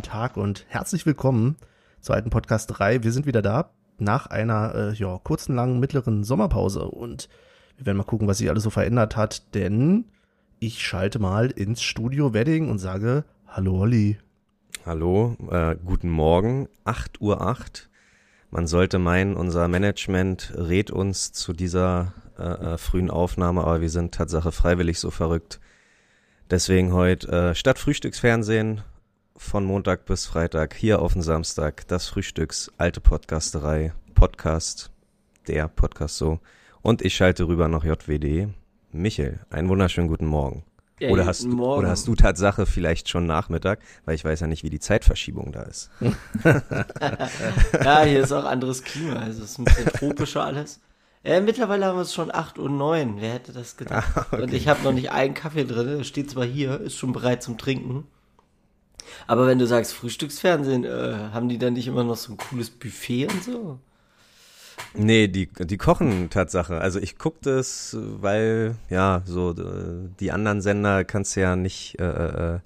guten Tag und herzlich willkommen zur alten Podcast 3. Wir sind wieder da nach einer äh, ja, kurzen, langen, mittleren Sommerpause und wir werden mal gucken, was sich alles so verändert hat, denn ich schalte mal ins Studio Wedding und sage Hallo Olli. Hallo, äh, guten Morgen, 8.08 Uhr. Man sollte meinen, unser Management rät uns zu dieser äh, äh, frühen Aufnahme, aber wir sind Tatsache freiwillig so verrückt. Deswegen heute äh, statt Frühstücksfernsehen von Montag bis Freitag hier auf den Samstag das Frühstücks alte Podcasterei Podcast der Podcast so und ich schalte rüber nach JWD. Michel, einen wunderschönen guten Morgen. Ja, oder, hast, Morgen. oder hast du Tatsache vielleicht schon Nachmittag, weil ich weiß ja nicht, wie die Zeitverschiebung da ist. ja, hier ist auch anderes Klima, also es ist ein bisschen tropischer alles. Äh, mittlerweile haben wir es schon 8 Uhr 9, wer hätte das gedacht? Ah, okay. Und ich habe noch nicht einen Kaffee drin, steht zwar hier, ist schon bereit zum Trinken. Aber wenn du sagst Frühstücksfernsehen, äh, haben die dann nicht immer noch so ein cooles Buffet und so? Nee, die, die kochen Tatsache. Also ich gucke das, weil, ja, so äh, die anderen Sender kannst du ja nicht, äh, äh,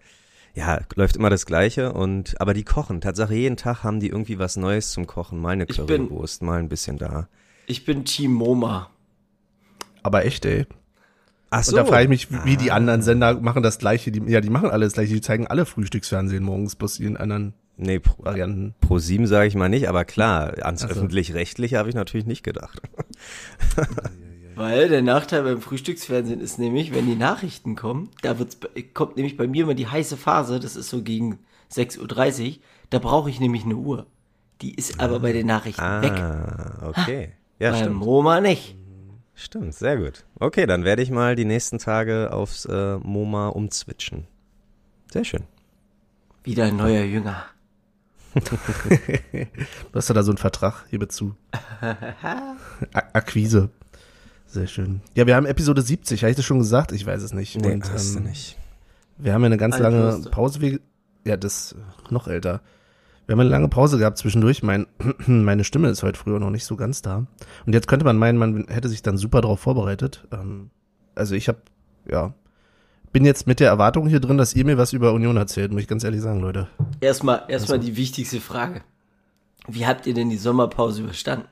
ja, läuft immer das Gleiche und, aber die kochen. Tatsache, jeden Tag haben die irgendwie was Neues zum Kochen. Mal eine Currywurst, mal ein bisschen da. Ich bin Team MoMA. Aber echt, ey. Ach Und da frage ich mich, wie, wie die Ah. anderen Sender machen das gleiche. Die, ja, die machen alles gleiche. Die zeigen alle Frühstücksfernsehen morgens, bloß in anderen Nee, pro, Varianten. pro sieben sage ich mal nicht, aber klar, ans so. öffentlich-rechtliche habe ich natürlich nicht gedacht. Weil der Nachteil beim Frühstücksfernsehen ist nämlich, wenn die Nachrichten kommen, da wird's, kommt nämlich bei mir immer die heiße Phase, das ist so gegen 6.30 Uhr, da brauche ich nämlich eine Uhr. Die ist aber bei den Nachrichten weg. Ah, okay. Ja, Beim stimmt. MoMA nicht. Stimmt, sehr gut. Okay, dann werde ich mal die nächsten Tage aufs äh, MoMA umzwitschen. Sehr schön. Wieder ein neuer Jünger. Du hast ja da so einen Vertrag, hiermit zu. A Akquise. Sehr schön. Ja, wir haben Episode 70, habe ich das schon gesagt? Ich weiß es nicht. Nee, Und, hast du ähm, nicht. Wir haben ja eine ganz Alt lange du. Pause. wie- Ja, das äh, noch älter. Wir haben eine lange Pause gehabt zwischendurch. Mein, meine Stimme ist heute früher noch nicht so ganz da. Und jetzt könnte man meinen, man hätte sich dann super darauf vorbereitet. Ähm, also ich habe, ja, bin jetzt mit der Erwartung hier drin, dass ihr mir was über Union erzählt, muss ich ganz ehrlich sagen, Leute. Erstmal, erstmal die wichtigste Frage. Wie habt ihr denn die Sommerpause überstanden?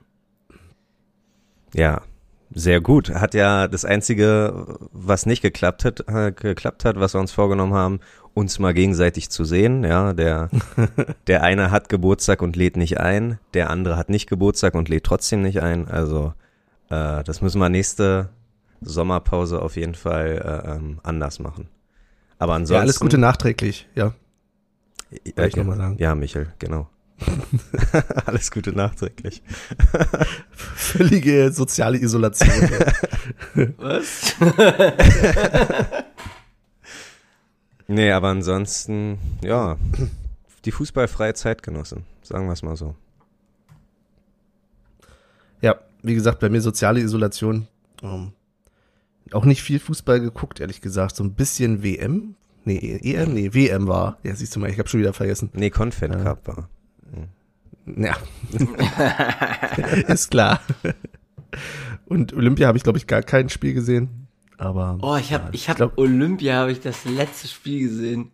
Ja, sehr gut. Hat ja das einzige, was nicht geklappt hat, äh, geklappt hat, was wir uns vorgenommen haben, uns mal gegenseitig zu sehen. Ja, der, der eine hat Geburtstag und lädt nicht ein, der andere hat nicht Geburtstag und lädt trotzdem nicht ein. Also, äh, das müssen wir nächste Sommerpause auf jeden Fall äh, ähm, anders machen. Aber ansonsten. Ja, alles Gute nachträglich, ja. Wollte ich noch mal sagen. ja, Michel, genau. alles Gute nachträglich. Völlige soziale Isolation. Was? Nee, aber ansonsten, ja, die fußballfreie Zeitgenossen, sagen wir es mal so. ja, wie gesagt, bei mir soziale Isolation. Ähm, auch nicht viel Fußball geguckt, ehrlich gesagt. So ein bisschen WM. Nee, EM? Nee, WM war. Ja, siehst du mal, ich habe schon wieder vergessen. Nee, Confed Ja. Cup war. Ja. Ist klar. Und Olympia habe ich, glaube ich, gar kein Spiel gesehen. Aber Oh, ich hab, ich hab glaub- Olympia, habe ich das letzte Spiel gesehen.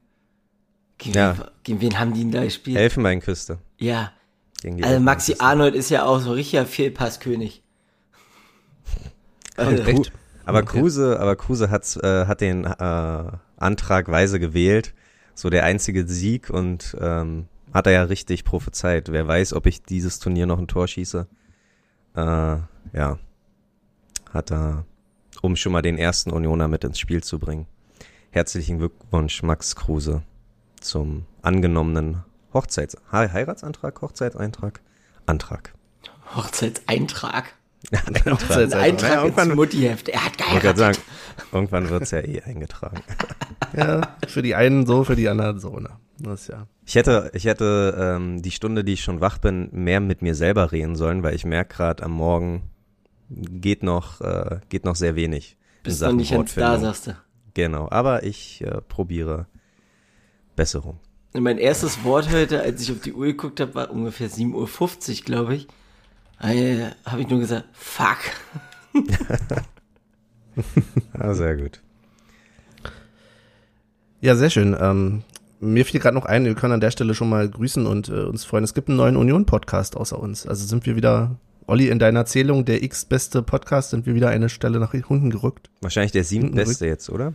Gegen, Ja. wen, gegen wen haben die denn da gespielt? Elfenbeinküste. Ja. Gegen die Also Maxi. Arnold ist ja auch so richtiger Fehlpasskönig. Also? Aber. Kruse, aber Kruse hat, äh, hat den äh, Antrag weise gewählt. So der einzige Sieg und ähm, hat er ja richtig prophezeit. Wer weiß, ob ich dieses Turnier noch ein Tor schieße. Äh, ja. Hat er, um schon mal den ersten Unioner mit ins Spiel zu bringen. Herzlichen Glückwunsch, Max Kruse, zum angenommenen Hochzeits... He- Heiratsantrag? Hochzeitseintrag? Antrag. Hochzeitseintrag. Ja, Ein. Eintrag Ja, ins irgendwann- Muttiheft. Er hat geheiratet. sagen, irgendwann wird's ja eh eingetragen. Ja, für die einen so, für die anderen so. Ne? Das ja. Ich hätte, ich hätte ähm, die Stunde, die ich schon wach bin, mehr mit mir selber reden sollen, weil ich merke gerade am Morgen geht noch, äh, geht noch sehr wenig. Bist Sachen nicht ganz da, sagst du. Genau, aber ich äh, probiere Besserung. Und mein erstes Wort heute, als ich auf die Uhr geguckt habe, war ungefähr 7.50 Uhr, glaube ich. Äh, habe ich nur gesagt, fuck. Ah, sehr gut. Ja, sehr schön. Ähm, mir fiel gerade noch ein, wir können an der Stelle schon mal grüßen und äh, uns freuen. Es gibt einen neuen Union-Podcast außer uns. Also sind wir wieder, Olli, in deiner Zählung der x-beste Podcast, sind wir wieder eine Stelle nach unten gerückt. Wahrscheinlich der Hinten siebtbeste jetzt, oder?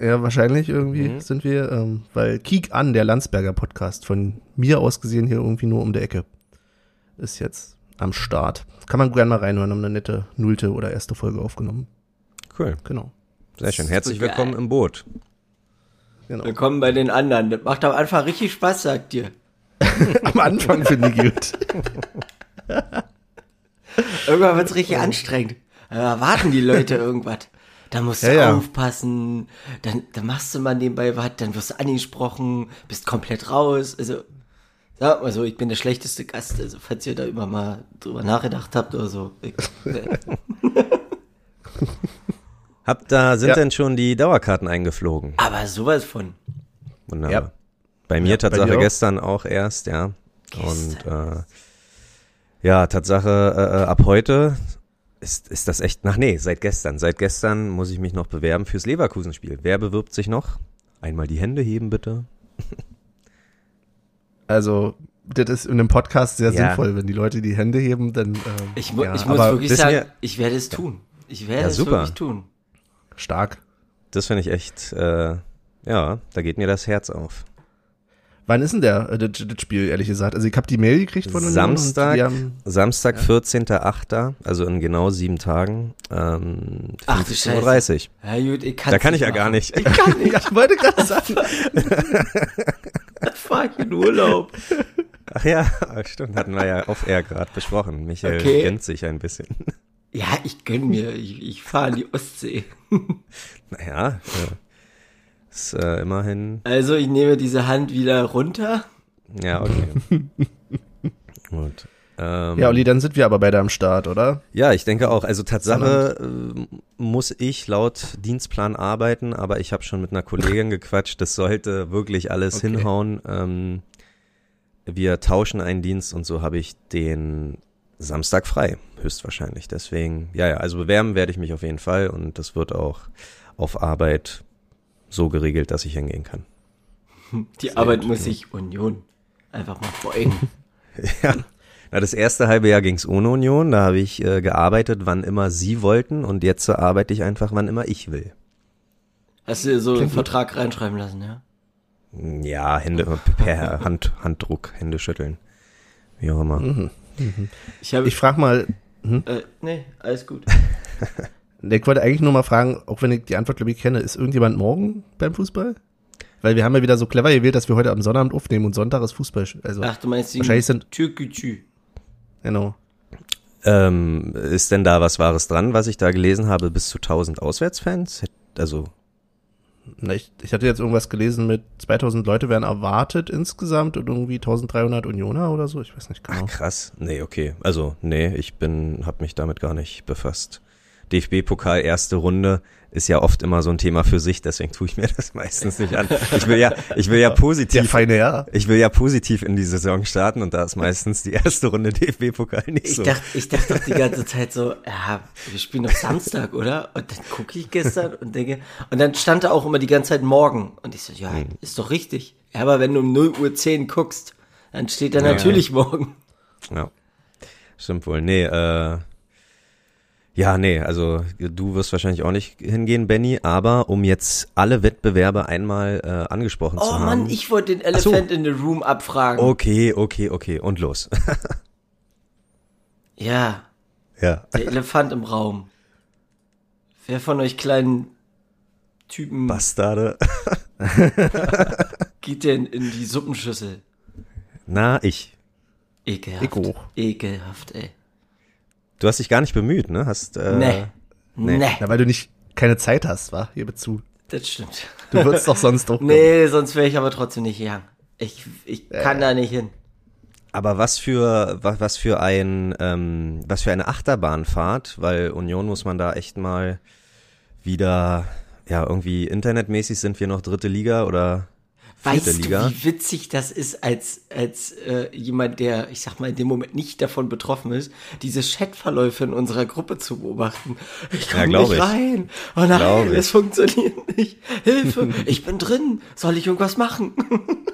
Ja, wahrscheinlich irgendwie Mhm. sind wir, ähm, weil Kiek an, der Landsberger Podcast, von mir aus gesehen hier irgendwie nur um der Ecke, ist jetzt am Start. Kann man gerne mal reinhören, haben eine nette nullte oder erste Folge aufgenommen. Cool. Genau. Sehr schön. Herzlich willkommen im Boot. Genau. Willkommen bei den anderen. Das macht am Anfang richtig Spaß, sagt dir. Am Anfang finde ich gut. Irgendwann wird's richtig anstrengend. Da erwarten die Leute irgendwas. Da musst du Ja, ja. aufpassen, dann, dann machst du mal nebenbei was, dann wirst du angesprochen, bist komplett raus. Also, sag mal so, ich bin der schlechteste Gast. Also, falls ihr da immer mal drüber nachgedacht habt oder so. Habt da, sind Ja. denn schon die Dauerkarten eingeflogen? aber sowas von. Wunderbar. Ja. Bei mir Ja, bei Tatsache auch? gestern auch erst, ja. Und Gestern. äh, ja, Tatsache äh, äh, ab heute ist, ist das echt, ach nee, seit gestern. Seit gestern muss ich mich noch bewerben fürs Leverkusen-Spiel. Wer bewirbt sich noch? Einmal die Hände heben, bitte. Also, das ist in einem Podcast sehr Ja. sinnvoll. Wenn die Leute die Hände heben, dann. Ähm, Ich, mu ja, ich muss aber wirklich sagen, wir- ich werde es tun. Ich werde Ja, es super. wirklich tun. Stark. Das finde ich echt, äh, ja, da geht mir das Herz auf. Wann ist denn der, äh, das, das Spiel, ehrlich gesagt? Also, ich habe die Mail gekriegt von Samstag, haben, Samstag, 14.8., also in genau sieben Tagen, ähm, Ach, du 15.30 Uhr. Ja, gut, ich kann Da kann ich ja gar nicht. Ich kann nicht. ja, ich wollte gerade sagen. Fahr ich in Urlaub. Ach ja, stimmt, hatten wir ja auf Air gerade besprochen. Michael Okay. gönnt sich ein bisschen. Ja, ich gönn mir. Ich, ich fahre in die Ostsee. Naja, ist äh, immerhin, Also, ich nehme diese Hand wieder runter. ja, okay. Gut. Ähm, Ja, Olli, dann sind wir aber beide am Start, oder? Ja, ich denke auch. Also Tatsache äh, muss ich laut Dienstplan arbeiten, aber ich habe schon mit einer Kollegin gequatscht. Das sollte wirklich alles Okay. hinhauen. Ähm, wir tauschen einen Dienst und so habe ich den Samstag frei, höchstwahrscheinlich. Deswegen, ja, ja, also bewerben werde ich mich auf jeden Fall und das wird auch auf Arbeit so geregelt, dass ich hingehen kann. Die Arbeit muss sich Union einfach mal beugen. Ja. Na, das erste halbe Jahr ging's ohne Union. Da habe ich äh, gearbeitet, wann immer sie wollten und jetzt arbeite ich einfach, wann immer ich will. Hast du dir so einen Vertrag reinschreiben lassen, ja? Ja, Hände per Hand, Handdruck, Hände schütteln. Wie auch immer. Mhm. Ich habe. Ich frage mal, Äh, nee, alles gut. ich wollte eigentlich nur mal fragen, auch wenn ich die Antwort, glaube ich, kenne, ist irgendjemand morgen beim Fußball? Weil wir haben ja wieder so clever gewählt, dass wir heute am Sonnabend aufnehmen und Sonntag ist Fußball. Also, Ach, du meinst die Wahrscheinlich sind- Türkütü. genau. Ähm, ist denn da was Wahres dran, was ich da gelesen habe, bis zu 1000 Auswärtsfans? Also, Na, ich, ich hatte jetzt irgendwas gelesen mit 2000 Leute werden erwartet insgesamt und irgendwie 1300 Unioner oder so. Ich weiß nicht genau. ach krass. Nee, okay. Also, nee, ich bin, hab mich damit gar nicht befasst. DFB-Pokal erste Runde ist ja oft immer so ein Thema für sich, deswegen tue ich mir das meistens nicht an. Ich will ja, ich will ja Der positiv feine Herr. Ich will ja positiv in die Saison starten und da ist meistens die erste Runde DFB-Pokal nicht Ich so. dachte, ich dachte doch die ganze Zeit so, ja, wir spielen doch Samstag, oder? Und dann gucke ich gestern und denke, und dann stand da auch immer die ganze Zeit morgen. Und ich so, ja, Hm. ist doch richtig. Ja, aber wenn du um 0 Uhr 10 guckst, dann steht da Ja. natürlich morgen. Ja. Stimmt wohl. Nee, äh, ja, nee, also du wirst wahrscheinlich auch nicht hingehen, Benny, aber um jetzt alle Wettbewerbe einmal äh, angesprochen zu Oh haben. Mann, ich wollte den Ach so. Elephant in the Room abfragen. Okay, okay, okay. Und los. Ja, ja. der Elefant im Raum. Wer von euch kleinen Typen Bastarde. geht denn in die Suppenschüssel? Na, ich. Ekelhaft. Ich. Ekelhaft, ey. Du hast dich gar nicht bemüht, ne? Hast, äh, nee. nee. Nee. Ja, weil du nicht keine Zeit hast, wa? Hier zu. Das stimmt. Du würdest doch sonst doch. Nee, sonst wäre ich aber trotzdem nicht gegangen. Ich, ich kann da nicht hin. Aber was für was, was für ein ähm, was für eine Achterbahnfahrt, weil Union muss man da echt mal wieder ja irgendwie internetmäßig sind wir noch dritte Liga oder Weißt du, wie witzig das ist, als, als äh, jemand, der, ich sag mal, in dem Moment nicht davon betroffen ist, diese Chatverläufe in unserer Gruppe zu beobachten. Ich Ja, komme glaub nicht ich. rein. Oh Glaub nein, ich. es funktioniert nicht. Hilfe, ich bin drin. Soll ich irgendwas machen?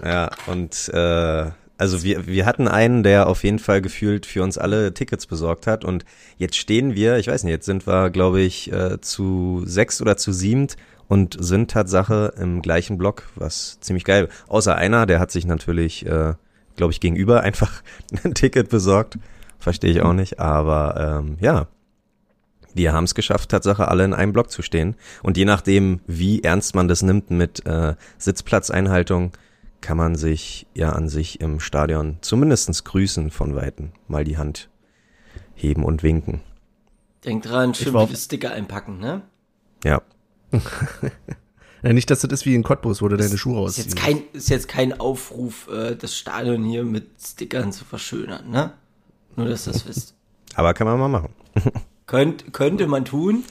Ja, und äh, also wir, wir hatten einen, der auf jeden Fall gefühlt für uns alle Tickets besorgt hat. Und jetzt stehen wir, ich weiß nicht, jetzt sind wir, glaube ich, äh, zu sechs oder zu siebend und sind Tatsache im gleichen Block, was ziemlich geil. Außer einer, der hat sich natürlich, äh, glaube ich, gegenüber einfach ein Ticket besorgt. Verstehe ich auch nicht. Aber ähm, ja, wir haben es geschafft, Tatsache alle in einem Block zu stehen. Und je nachdem, wie ernst man das nimmt mit äh, Sitzplatzeinhaltung, kann man sich ja an sich im Stadion zumindestens grüßen von Weitem, mal die Hand heben und winken. Denk dran, schön Sticker einpacken, ne? Ja, Ja, nicht, dass das ist wie in Cottbus, wo du deine Schuhe Ist jetzt ausziehst. kein, ist jetzt kein Aufruf, äh, das Stadion hier mit Stickern zu verschönern, ne? Nur, dass das wisst. aber kann man mal machen. Könnt, könnte man tun.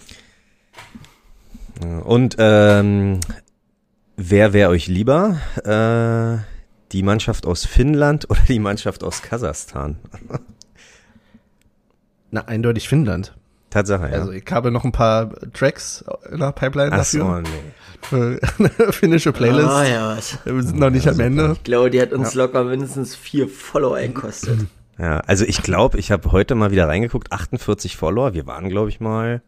Und ähm, wer wäre euch lieber? Äh, die Mannschaft aus Finnland oder die Mannschaft aus Kasachstan? Na, eindeutig Finnland. Tatsache, ja. Also ich habe noch ein paar Tracks in der Pipeline Ach so, dafür. nee. Für eine finnische Playlist. Ah, ja, was. Wir sind noch nicht am Ende. Ich glaube, die hat uns locker mindestens vier Follower gekostet. Ja, also ich glaube, ich habe heute mal wieder reingeguckt, 48 Follower. Wir waren, glaube ich, mal,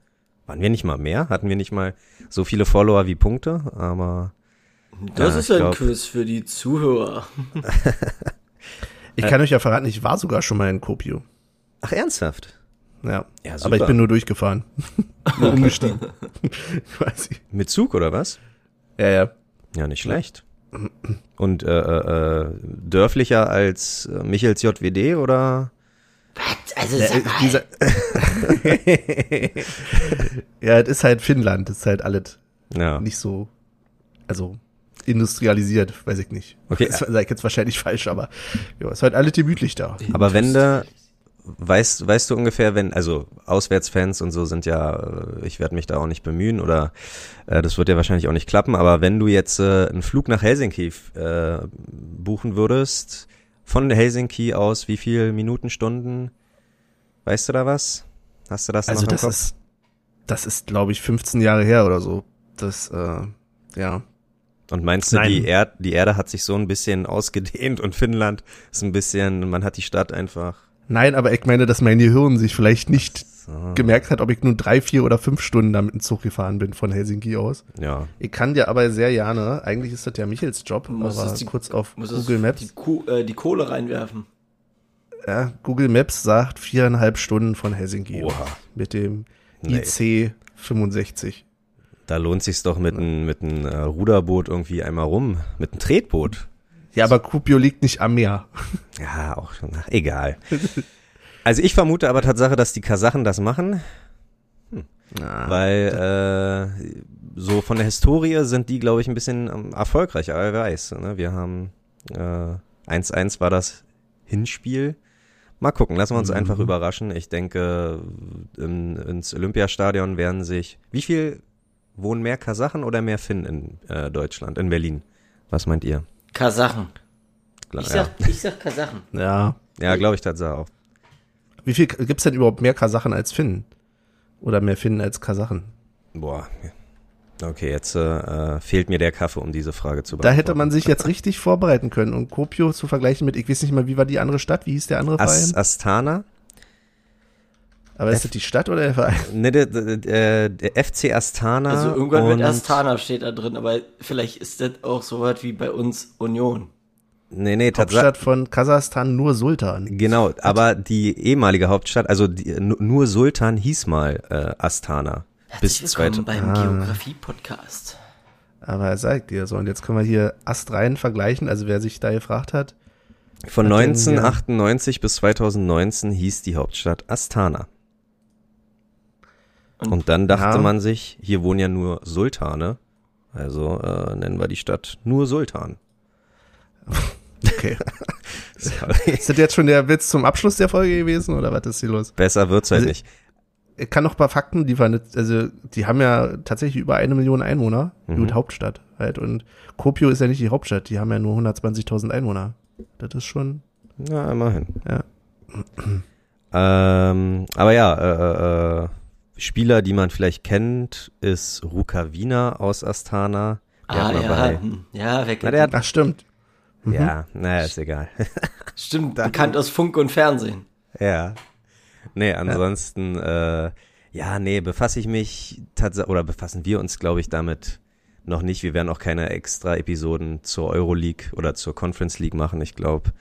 waren wir nicht mal mehr? Hatten wir nicht mal so viele Follower wie Punkte? Aber Das Ja, ist ein glaub- Quiz für die Zuhörer. Ich kann euch ja verraten, ich war sogar schon mal in Kopio. ach ernsthaft? Ja. Ja, super. Aber ich bin nur durchgefahren. nur umgestiegen. Ich. Mit Zug oder was? Ja, ja. Ja, nicht schlecht. Und äh, äh, äh, dörflicher als äh, Michels JWD oder? Was? Also, Ja, sag mal, dieser ja, es ist halt Finnland, es ist halt alles Ja. nicht so, also industrialisiert, weiß ich nicht. Okay. Das sage ich jetzt wahrscheinlich falsch, aber ja, es ist halt alles gemütlich da. Aber wenn du, weißt, weißt du ungefähr, wenn, also Auswärtsfans und so sind ja, äh, ich werde mich da auch nicht bemühen oder äh, das wird ja wahrscheinlich auch nicht klappen, aber wenn du jetzt äh, einen Flug nach Helsinki äh, buchen würdest, von Helsinki aus, wie viel Minuten, Stunden? Weißt du da was? Hast du das Also noch im das Kopf? ist, das ist, glaube ich, 15 Jahre her oder so. Das, äh, ja. Und meinst du, Nein. die, Erd die Erde hat sich so ein bisschen ausgedehnt und Finnland ist ein bisschen, man hat die Stadt einfach. Nein, aber ich meine, dass mein Gehirn sich vielleicht nicht So, gemerkt hat, ob ich nur drei, vier oder fünf Stunden damit im Zug gefahren bin von Helsinki aus. ja. Ich kann dir aber sehr gerne, eigentlich ist das ja Michels Job, Muss aber es die- kurz auf Google Maps. Die, Kuh, äh, die Kohle reinwerfen. Ja, Google Maps sagt viereinhalb Stunden von Helsinki Oha. mit dem Nee. IC 65. Da lohnt sich's doch mit einem mit einem äh, Ruderboot irgendwie einmal rum, mit einem Tretboot. Ja, aber Kuopio liegt nicht am Meer. Ja, auch schon. Ach, egal. Also ich vermute aber Tatsache, dass die Kasachen das machen, Na, weil äh, so von der Historie sind die, glaube ich, ein bisschen ähm, erfolgreicher, wer weiß. Ne? Wir haben äh, 1-1 war das Hinspiel. Mal gucken, lassen wir uns einfach überraschen. Ich denke, im, ins Olympiastadion werden sich. Wie viel wohnen mehr Kasachen oder mehr Finnen in äh, Deutschland, in Berlin? Was meint ihr? Kasachen. Klar, Ich ja, sag, ich sag Kasachen. ja. ja glaube ich Tatsache auch. Wie viel gibt's denn überhaupt mehr Kasachen als Finnen? Oder mehr Finnen als Kasachen? Boah. Okay, jetzt äh, fehlt mir der Kaffee, um diese Frage zu Da beantworten. hätte man sich jetzt richtig vorbereiten können und Kuopio zu vergleichen mit, ich weiß nicht mal, wie war die andere Stadt? Wie hieß der andere As Verein? Astana? Aber ist das die Stadt oder der Verein? Ne, der, der, der FC Astana. Also irgendwann mit Astana steht da drin, aber vielleicht ist das auch so was wie bei uns Union. Nee, nee. Hauptstadt von Kasachstan nur Sultan. Genau, aber die ehemalige Hauptstadt, also die, nu- nur Sultan hieß mal äh, Astana. Herzlich bis willkommen 2000. beim Ah. Geografie-Podcast. Aber er sagt dir so. Und jetzt können wir hier astrein vergleichen. Also wer sich da gefragt hat. Von Hat denn, 1998 bis 2019 hieß die Hauptstadt Astana. Und- Und dann dachte Ja. man sich, hier wohnen ja nur Sultane. Also äh, nennen wir die Stadt nur Sultan. Okay. ist das jetzt schon der Witz zum Abschluss der Folge gewesen oder was ist hier los? Besser wird's halt Also- nicht. ich kann noch ein paar Fakten liefern. Also, die haben ja tatsächlich über eine Million Einwohner, Mhm. gut Hauptstadt halt. Und Kuopio ist ja nicht die Hauptstadt, die haben ja nur 120.000 Einwohner. Das ist schon, Ja, immerhin. Ja. Ähm, aber ja, äh, äh, Spieler, die man vielleicht kennt, ist Rukavina aus Astana. Der ah, ja, bei- hm, ja, weg. Na, der hat, ach stimmt. Mhm. ja, naja, ist egal. Stimmt, bekannt aus Funk und Fernsehen. ja. Nee, ansonsten, äh, ja, nee, befasse ich mich tatsächlich, oder befassen wir uns, glaube ich, damit noch nicht. Wir werden auch keine extra Episoden zur Euroleague oder zur Conference League machen. Ich glaube,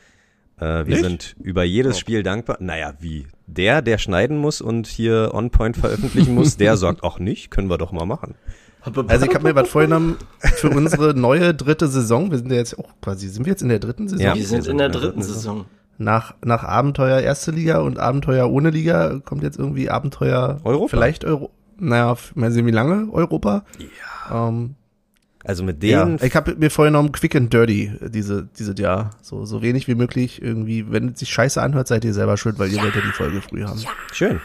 wir Nicht? sind über jedes Oh. Spiel dankbar. Naja, wie? Der, der schneiden muss und hier On Point veröffentlichen muss, der sagt, ach nicht, können wir doch mal machen. Also ich habe mir was vorgenommen für unsere neue dritte Saison. Wir sind ja jetzt auch quasi, sind wir jetzt in der dritten Saison? Ja. Wir sind in der dritten Saison. Nach, nach Abenteuer erste Liga und Abenteuer ohne Liga kommt jetzt irgendwie Abenteuer Europa. Vielleicht Euro. Naja, mal sehen, wie lange Europa. Ja. Ähm, Also mit ja. denen, Ich habe mir vorgenommen, quick and dirty, äh, diese, diese Jahr. So, so wenig wie möglich irgendwie. Wenn es sich scheiße anhört, seid ihr selber schuld, weil ihr wollt ja die Folge früh haben. schön.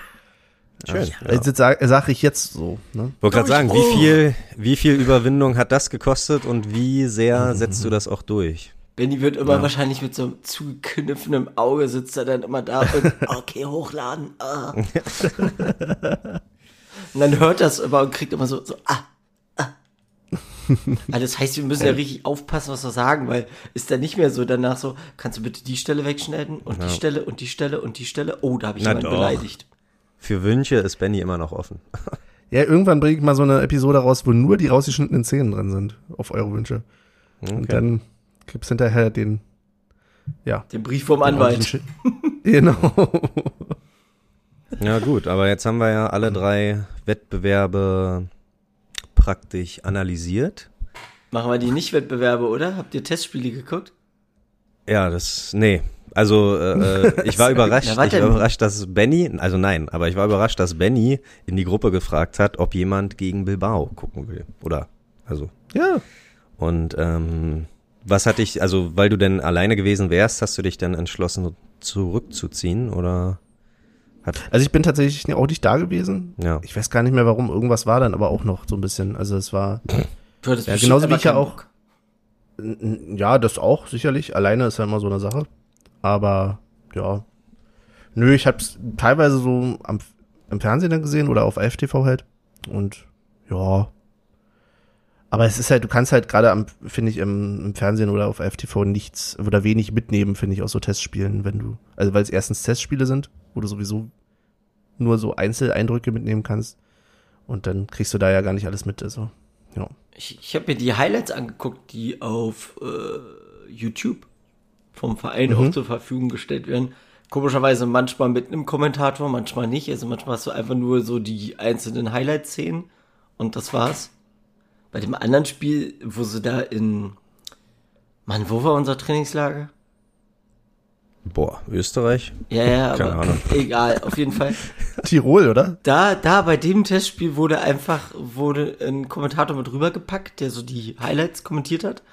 Schön. Ja. Also Das sage sag ich jetzt so. Ne? Wollte gerade sagen, wie viel, wie viel Überwindung hat das gekostet und wie sehr setzt du das auch durch? Benny wird immer wahrscheinlich mit so einem zugekniffenem Auge sitzt er dann immer da und okay, hochladen. Ah. und dann hört das immer und kriegt immer so, so ah. Also das heißt, wir müssen ja richtig aufpassen, was wir sagen, weil ist dann nicht mehr so danach so, kannst du bitte die Stelle wegschneiden und die Stelle und die Stelle und die Stelle. Oh, da habe ich Na jemanden doch. beleidigt. Für Wünsche ist Benny immer noch offen. Ja, irgendwann bringe ich mal so eine Episode raus, wo nur die rausgeschnittenen Szenen drin sind, auf eure Wünsche. Und dann gibt's hinterher den, ja. Den Brief vom Anwalt. Genau. Ja gut, aber jetzt haben wir ja alle drei Wettbewerbe praktisch analysiert. Machen wir die Nicht-Wettbewerbe, oder? Habt ihr Testspiele geguckt? Ja, das, nee. Also äh, äh, ich war überrascht, ich war überrascht, dass Benny, also nein, aber ich war überrascht, dass Benny in die Gruppe gefragt hat, ob jemand gegen Bilbao gucken will. Oder, also Ja. Und ähm, was hat dich, also weil du denn alleine gewesen wärst, hast du dich dann entschlossen, zurückzuziehen oder hat Also ich bin tatsächlich auch nicht da gewesen. ja. Ich weiß gar nicht mehr warum. Irgendwas war dann aber auch noch so ein bisschen. Also es war, Ja, genauso wie ich ja auch- ja, das auch, sicherlich. Alleine ist ja immer so eine Sache. Aber, ja. Nö, ich hab's teilweise so am, im Fernsehen dann gesehen oder auf AFTV halt. Und, ja. Aber es ist halt, du kannst halt gerade am, finde ich, im, im Fernsehen oder auf AFTV nichts oder wenig mitnehmen, finde ich, aus so Testspielen, wenn du, also weil es erstens Testspiele sind, wo du sowieso nur so Einzeleindrücke mitnehmen kannst. Und dann kriegst du da ja gar nicht alles mit, also, ja. Ich, ich habe mir die Highlights angeguckt, die auf äh, YouTube vom Verein Mhm. auch zur Verfügung gestellt werden. Komischerweise manchmal mit einem Kommentator, manchmal nicht. Also manchmal hast du einfach nur so die einzelnen Highlight-Szenen und das war's. Bei dem anderen Spiel, wo sie da in. Mann, wo war unser Trainingslager? Boah, Österreich? Ja, ja, Keine aber Ahnung. egal, auf jeden Fall. Tirol, oder? Da, da bei dem Testspiel wurde einfach, wurde ein Kommentator mit rübergepackt, der so die Highlights kommentiert hat.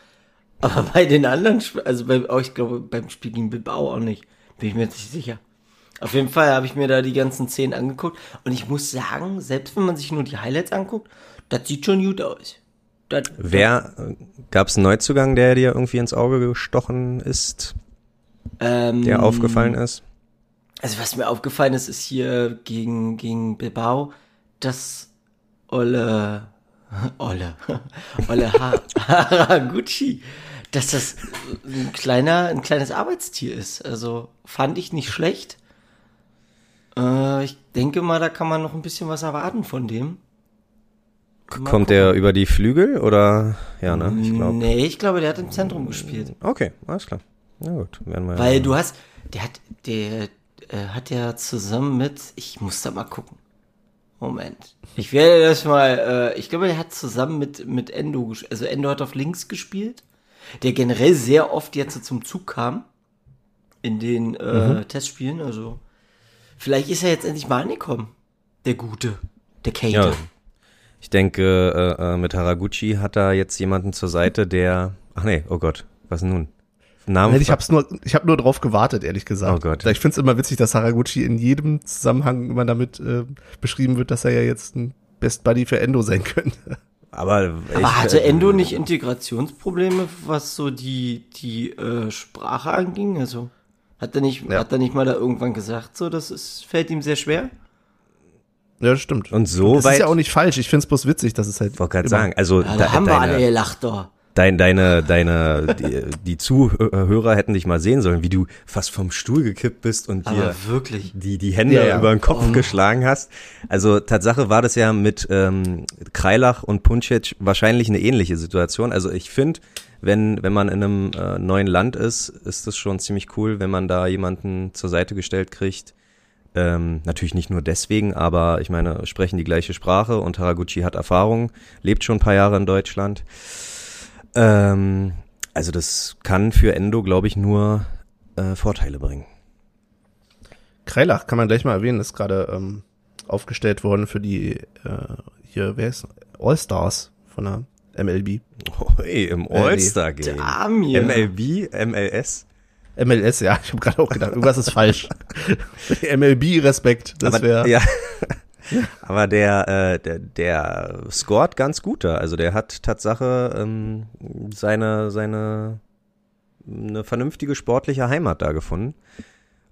Aber bei den anderen, Sp- also bei, oh, ich glaube, beim Spiel gegen Bilbao auch nicht. Bin ich mir jetzt nicht sicher. Auf jeden Fall habe ich mir da die ganzen Szenen angeguckt und ich muss sagen, selbst wenn man sich nur die Highlights anguckt, das sieht schon gut aus. Das, Wer äh, gab's einen Neuzugang, der dir irgendwie ins Auge gestochen ist, ähm, der aufgefallen ist? Also was mir aufgefallen ist, ist hier gegen, gegen Bilbao, dass Olle, Olle, Olle ha Haraguchi, dass das ein kleiner, ein kleines Arbeitstier ist. Also fand ich nicht schlecht. Äh, ich denke mal, da kann man noch ein bisschen was erwarten von dem. Mal Kommt der über die Flügel oder ja, ne? Ich glaube. Nee, ich glaube, der hat im Zentrum gespielt. Okay, alles klar. Na gut, werden wir. Weil du hast, der hat, der äh, hat ja zusammen mit, ich muss da mal gucken. Moment. Ich werde das mal, äh, ich glaube, der hat zusammen mit, mit Endo, also Endo hat auf links gespielt, der generell sehr oft jetzt so zum Zug kam in den äh, Testspielen, also vielleicht ist er jetzt endlich mal angekommen. Der Gute, der Kate. Ja. Ich denke, äh, äh, mit Haraguchi hat da jetzt jemanden zur Seite, der. Ach nee, oh Gott, was nun? Namen. Ich hab's nur, ich habe nur drauf gewartet, ehrlich gesagt. Oh Gott. Ich find's immer witzig, dass Haraguchi in jedem Zusammenhang immer damit äh, beschrieben wird, dass er ja jetzt ein Best Buddy für Endo sein könnte. aber ich, Aber hatte äh, Endo nicht Integrationsprobleme, was so die, die äh, Sprache anging? Also hat er nicht, Ja. hat er nicht mal da irgendwann gesagt, so, das ist, fällt ihm sehr schwer? Ja, das stimmt. Und so das weit. ist ja auch nicht falsch. Ich find's bloß witzig, dass es halt. Ich wollte gerade sagen, also Ja, da, da, haben wir alle gelacht, doch. Dein, deine, deine, die, die Zuhörer hätten dich mal sehen sollen, wie du fast vom Stuhl gekippt bist und dir wirklich. die, die Hände Ja, ja. über den Kopf geschlagen hast. Also Tatsache war das ja mit ähm, Kreilach und Puncic wahrscheinlich eine ähnliche Situation. Also ich finde, wenn, wenn man in einem äh, neuen Land ist, ist das schon ziemlich cool, wenn man da jemanden zur Seite gestellt kriegt. Ähm, natürlich nicht nur deswegen, aber ich meine, sprechen die gleiche Sprache und Haraguchi hat Erfahrung, lebt schon ein paar Jahre in Deutschland. Ähm, also das kann für Endo, glaube ich, nur äh, Vorteile bringen. Kreilach kann man gleich mal erwähnen, ist gerade ähm, aufgestellt worden für die äh, hier, wer ist All-Stars von der MLB. Hey, im nee. All-Star-Game. MLB, MLS. MLS, ja, ich habe gerade auch gedacht, irgendwas ist falsch. MLB Respekt, das wäre ja. aber der, äh, der, der scored ganz gut da. Also der hat Tatsache ähm, seine, seine eine vernünftige sportliche Heimat da gefunden.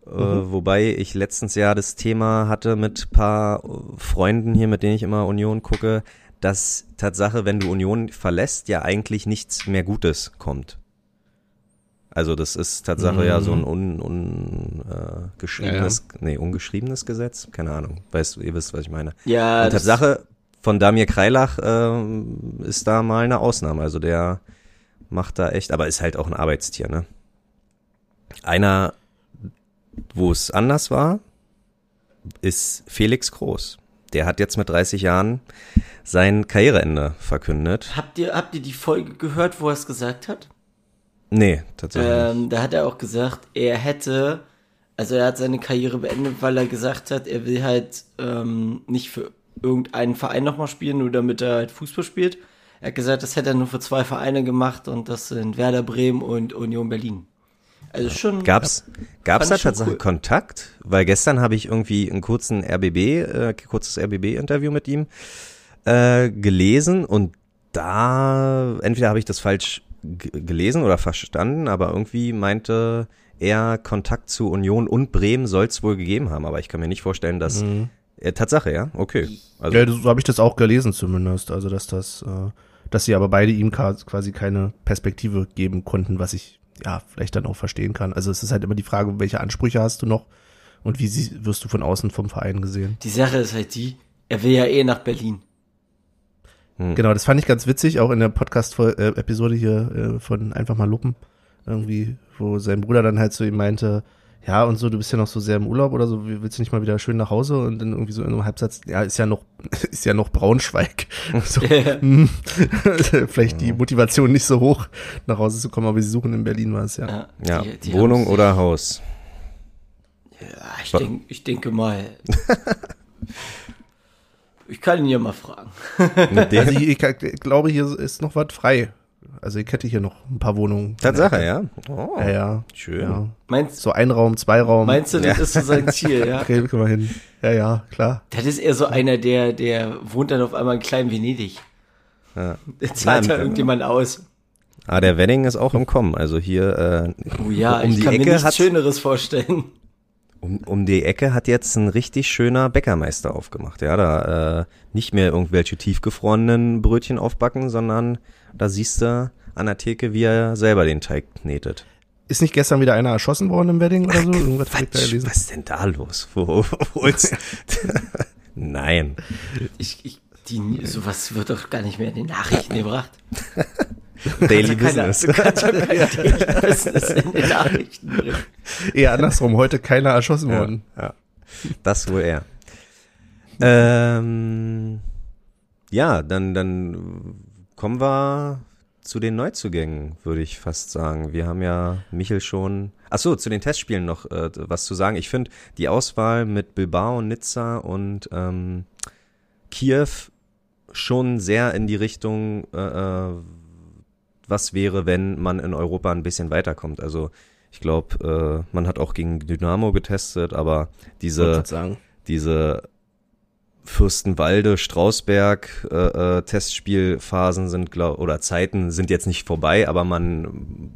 Äh, wobei ich letztens ja das Thema hatte mit paar Freunden hier, mit denen ich immer Union gucke, dass Tatsache, wenn du Union verlässt, ja eigentlich nichts mehr Gutes kommt. Also das ist Tatsache ja so ein un, un, äh, geschriebenes, nee, ungeschriebenes Gesetz, keine Ahnung. Weißt du, ihr wisst, was ich meine. Ja, Und Tatsache von Damir Kreilach ähm, ist da mal eine Ausnahme. Also der macht da echt, aber ist halt auch ein Arbeitstier, ne? Einer, wo es anders war, ist Felix Groß. Der hat jetzt mit 30 Jahren sein Karriereende verkündet. habt ihr, habt ihr die Folge gehört, wo er es gesagt hat? Nee, tatsächlich. Ähm, da hat er auch gesagt, er hätte, also er hat seine Karriere beendet, weil er gesagt hat, er will halt ähm, nicht für irgendeinen Verein nochmal spielen, nur damit er halt Fußball spielt. Er hat gesagt, das hätte er nur für zwei Vereine gemacht und das sind Werder Bremen und Union Berlin. Also schon. Gab's, gab's da tatsächlich cool. Kontakt? Weil gestern habe ich irgendwie einen kurzen RBB, äh, kurzes RBB-Interview mit ihm äh, gelesen und da, entweder habe ich das falsch gelesen oder verstanden, aber irgendwie meinte er, Kontakt zu Union und Bremen soll es wohl gegeben haben, aber ich kann mir nicht vorstellen, dass, äh, Tatsache, ja, okay. Also, Ja, so habe ich das auch gelesen zumindest. Also dass das, äh, dass sie aber beide ihm quasi keine Perspektive geben konnten, was ich ja vielleicht dann auch verstehen kann. Also es ist halt immer die Frage, welche Ansprüche hast du noch und wie sie, wirst du von außen vom Verein gesehen. Die Sache ist halt die, er will ja eh nach Berlin. Genau, das fand ich ganz witzig, auch in der Podcast-Episode hier äh, von Einfach mal Luppen, irgendwie, wo sein Bruder dann halt zu ihm meinte, ja, und so, du bist ja noch so sehr im Urlaub oder so, willst du nicht mal wieder schön nach Hause? Und dann irgendwie so in einem Halbsatz, ja, ist ja noch, ist ja noch Braunschweig. So, hm, vielleicht die Motivation nicht so hoch, nach Hause zu kommen, aber sie suchen in Berlin was, ja. Ja, ja, die- die Wohnung oder Haus? Ja, ich, denk, ich denke mal. Ich kann ihn ja mal fragen. Also ich, ich glaube, hier ist noch was frei. Also ich hätte hier noch ein paar Wohnungen. Tatsache, ja? Oh, Ja, ja. schön. ja. Meinst, So ein Raum, zwei Raum. meinst du, das ist so sein Ziel, ja? Okay, können wir hin. Ja, ja, klar. Das ist eher so einer, der, der wohnt dann auf einmal in klein Venedig. Ja. Der zahlt da irgendjemand aus. Ah, der Wedding ist auch im Kommen. Also hier äh, Oh ja, um ich die kann mir Ecke nichts hat Schöneres vorstellen. Um, um die Ecke hat jetzt ein richtig schöner Bäckermeister aufgemacht. Ja, da äh, nicht mehr irgendwelche tiefgefrorenen Brötchen aufbacken, sondern da siehst du an der Theke, wie er selber den Teig knetet. Ist nicht gestern wieder einer erschossen worden im Wedding oder so? Irgendwas da Was, ist denn da los? Wo, wo holst Nein. Ich, ich, die, sowas wird doch gar nicht mehr in den Nachrichten gebracht. Daily Keiner, Business. du kannst ja kein Daily Business in den Nachrichten bringen. Eher andersrum, heute keiner erschossen Ja, worden. ja. Das wohl er. Ähm, ja, dann, dann kommen wir zu den Neuzugängen, würde ich fast sagen. Wir haben ja Michel schon. Ach so, zu den Testspielen noch äh, was zu sagen. Ich finde die Auswahl mit Bilbao, Nizza und ähm, Kiew schon sehr in die Richtung, äh, äh, was wäre, wenn man in Europa ein bisschen weiterkommt. Also ich glaube, äh, man hat auch gegen Dynamo getestet, aber diese, diese Fürstenwalde, Strausberg äh, äh, Testspielphasen sind glaub, oder Zeiten sind jetzt nicht vorbei, aber man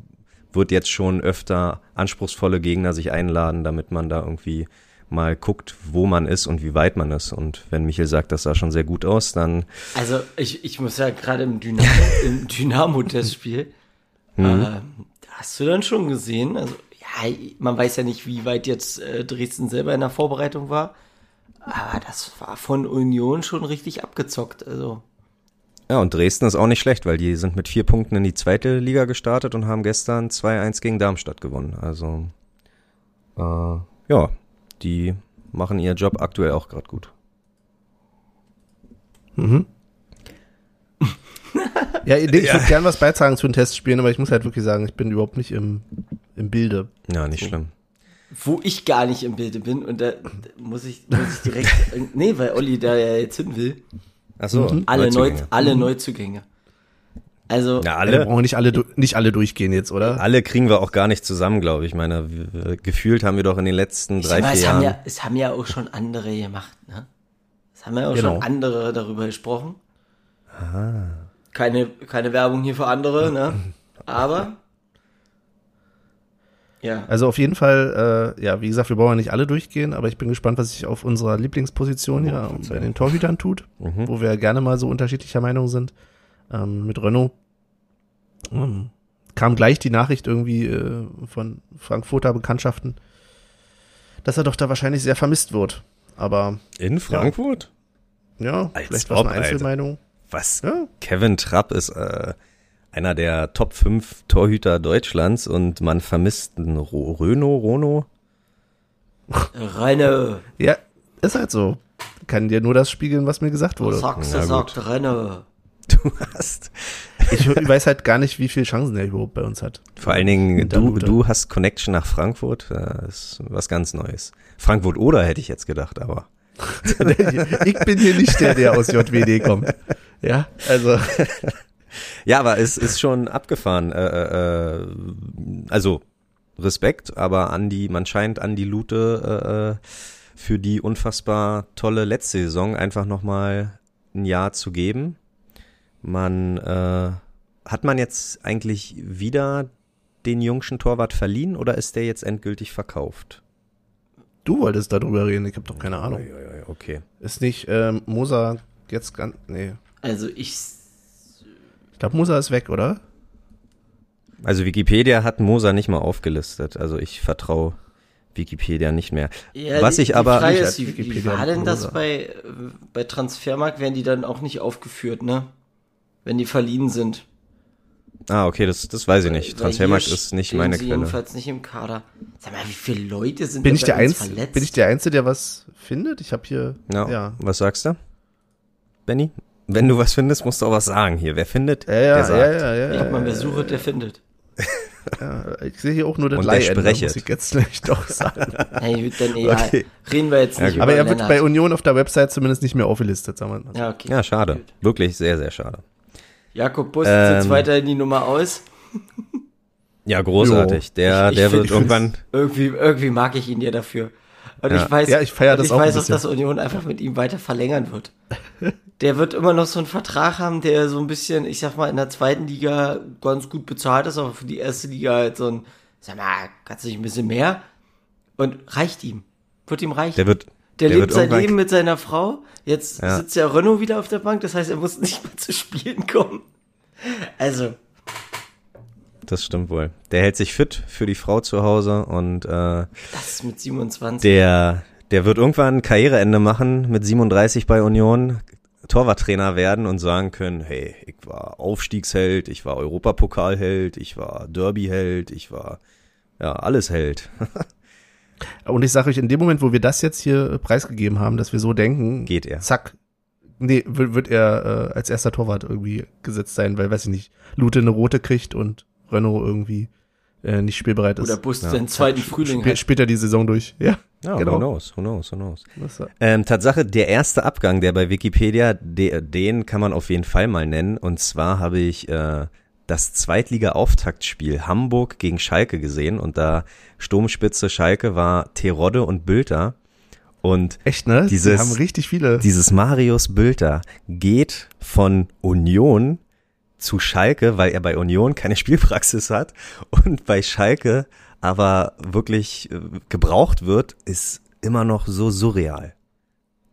wird jetzt schon öfter anspruchsvolle Gegner sich einladen, damit man da irgendwie mal guckt, wo man ist und wie weit man ist. Und wenn Michael sagt, das sah schon sehr gut aus, dann. Also ich, ich muss ja gerade im Dynamo, im Dynamo-Testspiel, mhm. äh, hast du dann schon gesehen, also ja, man weiß ja nicht, wie weit jetzt äh, Dresden selber in der Vorbereitung war, aber das war von Union schon richtig abgezockt, also. Ja, und Dresden ist auch nicht schlecht, weil die sind mit vier Punkten in die zweite Liga gestartet und haben gestern 2-1 gegen Darmstadt gewonnen. Also, äh, ja, die machen ihr Job aktuell auch gerade gut. Mhm. ja, ich ja. würde gern was beitragen zu den Testspielen, aber ich muss halt wirklich sagen, ich bin überhaupt nicht im, im Bilde. Ja, nicht schlimm. Wo ich gar nicht im Bilde bin und da muss ich, muss ich direkt, nee, weil Olli da ja jetzt hin will. Ach so, mhm. alle, Neuzugänge. Neu, alle mhm. Neuzugänge. Also ja, alle wir brauchen nicht alle nicht alle durchgehen jetzt, oder? Alle kriegen wir auch gar nicht zusammen, glaube ich. ich. Meine, gefühlt haben wir doch in den letzten drei, vier Jahren. Haben ja, es haben ja auch schon andere gemacht, ne? Es haben ja auch genau. schon andere darüber gesprochen. Aha. Keine, keine Werbung hier für andere, ne? Aber ja. Also auf jeden Fall, äh, ja, wie gesagt, wir brauchen ja nicht alle durchgehen, aber ich bin gespannt, was sich auf unserer Lieblingsposition hier oh, bei den Torhütern tut, mhm. wo wir gerne mal so unterschiedlicher Meinung sind. Ähm, mit Renault ähm, kam gleich die Nachricht irgendwie äh, von Frankfurter Bekanntschaften, dass er doch da wahrscheinlich sehr vermisst wird. Aber in Frankfurt? Ja, ja vielleicht war es eine Einzelmeinung. Alter. Was? Ja? Kevin Trapp ist äh, einer der Top 5 Torhüter Deutschlands und man vermisst einen Ro Röno, Rono. Renne. Ja, ist halt so. Kann dir nur das spiegeln, was mir gesagt wurde. Sachse ja, sagt Renne. Du hast. Ich weiß halt gar nicht, wie viele Chancen er überhaupt bei uns hat. Vor allen Dingen, du, du hast Connection nach Frankfurt. Das ist was ganz Neues. Frankfurt oder hätte ich jetzt gedacht, aber. ich bin hier nicht der, der aus JWD kommt. Ja, also. Ja, aber es ist schon abgefahren. Äh, äh, äh, also Respekt, aber an die, man scheint an die Lute äh, für die unfassbar tolle letzte Saison einfach nochmal ein Jahr zu geben. Man äh, hat man jetzt eigentlich wieder den jungschen Torwart verliehen oder ist der jetzt endgültig verkauft? Du wolltest darüber reden, ich habe doch keine Ahnung. Okay. Ist nicht ähm, Moser jetzt ganz. Nee. Also ich ich glaube, Moser ist weg, oder? Also Wikipedia hat Moser nicht mal aufgelistet. Also ich vertraue Wikipedia nicht mehr. Ja, Was die, ich aber die Frage ist, wie, wie war denn das bei bei Transfermarkt? Werden die dann auch nicht aufgeführt, ne? Wenn die verliehen sind. Ah, okay, das, das weiß ich nicht. Transfermarkt ist nicht meine sie Quelle. Jedenfalls nicht im Kader. Sag mal, wie viele Leute sind bin ich der Einz verletzt? Bin ich der Einzige, der was findet? Ich habe hier. Ja. ja. Was sagst du, Benny? Wenn du was findest, musst du auch was sagen hier. Wer findet, ja, ja, der sagt. Ja, ja, ja, ja, ja, wer sucht, der findet. Ja, ich sehe hier auch nur den Und der muss ich jetzt vielleicht doch sagen. hey, dann egal. Okay. Reden wir jetzt nicht ja, Aber er wird bei Union auf der Website zumindest nicht mehr aufgelistet, sagen wir mal. Ja, okay. Ja, schade. Gut. Wirklich sehr, sehr schade. Jakob Bus ähm, jetzt weiterhin die Nummer aus. ja, großartig. Der, ich, ich der wird irgendwann. Irgendwie, irgendwie mag ich ihn ja dafür. Und ja. ich weiß, ja, ich feiere das ich auch weiß auch, dass Union einfach mit ihm weiter verlängern wird. der wird immer noch so einen Vertrag haben, der so ein bisschen, ich sag mal, in der zweiten Liga ganz gut bezahlt ist, aber für die erste Liga halt so ein, sag mal, kannst du nicht ein bisschen mehr? Und reicht ihm. Wird ihm reichen. Der wird, der, der lebt sein Leben mit seiner Frau. Jetzt ja. sitzt ja Renault wieder auf der Bank, das heißt, er muss nicht mehr zu Spielen kommen. Also, das stimmt wohl. Der hält sich fit für die Frau zu Hause und äh, das ist mit 27. Der, der wird irgendwann Karriereende machen mit 37 bei Union, Torwarttrainer werden und sagen können, hey, ich war Aufstiegsheld, ich war Europapokalheld, ich war Derbyheld, ich war ja alles Held. und ich sage euch, in dem Moment, wo wir das jetzt hier preisgegeben haben, dass wir so denken, geht er. Zack, nee, wird er äh, als erster Torwart irgendwie gesetzt sein, weil, weiß ich nicht, Lute eine rote kriegt und Renault irgendwie äh, nicht spielbereit ist. Oder Bus ja. den zweiten Frühling Sp Später die Saison durch. Ja, ja genau. who knows, who knows, who knows. Ähm, Tatsache, der erste Abgang, der bei Wikipedia, de, den kann man auf jeden Fall mal nennen. Und zwar habe ich äh, das Zweitliga-Auftaktspiel Hamburg gegen Schalke gesehen und da Sturmspitze Schalke war Terodde und Bülter. Und Echt, ne? Dieses- Die haben richtig viele. dieses Marius Bülter geht von Union zu Schalke, weil er bei Union keine Spielpraxis hat und bei Schalke aber wirklich äh, gebraucht wird, ist immer noch so surreal.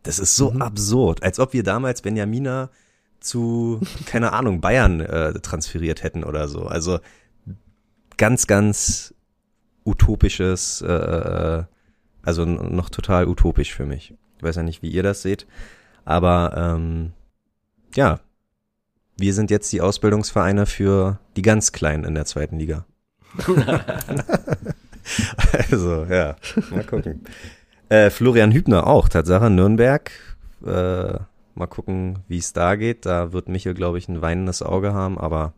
Das ist so absurd, als ob wir damals Benjamina zu, keine Ahnung, Bayern äh, transferiert hätten oder so. Also ganz, ganz utopisches, äh, also n- noch total utopisch für mich. Ich weiß ja nicht, wie ihr das seht, aber ähm, ja, wir sind jetzt die Ausbildungsvereine für die ganz Kleinen in der zweiten Liga. also, ja, mal gucken. Äh, Florian Hübner auch, Tatsache, Nürnberg. Äh, mal gucken, wie es da geht. Da wird Michel, glaube ich, ein weinendes Auge haben, aber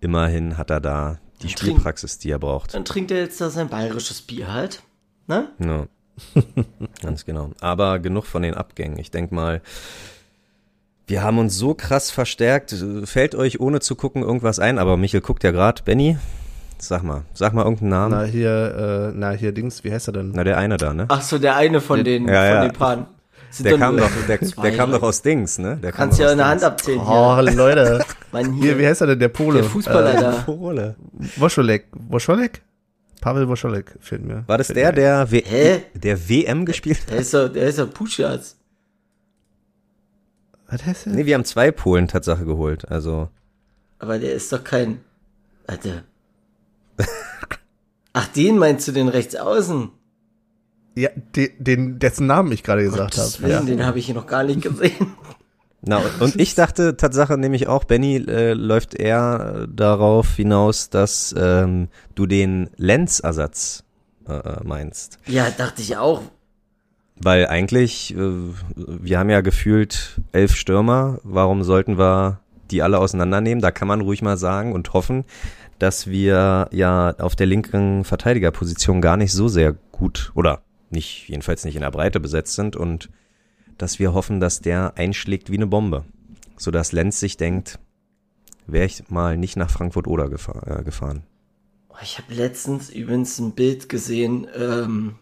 immerhin hat er da die Trink- Spielpraxis, die er braucht. Dann trinkt er jetzt da sein bayerisches Bier halt. Ne? Ja. Ganz genau. Aber genug von den Abgängen. Ich denk mal, wir haben uns so krass verstärkt. Fällt euch ohne zu gucken irgendwas ein? Aber Michel guckt ja gerade. Benny, sag mal, sag mal irgendeinen Namen. na, hier, äh, na, hier Dings, wie heißt er denn? Na, der eine da, ne? Ach so, der eine von den, Ja, ja. von den Paaren. Sind Der kam doch, der, der kam drei. doch aus Dings, ne? Der kam Kannst doch ja aus in der Dings. Hand abzählen. Oh, Leute. Mann, Hier, hier, wie heißt er denn, der Pole? der Fußballer da. Pole. Äh, Woscholek. Woscholek? Pavel Woscholek, fehlt mir. War das der, der, w Hä? der WM gespielt hat? Der ist doch, der ist doch Puschatz. Was heißt der? Nee, wir haben zwei Polen Tatsache geholt. Also, Aber der ist doch kein. Warte. Ach, den meinst du den rechts außen? Ja, den, den, dessen Namen ich gerade gesagt habe. Ja. den habe ich hier noch gar nicht gesehen. Na, und- und ich dachte Tatsache nämlich auch, Benny, äh, läuft eher darauf hinaus, dass ähm, du den Lenz-Ersatz äh, meinst. Ja, dachte ich auch. Weil eigentlich, äh, wir haben ja gefühlt elf Stürmer, warum sollten wir die alle auseinandernehmen? Da kann man ruhig mal sagen und hoffen, dass wir ja auf der linken Verteidigerposition gar nicht so sehr gut oder nicht, jedenfalls nicht in der Breite besetzt sind und dass wir hoffen, dass der einschlägt wie eine Bombe. Sodass Lenz sich denkt, wäre ich mal nicht nach Frankfurt oder gefahr, äh, gefahren. Ich habe letztens übrigens ein Bild gesehen. Ähm,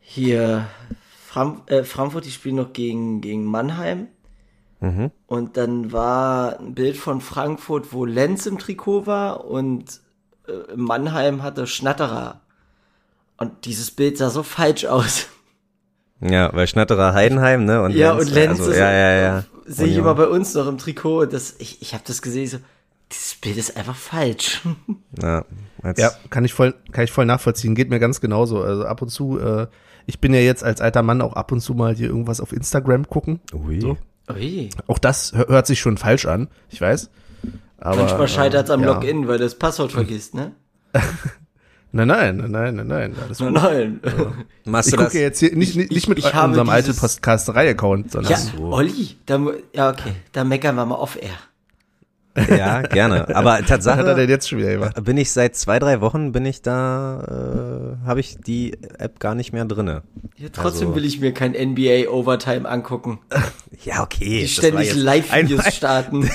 hier Fram äh, Frankfurt, die spielen noch gegen, gegen Mannheim. Mhm. Und dann war ein Bild von Frankfurt, wo Lenz im Trikot war und äh, Mannheim hatte Schnatterer. Und dieses Bild sah so falsch aus. Ja, weil Schnatterer Heidenheim, ne? Und ja, und Lenz also, ist, ja, ja, ja. sehe ich immer bei uns noch im Trikot. Das, ich ich habe das gesehen, so, dieses Bild ist einfach falsch. Ja, Ja, kann ich voll, kann ich voll nachvollziehen. Geht mir ganz genauso. Also ab und zu, äh, ich bin ja jetzt als alter Mann auch ab und zu mal hier irgendwas auf Instagram gucken. Ui. So. Ui. Auch das hör- hört sich schon falsch an, ich weiß. Aber, Manchmal scheitert es am äh, ja. Login, weil du das Passwort vergisst, ne? Nein, nein, nein, nein, nein, nein. Alles gut. Nein. Machst Ich du gucke das? jetzt hier nicht, nicht, ich- nicht mit ich habe unserem alten dieses- Podcasterei-Account, sondern Ja, Olli, da, ja, okay, da meckern wir mal off-air. Ja, gerne. Aber was hat er denn Tatsache jetzt schon wieder gemacht? bin ich seit zwei, drei Wochen bin ich da, äh, habe ich die App gar nicht mehr drinne. Ja, trotzdem Also- will ich mir kein NBA Overtime angucken, Ja, okay. die ständig Live-Videos starten.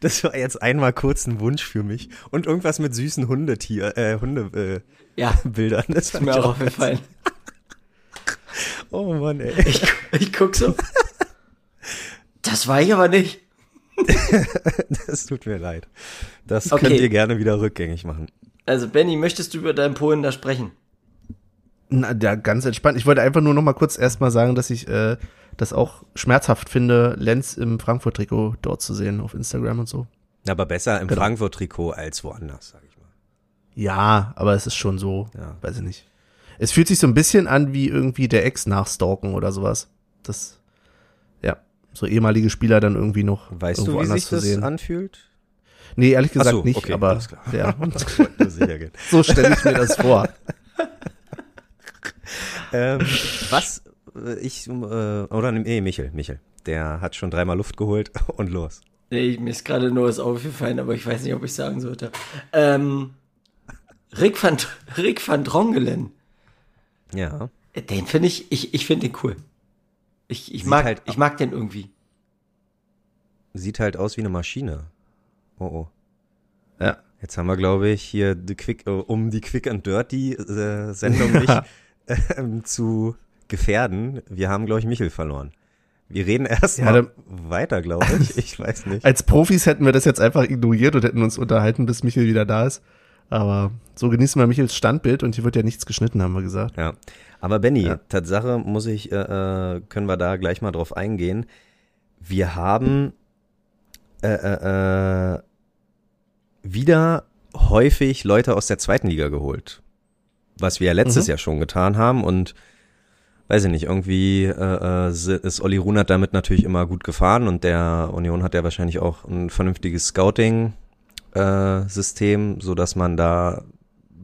Das war jetzt einmal kurz ein Wunsch für mich. Und irgendwas mit süßen Hundetier, äh, Hundebildern. Äh, Ja, Bildern. das ist mir auch aufgefallen. Oh Mann, ey. Ich, ich guck so. Das war ich aber nicht. Das tut mir leid. Das Okay. könnt ihr gerne wieder rückgängig machen. Also, Benny, möchtest du über deinen Polen da sprechen? Na, ja, ganz entspannt. Ich wollte einfach nur noch mal kurz erstmal sagen, dass ich äh, das auch schmerzhaft finde, Lenz im Frankfurt-Trikot dort zu sehen auf Instagram und so. Aber besser im Genau. Frankfurt-Trikot als woanders, sag ich mal. Ja, aber es ist schon so, Ja. weiß ich nicht. Es fühlt sich so ein bisschen an wie irgendwie der Ex nachstalken oder sowas. Das, ja, so ehemalige Spieler dann irgendwie noch Weißt du, wie sich das sehen. anfühlt? Nee, ehrlich gesagt so, nicht, okay, aber ja, so stelle ich mir das vor. ähm, was äh, ich, äh, oder nee, Michel, Michel, der hat schon dreimal Luft geholt und los. Nee, mir ist gerade nur was aufgefallen, aber ich weiß nicht, ob ich sagen sollte. Ähm, Rick van, Rick van Drongelen. Ja. Den finde ich, ich, ich finde den cool. Ich, ich Sieht mag, halt- ich mag den irgendwie. Sieht halt aus wie eine Maschine. oh, oh. Ja. Jetzt haben wir, glaube ich, hier die Quick, äh, um die Quick and Dirty äh, Sendung nicht Ähm, zu gefährden. Wir haben, glaube ich, Michel verloren. Wir reden erst Ja, weiter, glaube ich. Ich weiß nicht. Als Profis hätten wir das jetzt einfach ignoriert und hätten uns unterhalten, bis Michel wieder da ist. Aber so genießen wir Michels Standbild und hier wird ja nichts geschnitten, haben wir gesagt. Ja. Aber Benny, Ja. Tatsache muss ich, äh, äh, können wir da gleich mal drauf eingehen. Wir haben äh, äh, äh, wieder häufig Leute aus der zweiten Liga geholt. Was wir ja letztes Mhm. Jahr schon getan haben und weiß ich nicht, irgendwie äh, äh, ist Olli Runert damit natürlich immer gut gefahren und der Union hat ja wahrscheinlich auch ein vernünftiges Scouting-System, so dass man da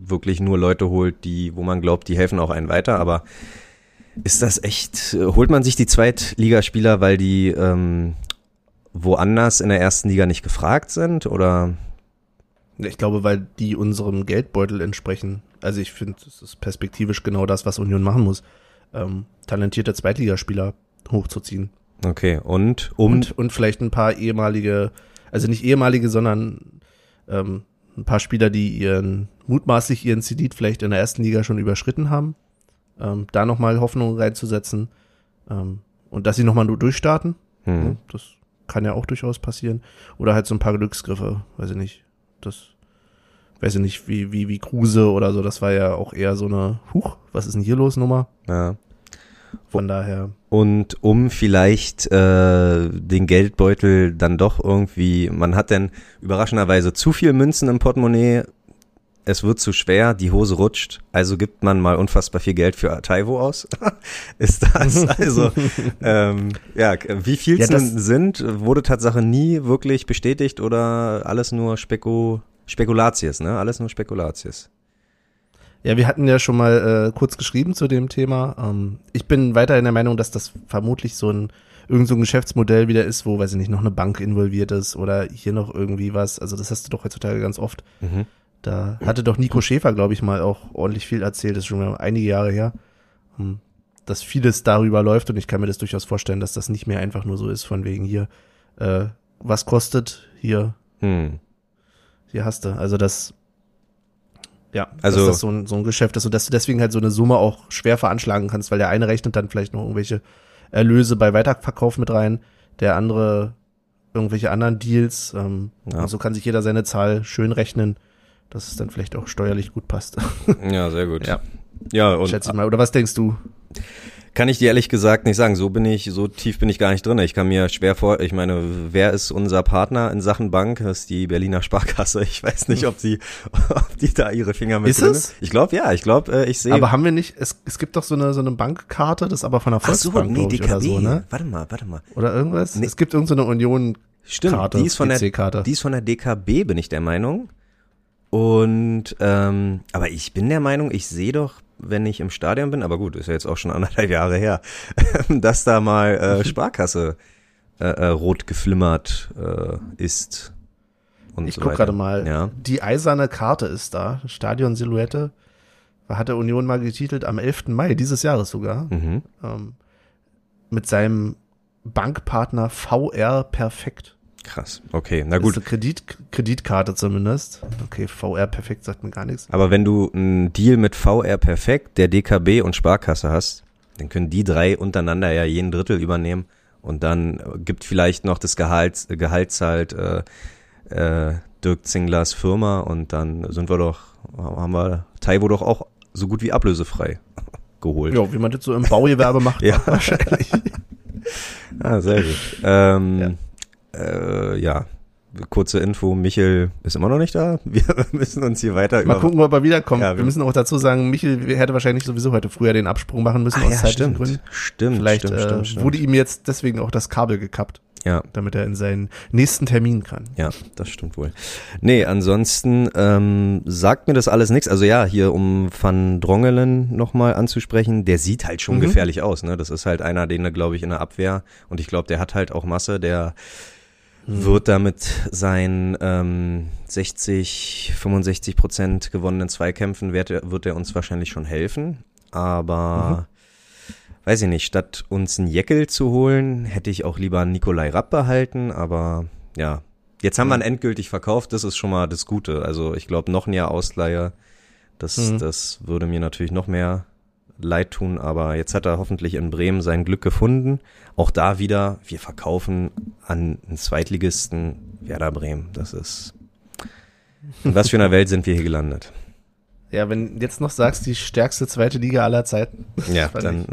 wirklich nur Leute holt, die, wo man glaubt, die helfen auch einen weiter, aber ist das echt, äh, holt man sich die Zweitligaspieler, weil die ähm, woanders in der ersten Liga nicht gefragt sind oder? Ich glaube, weil die unserem Geldbeutel entsprechen. Also ich finde, das ist perspektivisch genau das, was Union machen muss. Ähm, talentierte Zweitligaspieler hochzuziehen. Okay, und um Und, und vielleicht ein paar ehemalige, also nicht ehemalige, sondern ähm, ein paar Spieler, die ihren, mutmaßlich ihren Zenit vielleicht in der ersten Liga schon überschritten haben, ähm, da nochmal Hoffnung reinzusetzen ähm, und dass sie nochmal nur durchstarten. hm, Das kann ja auch durchaus passieren. Oder halt so ein paar Glücksgriffe, weiß ich nicht. Das, weiß ich nicht, wie, wie, wie Kruse oder so, das war ja auch eher so eine, huch, was ist denn hier los, Nummer? ja. Von daher, Und um vielleicht äh, den Geldbeutel dann doch irgendwie, man hat denn überraschenderweise zu viel Münzen im Portemonnaie, es wird zu schwer, die Hose rutscht, also gibt man mal unfassbar viel Geld für Taiwo aus. Ist das also, ähm, ja, wie viel Ja, sind, wurde Tatsache nie wirklich bestätigt oder alles nur Speku Spekulatius, ne? Alles nur Spekulatius. Ja, wir hatten ja schon mal äh, kurz geschrieben zu dem Thema. Ähm, ich bin weiterhin der Meinung, dass das vermutlich so ein irgend so ein Geschäftsmodell wieder ist, wo, weiß ich nicht, noch eine Bank involviert ist oder hier noch irgendwie was. Also das hast du doch heutzutage ganz oft. Mhm. Da hatte doch Nico Schäfer, glaube ich, mal auch ordentlich viel erzählt, das ist schon einige Jahre her, ähm, dass vieles darüber läuft und ich kann mir das durchaus vorstellen, dass das nicht mehr einfach nur so ist, von wegen hier, äh, was kostet, hier, Hm. hier hast du. Also das, ja, Also- dass das so ein, so ein Geschäft ist und dass du deswegen halt so eine Summe auch schwer veranschlagen kannst, weil der eine rechnet dann vielleicht noch irgendwelche Erlöse bei Weiterverkauf mit rein, der andere irgendwelche anderen Deals. Ähm, Ja. und so kann sich jeder seine Zahl schön rechnen, dass es dann vielleicht auch steuerlich gut passt. Ja, sehr gut. Ja. Ja, und Schätze ich mal. Oder was denkst du? Kann ich dir ehrlich gesagt nicht sagen. So bin ich, so tief bin ich gar nicht drin. Ich kann mir schwer vor, ich meine, wer ist unser Partner in Sachen Bank? Das ist die Berliner Sparkasse. Ich weiß nicht, ob die, ob die da ihre Finger mit Ist drin es? Ich glaube, ja, ich glaube, äh, ich sehe. Aber haben wir nicht, es, es gibt doch so eine, so eine Bankkarte, das ist aber von der Ach so, Volksbank, nee, DKB. oder so, ne? Warte mal, warte mal. Oder irgendwas? Nee. Es gibt irgendeine Union Stimmt, Karte, die ist von der, die ist von der DKB, bin ich der Meinung. Und, ähm, aber ich bin der Meinung, ich sehe doch, wenn ich im Stadion bin, aber gut, ist ja jetzt auch schon anderthalb Jahre her, dass da mal äh, Sparkasse äh, äh, rot geflimmert äh, ist. Und Ich so guck gerade mal. Ja. Die eiserne Karte ist da. Stadion-Silhouette. Hat der Union mal getitelt am 11. Mai dieses Jahres sogar. Mhm. Ähm, mit seinem Bankpartner VR Perfekt. Krass. Okay, na Ist gut. eine Kredit Kreditkarte zumindest. Okay, VR Perfekt sagt mir gar nichts. Aber wenn du einen Deal mit VR Perfekt, der DKB und Sparkasse hast, dann können die drei untereinander ja jeden Drittel übernehmen und dann gibt vielleicht noch das Gehalt, Gehalts halt äh, äh, Dirk Zinglers Firma und dann sind wir doch, haben wir Taiwo doch auch so gut wie ablösefrei geholt. Ja, wie man das so im Baugewerbe macht, Ja. wahrscheinlich. Ah, sehr gut. Ähm, ja. Äh, ja, kurze Info, Michel ist immer noch nicht da. Wir müssen uns hier weiter Mal gucken, ob er wiederkommt. Ja, wir- wir müssen auch dazu sagen, Michel hätte wahrscheinlich sowieso heute früher den Absprung machen müssen Ah, aus ja, zeitlichen stimmt, Gründen. stimmt, Vielleicht stimmt, äh, stimmt, stimmt. wurde ihm jetzt deswegen auch das Kabel gekappt, ja, damit er in seinen nächsten Termin kann. Ja, das stimmt wohl. Nee, ansonsten ähm, sagt mir das alles nichts. Also ja, hier um Van Drongelen nochmal anzusprechen, der sieht halt schon Mhm. gefährlich aus. Ne? Das ist halt einer, den er, glaube ich, in der Abwehr und ich glaube, der hat halt auch Masse, der wird damit seinen ähm, 60, 65 Prozent gewonnenen Zweikämpfen, wird er, wird er uns wahrscheinlich schon helfen. Aber weiß ich nicht, statt uns einen Jeckel zu holen, hätte ich auch lieber einen Nikolai Rapp behalten, aber ja, Jetzt haben wir ihn endgültig verkauft, das ist schon mal das Gute. Also ich glaube, noch ein Jahr Ausleihe, das, Mhm. das würde mir natürlich noch mehr leid tun, aber jetzt hat er hoffentlich in Bremen sein Glück gefunden. Auch da wieder, wir verkaufen an einen Zweitligisten Werder Bremen. Das ist, in was für einer Welt sind wir hier gelandet? Ja, wenn du jetzt noch sagst, die stärkste zweite Liga aller Zeiten. Ja, dann.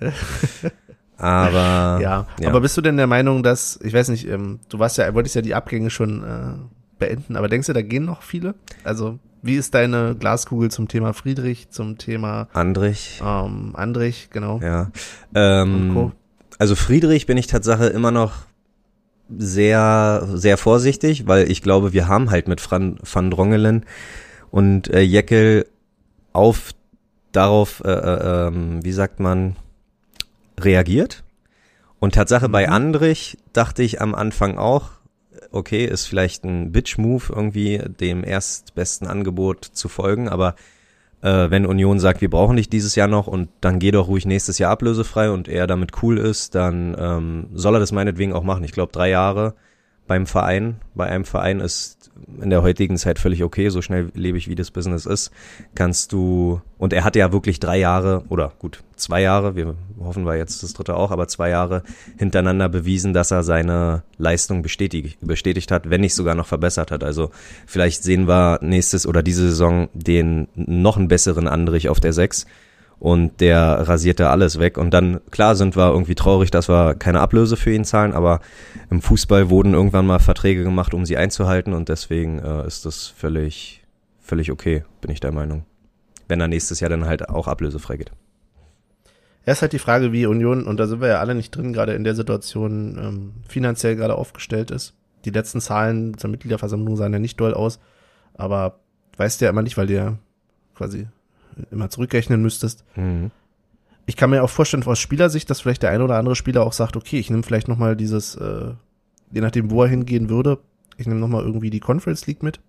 aber Ja, aber bist du denn der Meinung, dass, ich weiß nicht, ähm, du warst ja, wolltest ja die Abgänge schon äh, beenden, aber denkst du, da gehen noch viele? Also, wie ist deine Glaskugel zum Thema Friedrich, zum Thema Andrich, ähm, Andrich, genau, ja. Ähm. Also Friedrich bin ich Tatsache immer noch sehr, sehr vorsichtig, weil ich glaube, wir haben halt mit Fran, Van Drongelen und äh, Jeckel auf darauf, äh, äh, ähm, wie sagt man, reagiert. Und Tatsache bei Mhm. Andrich dachte ich am Anfang auch, okay, ist vielleicht ein Bitch-Move irgendwie dem erstbesten Angebot zu folgen, aber äh, wenn Union sagt, wir brauchen dich dieses Jahr noch und dann geh doch ruhig nächstes Jahr ablösefrei und er damit cool ist, dann ähm, soll er das meinetwegen auch machen. Ich glaube, drei Jahre beim Verein, bei einem Verein ist in der heutigen Zeit völlig okay, so schnelllebig wie das Business ist, kannst du, und er hat ja wirklich drei Jahre, oder gut, zwei Jahre, wir hoffen wir jetzt das dritte auch, aber zwei Jahre hintereinander bewiesen, dass er seine Leistung bestätigt, bestätigt hat, wenn nicht sogar noch verbessert hat. Also vielleicht sehen wir nächstes oder diese Saison den noch einen besseren Andrich auf der Sechs und der rasierte alles weg. Und dann, klar, sind wir irgendwie traurig, dass wir keine Ablöse für ihn zahlen, aber im Fußball wurden irgendwann mal Verträge gemacht, um sie einzuhalten und deswegen äh, ist das völlig, völlig okay, bin ich der Meinung. Wenn er nächstes Jahr dann halt auch ablösefrei geht. Ist halt die Frage, wie Union, und da sind wir ja alle nicht drin, gerade in der Situation, ähm, finanziell gerade aufgestellt ist. Die letzten Zahlen zur Mitgliederversammlung sahen ja nicht doll aus, aber weißt ja immer nicht, weil du ja quasi immer zurückrechnen müsstest. Mhm. Ich kann mir auch vorstellen, aus Spielersicht, dass vielleicht der ein oder andere Spieler auch sagt, okay, ich nehme vielleicht nochmal dieses, äh, je nachdem, wo er hingehen würde, ich nehme nochmal irgendwie die Conference League mit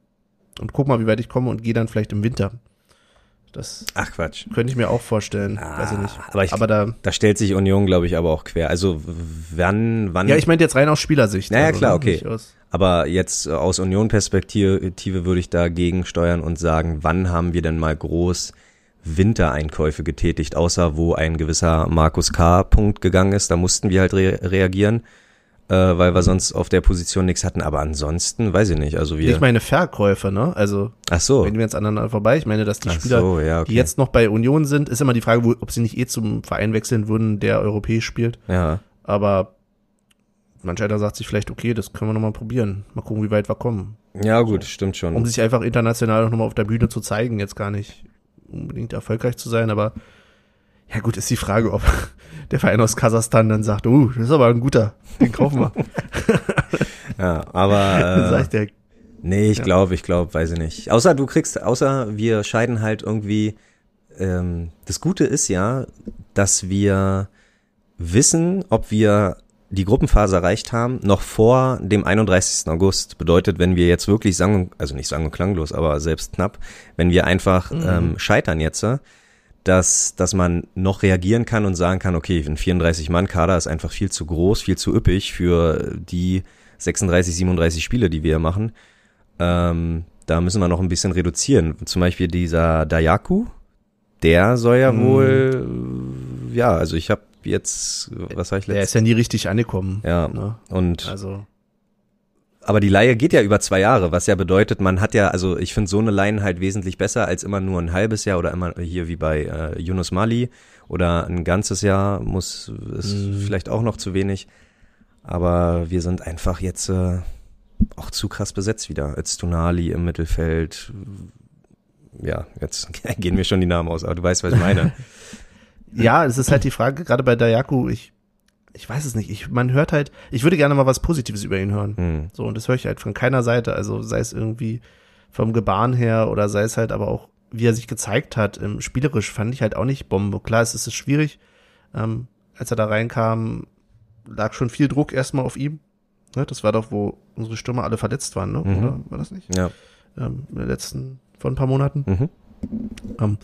und guck mal, wie weit ich komme und gehe dann vielleicht im Winter. Das Ach Quatsch. könnte ich mir auch vorstellen, Ah, weiß ich nicht. aber ich- aber da, Da stellt sich Union, glaube ich, aber auch quer. Also wann, wann ja, ich meinte jetzt rein aus Spielersicht. Naja, also, klar, okay. Aber jetzt äh, aus Union-Perspektive würde ich dagegen steuern und sagen, wann haben wir denn mal groß Wintereinkäufe getätigt, außer wo ein gewisser Markus K. Punkt gegangen ist, da mussten wir halt re reagieren, äh, weil wir sonst auf der Position nichts hatten. Aber ansonsten, weiß ich nicht, also wir. Ich meine Verkäufe, ne? Also, ach so. reden wir jetzt aneinander vorbei. Ich meine, dass die Ach Spieler, so, ja, okay. die jetzt noch bei Union sind, ist immer die Frage, wo, ob sie nicht eh zum Verein wechseln würden, der europäisch spielt. Ja. Aber manch einer sagt sich vielleicht, okay, das können wir nochmal probieren. Mal gucken, wie weit wir kommen. Ja, gut, stimmt schon. Um sich einfach international nochmal auf der Bühne zu zeigen, jetzt gar nicht unbedingt erfolgreich zu sein, aber ja gut, ist die Frage, ob der Verein aus Kasachstan dann sagt, oh, das ist aber ein guter, den kaufen wir. ja, aber. Dann Äh, sag ich der, Nee, ich Ja. glaube, ich glaube, weiß ich nicht. Außer du kriegst, außer wir scheiden halt irgendwie. Ähm, das Gute ist ja, dass wir wissen, ob wir die Gruppenphase erreicht haben, noch vor dem 31. August. Bedeutet, wenn wir jetzt wirklich sagen, also nicht sagen und klanglos, aber selbst knapp, wenn wir einfach Mhm. ähm, scheitern jetzt, dass, dass man noch reagieren kann und sagen kann, okay, ein 34-Mann-Kader ist einfach viel zu groß, viel zu üppig für die 36, 37 Spiele, die wir machen. Ähm, da müssen wir noch ein bisschen reduzieren. Zum Beispiel dieser Dayaku, der soll ja Mhm. wohl, ja, also ich habe jetzt, was sag ich der letztes? ist ja nie richtig angekommen. Ja, Ne? und Also, aber die Leihe geht ja über zwei Jahre, was ja bedeutet, man hat ja, also ich finde so eine Leihen halt wesentlich besser als immer nur ein halbes Jahr oder immer hier wie bei äh, Yunus Mali oder ein ganzes Jahr muss ist Mhm. vielleicht auch noch zu wenig. Aber wir sind einfach jetzt äh, auch zu krass besetzt wieder. Als Tunali im Mittelfeld. Ja, jetzt gehen mir schon die Namen aus, aber du weißt, was ich meine. ja, es ist halt die Frage, gerade bei Dayaku, ich, ich weiß es nicht, ich, man hört halt, ich würde gerne mal was Positives über ihn hören. Hm. So, und das höre ich halt von keiner Seite, also sei es irgendwie vom Gebaren her oder sei es halt aber auch, wie er sich gezeigt hat, im spielerisch fand ich halt auch nicht Bombe. Klar, es ist schwierig, ähm, als er da reinkam, lag schon viel Druck erstmal auf ihm. Ne, das war doch, wo unsere Stürmer alle verletzt waren, ne? Mhm. Oder war das nicht? Ja. Ähm, in den letzten, vor ein paar Monaten. Mhm. Ähm,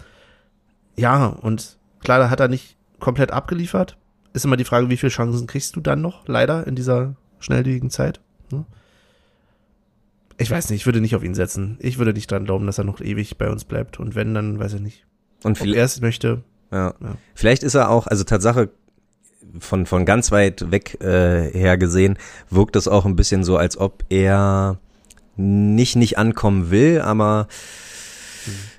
ja, und klar, da hat er nicht komplett abgeliefert. Ist immer die Frage, wie viele Chancen kriegst du dann noch, leider, in dieser schnelllebigen Zeit. Ne? Ich weiß nicht, ich würde nicht auf ihn setzen. Ich würde nicht dran glauben, dass er noch ewig bei uns bleibt. Und wenn, dann weiß ich nicht. Und Ob vielleicht, er es möchte. ja. Ja. vielleicht ist er auch, also Tatsache von, von ganz weit weg äh, her gesehen, wirkt es auch ein bisschen so, als ob er nicht nicht ankommen will, aber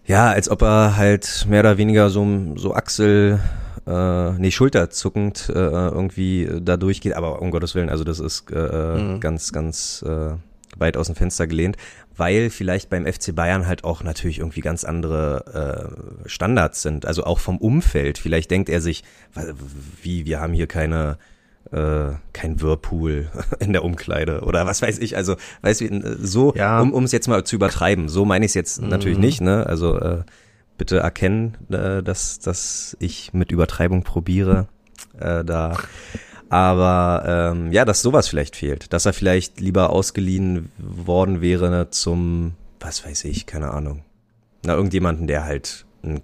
ja, als ob er halt mehr oder weniger so, so Achsel, äh, nee, schulterzuckend äh, irgendwie da durchgeht, aber um Gottes Willen, also das ist äh, Mhm. ganz, ganz äh, weit aus dem Fenster gelehnt, weil vielleicht beim FC Bayern halt auch natürlich irgendwie ganz andere äh, Standards sind, also auch vom Umfeld. Vielleicht denkt er sich, wie, wir haben hier keine äh, kein Whirlpool in der Umkleide oder was weiß ich. Also, weißt du, so, Ja. um um es jetzt mal zu übertreiben, so meine ich es jetzt natürlich Mhm. nicht, ne? Also äh, bitte erkennen, äh, dass, dass ich mit Übertreibung probiere. Äh, da. Aber ähm, ja, dass sowas vielleicht fehlt. Dass er vielleicht lieber ausgeliehen worden wäre zum, was weiß ich, keine Ahnung. Na, irgendjemanden, der halt ein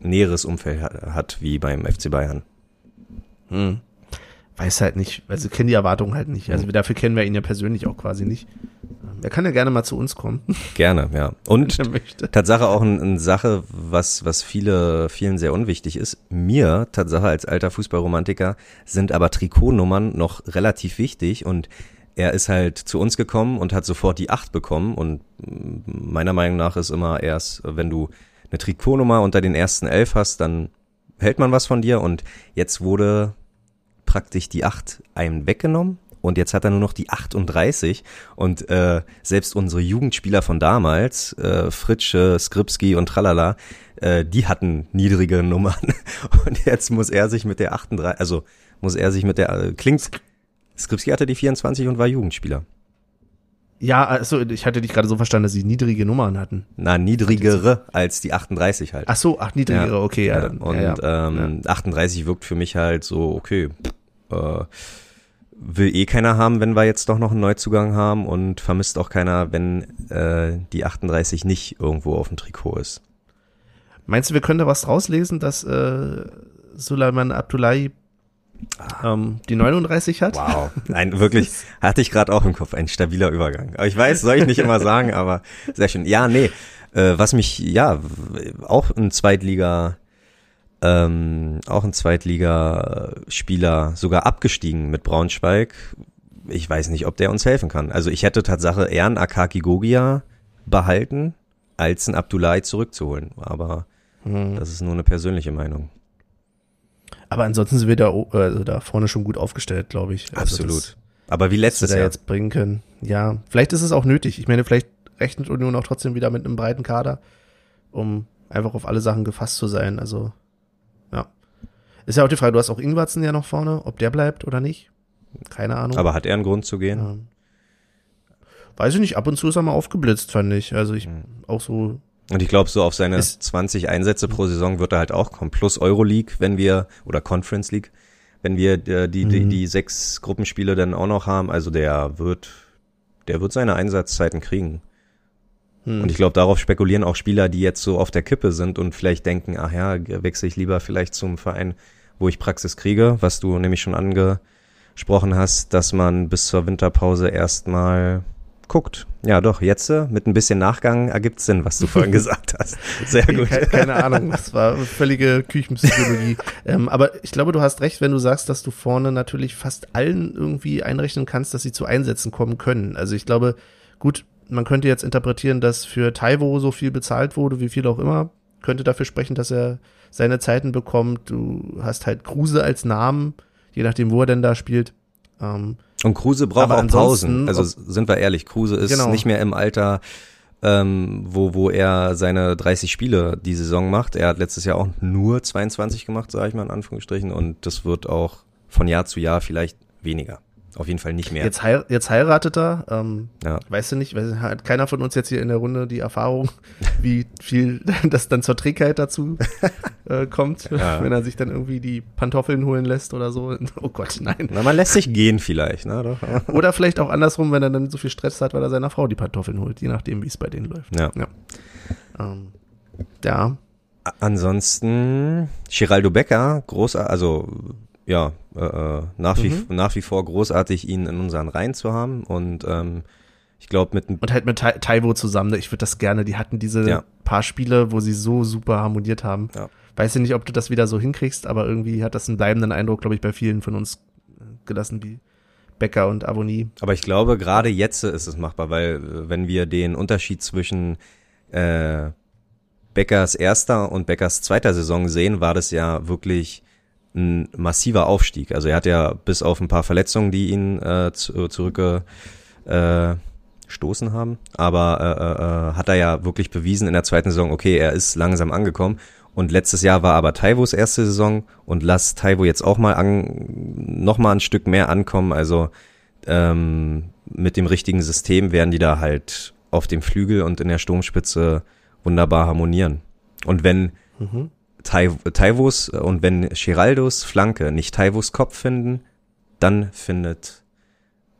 näheres Umfeld ha- hat, wie beim FC Bayern. Hm. Weiß halt nicht. Also kennen die Erwartungen halt nicht. Also dafür kennen wir ihn ja persönlich auch quasi nicht. Ähm, Er kann ja gerne mal zu uns kommen, Gerne, ja. Und. Tatsache auch eine ein Sache, was, was viele, vielen sehr unwichtig ist. Mir, Tatsache als alter Fußballromantiker, sind aber Trikotnummern noch relativ wichtig und er ist halt zu uns gekommen und hat sofort die 8 bekommen und meiner Meinung nach ist immer erst, wenn du eine Trikotnummer unter den ersten elf hast, dann hält man was von dir und jetzt wurde praktisch die 8 einem weggenommen und jetzt hat er nur noch die 38 und äh, selbst unsere Jugendspieler von damals, äh, Fritsche, Skripski und Tralala, äh, die hatten niedrige Nummern und jetzt muss er sich mit der 38, also muss er sich mit der, äh, klingt, Skripski hatte die 24 und war Jugendspieler. Ja, also ich hatte dich gerade so verstanden, dass sie niedrige Nummern hatten. Na, niedrigere als die 38 halt. Ach so, ach, niedrigere, Ja. okay, ja. Ja, dann, und ja. Ähm, 38 wirkt für mich halt so, okay, äh, will eh keiner haben, wenn wir jetzt doch noch einen Neuzugang haben und vermisst auch keiner, wenn äh, die 38 nicht irgendwo auf dem Trikot ist. Meinst du, wir können da was draus lesen, dass äh, Sulaiman Abdullahi ähm, die 39 hat? Wow, ein wirklich, hatte ich gerade auch im Kopf, ein stabiler Übergang. Aber ich weiß, soll ich nicht immer sagen, aber sehr schön. Ja, nee, äh, was mich, ja, auch ein Zweitliga, ähm, auch ein Zweitligaspieler sogar abgestiegen mit Braunschweig. Ich weiß nicht, ob der uns helfen kann. Also ich hätte Tatsache eher einen Akaki Gogia behalten, als einen Abdullahi zurückzuholen. Aber Hm. das ist nur eine persönliche Meinung. Aber ansonsten sind wir da, also da vorne schon gut aufgestellt, glaube ich. Also Absolut. Das, Aber wie letztes Jahr. jetzt bringen können. Ja, vielleicht ist es auch nötig. Ich meine, vielleicht rechnet Union auch trotzdem wieder mit einem breiten Kader, um einfach auf alle Sachen gefasst zu sein. Also, ja. Ist ja auch die Frage, du hast auch Ingwarzen ja noch vorne, ob der bleibt oder nicht. Keine Ahnung. Aber hat er einen Grund zu gehen? Ja. Weiß ich nicht, ab und zu ist er mal aufgeblitzt, fand ich. Also ich Mhm. auch so, Und ich glaube, so auf seine Ist- 20 Einsätze pro Saison wird er halt auch kommen. Plus Euroleague, wenn wir, oder Conference League, wenn wir äh, die, die, Mhm. die sechs Gruppenspiele dann auch noch haben. Also der wird, der wird seine Einsatzzeiten kriegen. Hm, Und ich glaube, darauf spekulieren auch Spieler, die jetzt so auf der Kippe sind und vielleicht denken, ach ja, wechsle ich lieber vielleicht zum Verein, wo ich Praxis kriege, was du nämlich schon angesprochen hast, dass man bis zur Winterpause erstmal guckt. Ja, doch, jetzt äh, mit ein bisschen Nachgang ergibt Sinn, was du vorhin gesagt hast. Sehr gut. keine, keine Ahnung, das war völlige Küchenpsychologie. ähm, aber ich glaube, du hast recht, wenn du sagst, dass du vorne natürlich fast allen irgendwie einrechnen kannst, dass sie zu Einsätzen kommen können. Also ich glaube, gut, man könnte jetzt interpretieren, dass für Taiwo so viel bezahlt wurde, wie viel auch immer, könnte dafür sprechen, dass er seine Zeiten bekommt. Du hast halt Kruse als Namen, je nachdem, wo er denn da spielt. Ähm, Und Kruse braucht auch Pausen. Also sind wir ehrlich, Kruse ist Genau. nicht mehr im Alter, ähm, wo, wo er seine 30 Spiele die Saison macht. Er hat letztes Jahr auch nur 22 gemacht, sage ich mal in Anführungsstrichen. Und das wird auch von Jahr zu Jahr vielleicht weniger. Auf jeden Fall nicht mehr. jetzt, heir jetzt heiratet er. Ähm, Ja. Weißt du nicht, weiß, hat keiner von uns jetzt hier in der Runde die Erfahrung, wie viel das dann zur Trägheit dazu äh, kommt, Ja. wenn er sich dann irgendwie die Pantoffeln holen lässt oder so. Oh Gott, nein. Na, man lässt sich gehen vielleicht, ne? Doch. Oder vielleicht auch andersrum, wenn er dann so viel Stress hat, weil er seiner Frau die Pantoffeln holt, je nachdem, wie es bei denen läuft. Ja. Ja. Ähm, ja. Ansonsten Geraldo Becker, groß, also ja, äh, äh, nach, wie, Mhm. nach wie vor großartig, ihn in unseren Reihen zu haben. Und ähm, Ich glaube, mit Und halt mit Tai- Taiwo zusammen, ne? ich würde das gerne, die hatten diese Ja. paar Spiele, wo sie so super harmoniert haben. Ja. Weiß ich nicht, ob du das wieder so hinkriegst, aber irgendwie hat das einen bleibenden Eindruck, glaube ich, bei vielen von uns äh, gelassen, wie Becker und Avonie. Aber ich glaube, gerade jetzt ist es machbar, weil äh, wenn wir den Unterschied zwischen äh, Beckers erster und Beckers zweiter Saison sehen, war das ja wirklich ein massiver Aufstieg. Also er hat ja bis auf ein paar Verletzungen, die ihn äh, zu, zurückge äh, haben, aber äh, äh, hat er ja wirklich bewiesen in der zweiten Saison, okay, er ist langsam angekommen. Und letztes Jahr war aber Taivos erste Saison und lass Taivo jetzt auch mal an, noch mal ein Stück mehr ankommen. Also ähm, mit dem richtigen System werden die da halt auf dem Flügel und in der Sturmspitze wunderbar harmonieren. Und wenn Mhm. Tai- Taivos und wenn Giraldos Flanke nicht Taivos Kopf finden, dann findet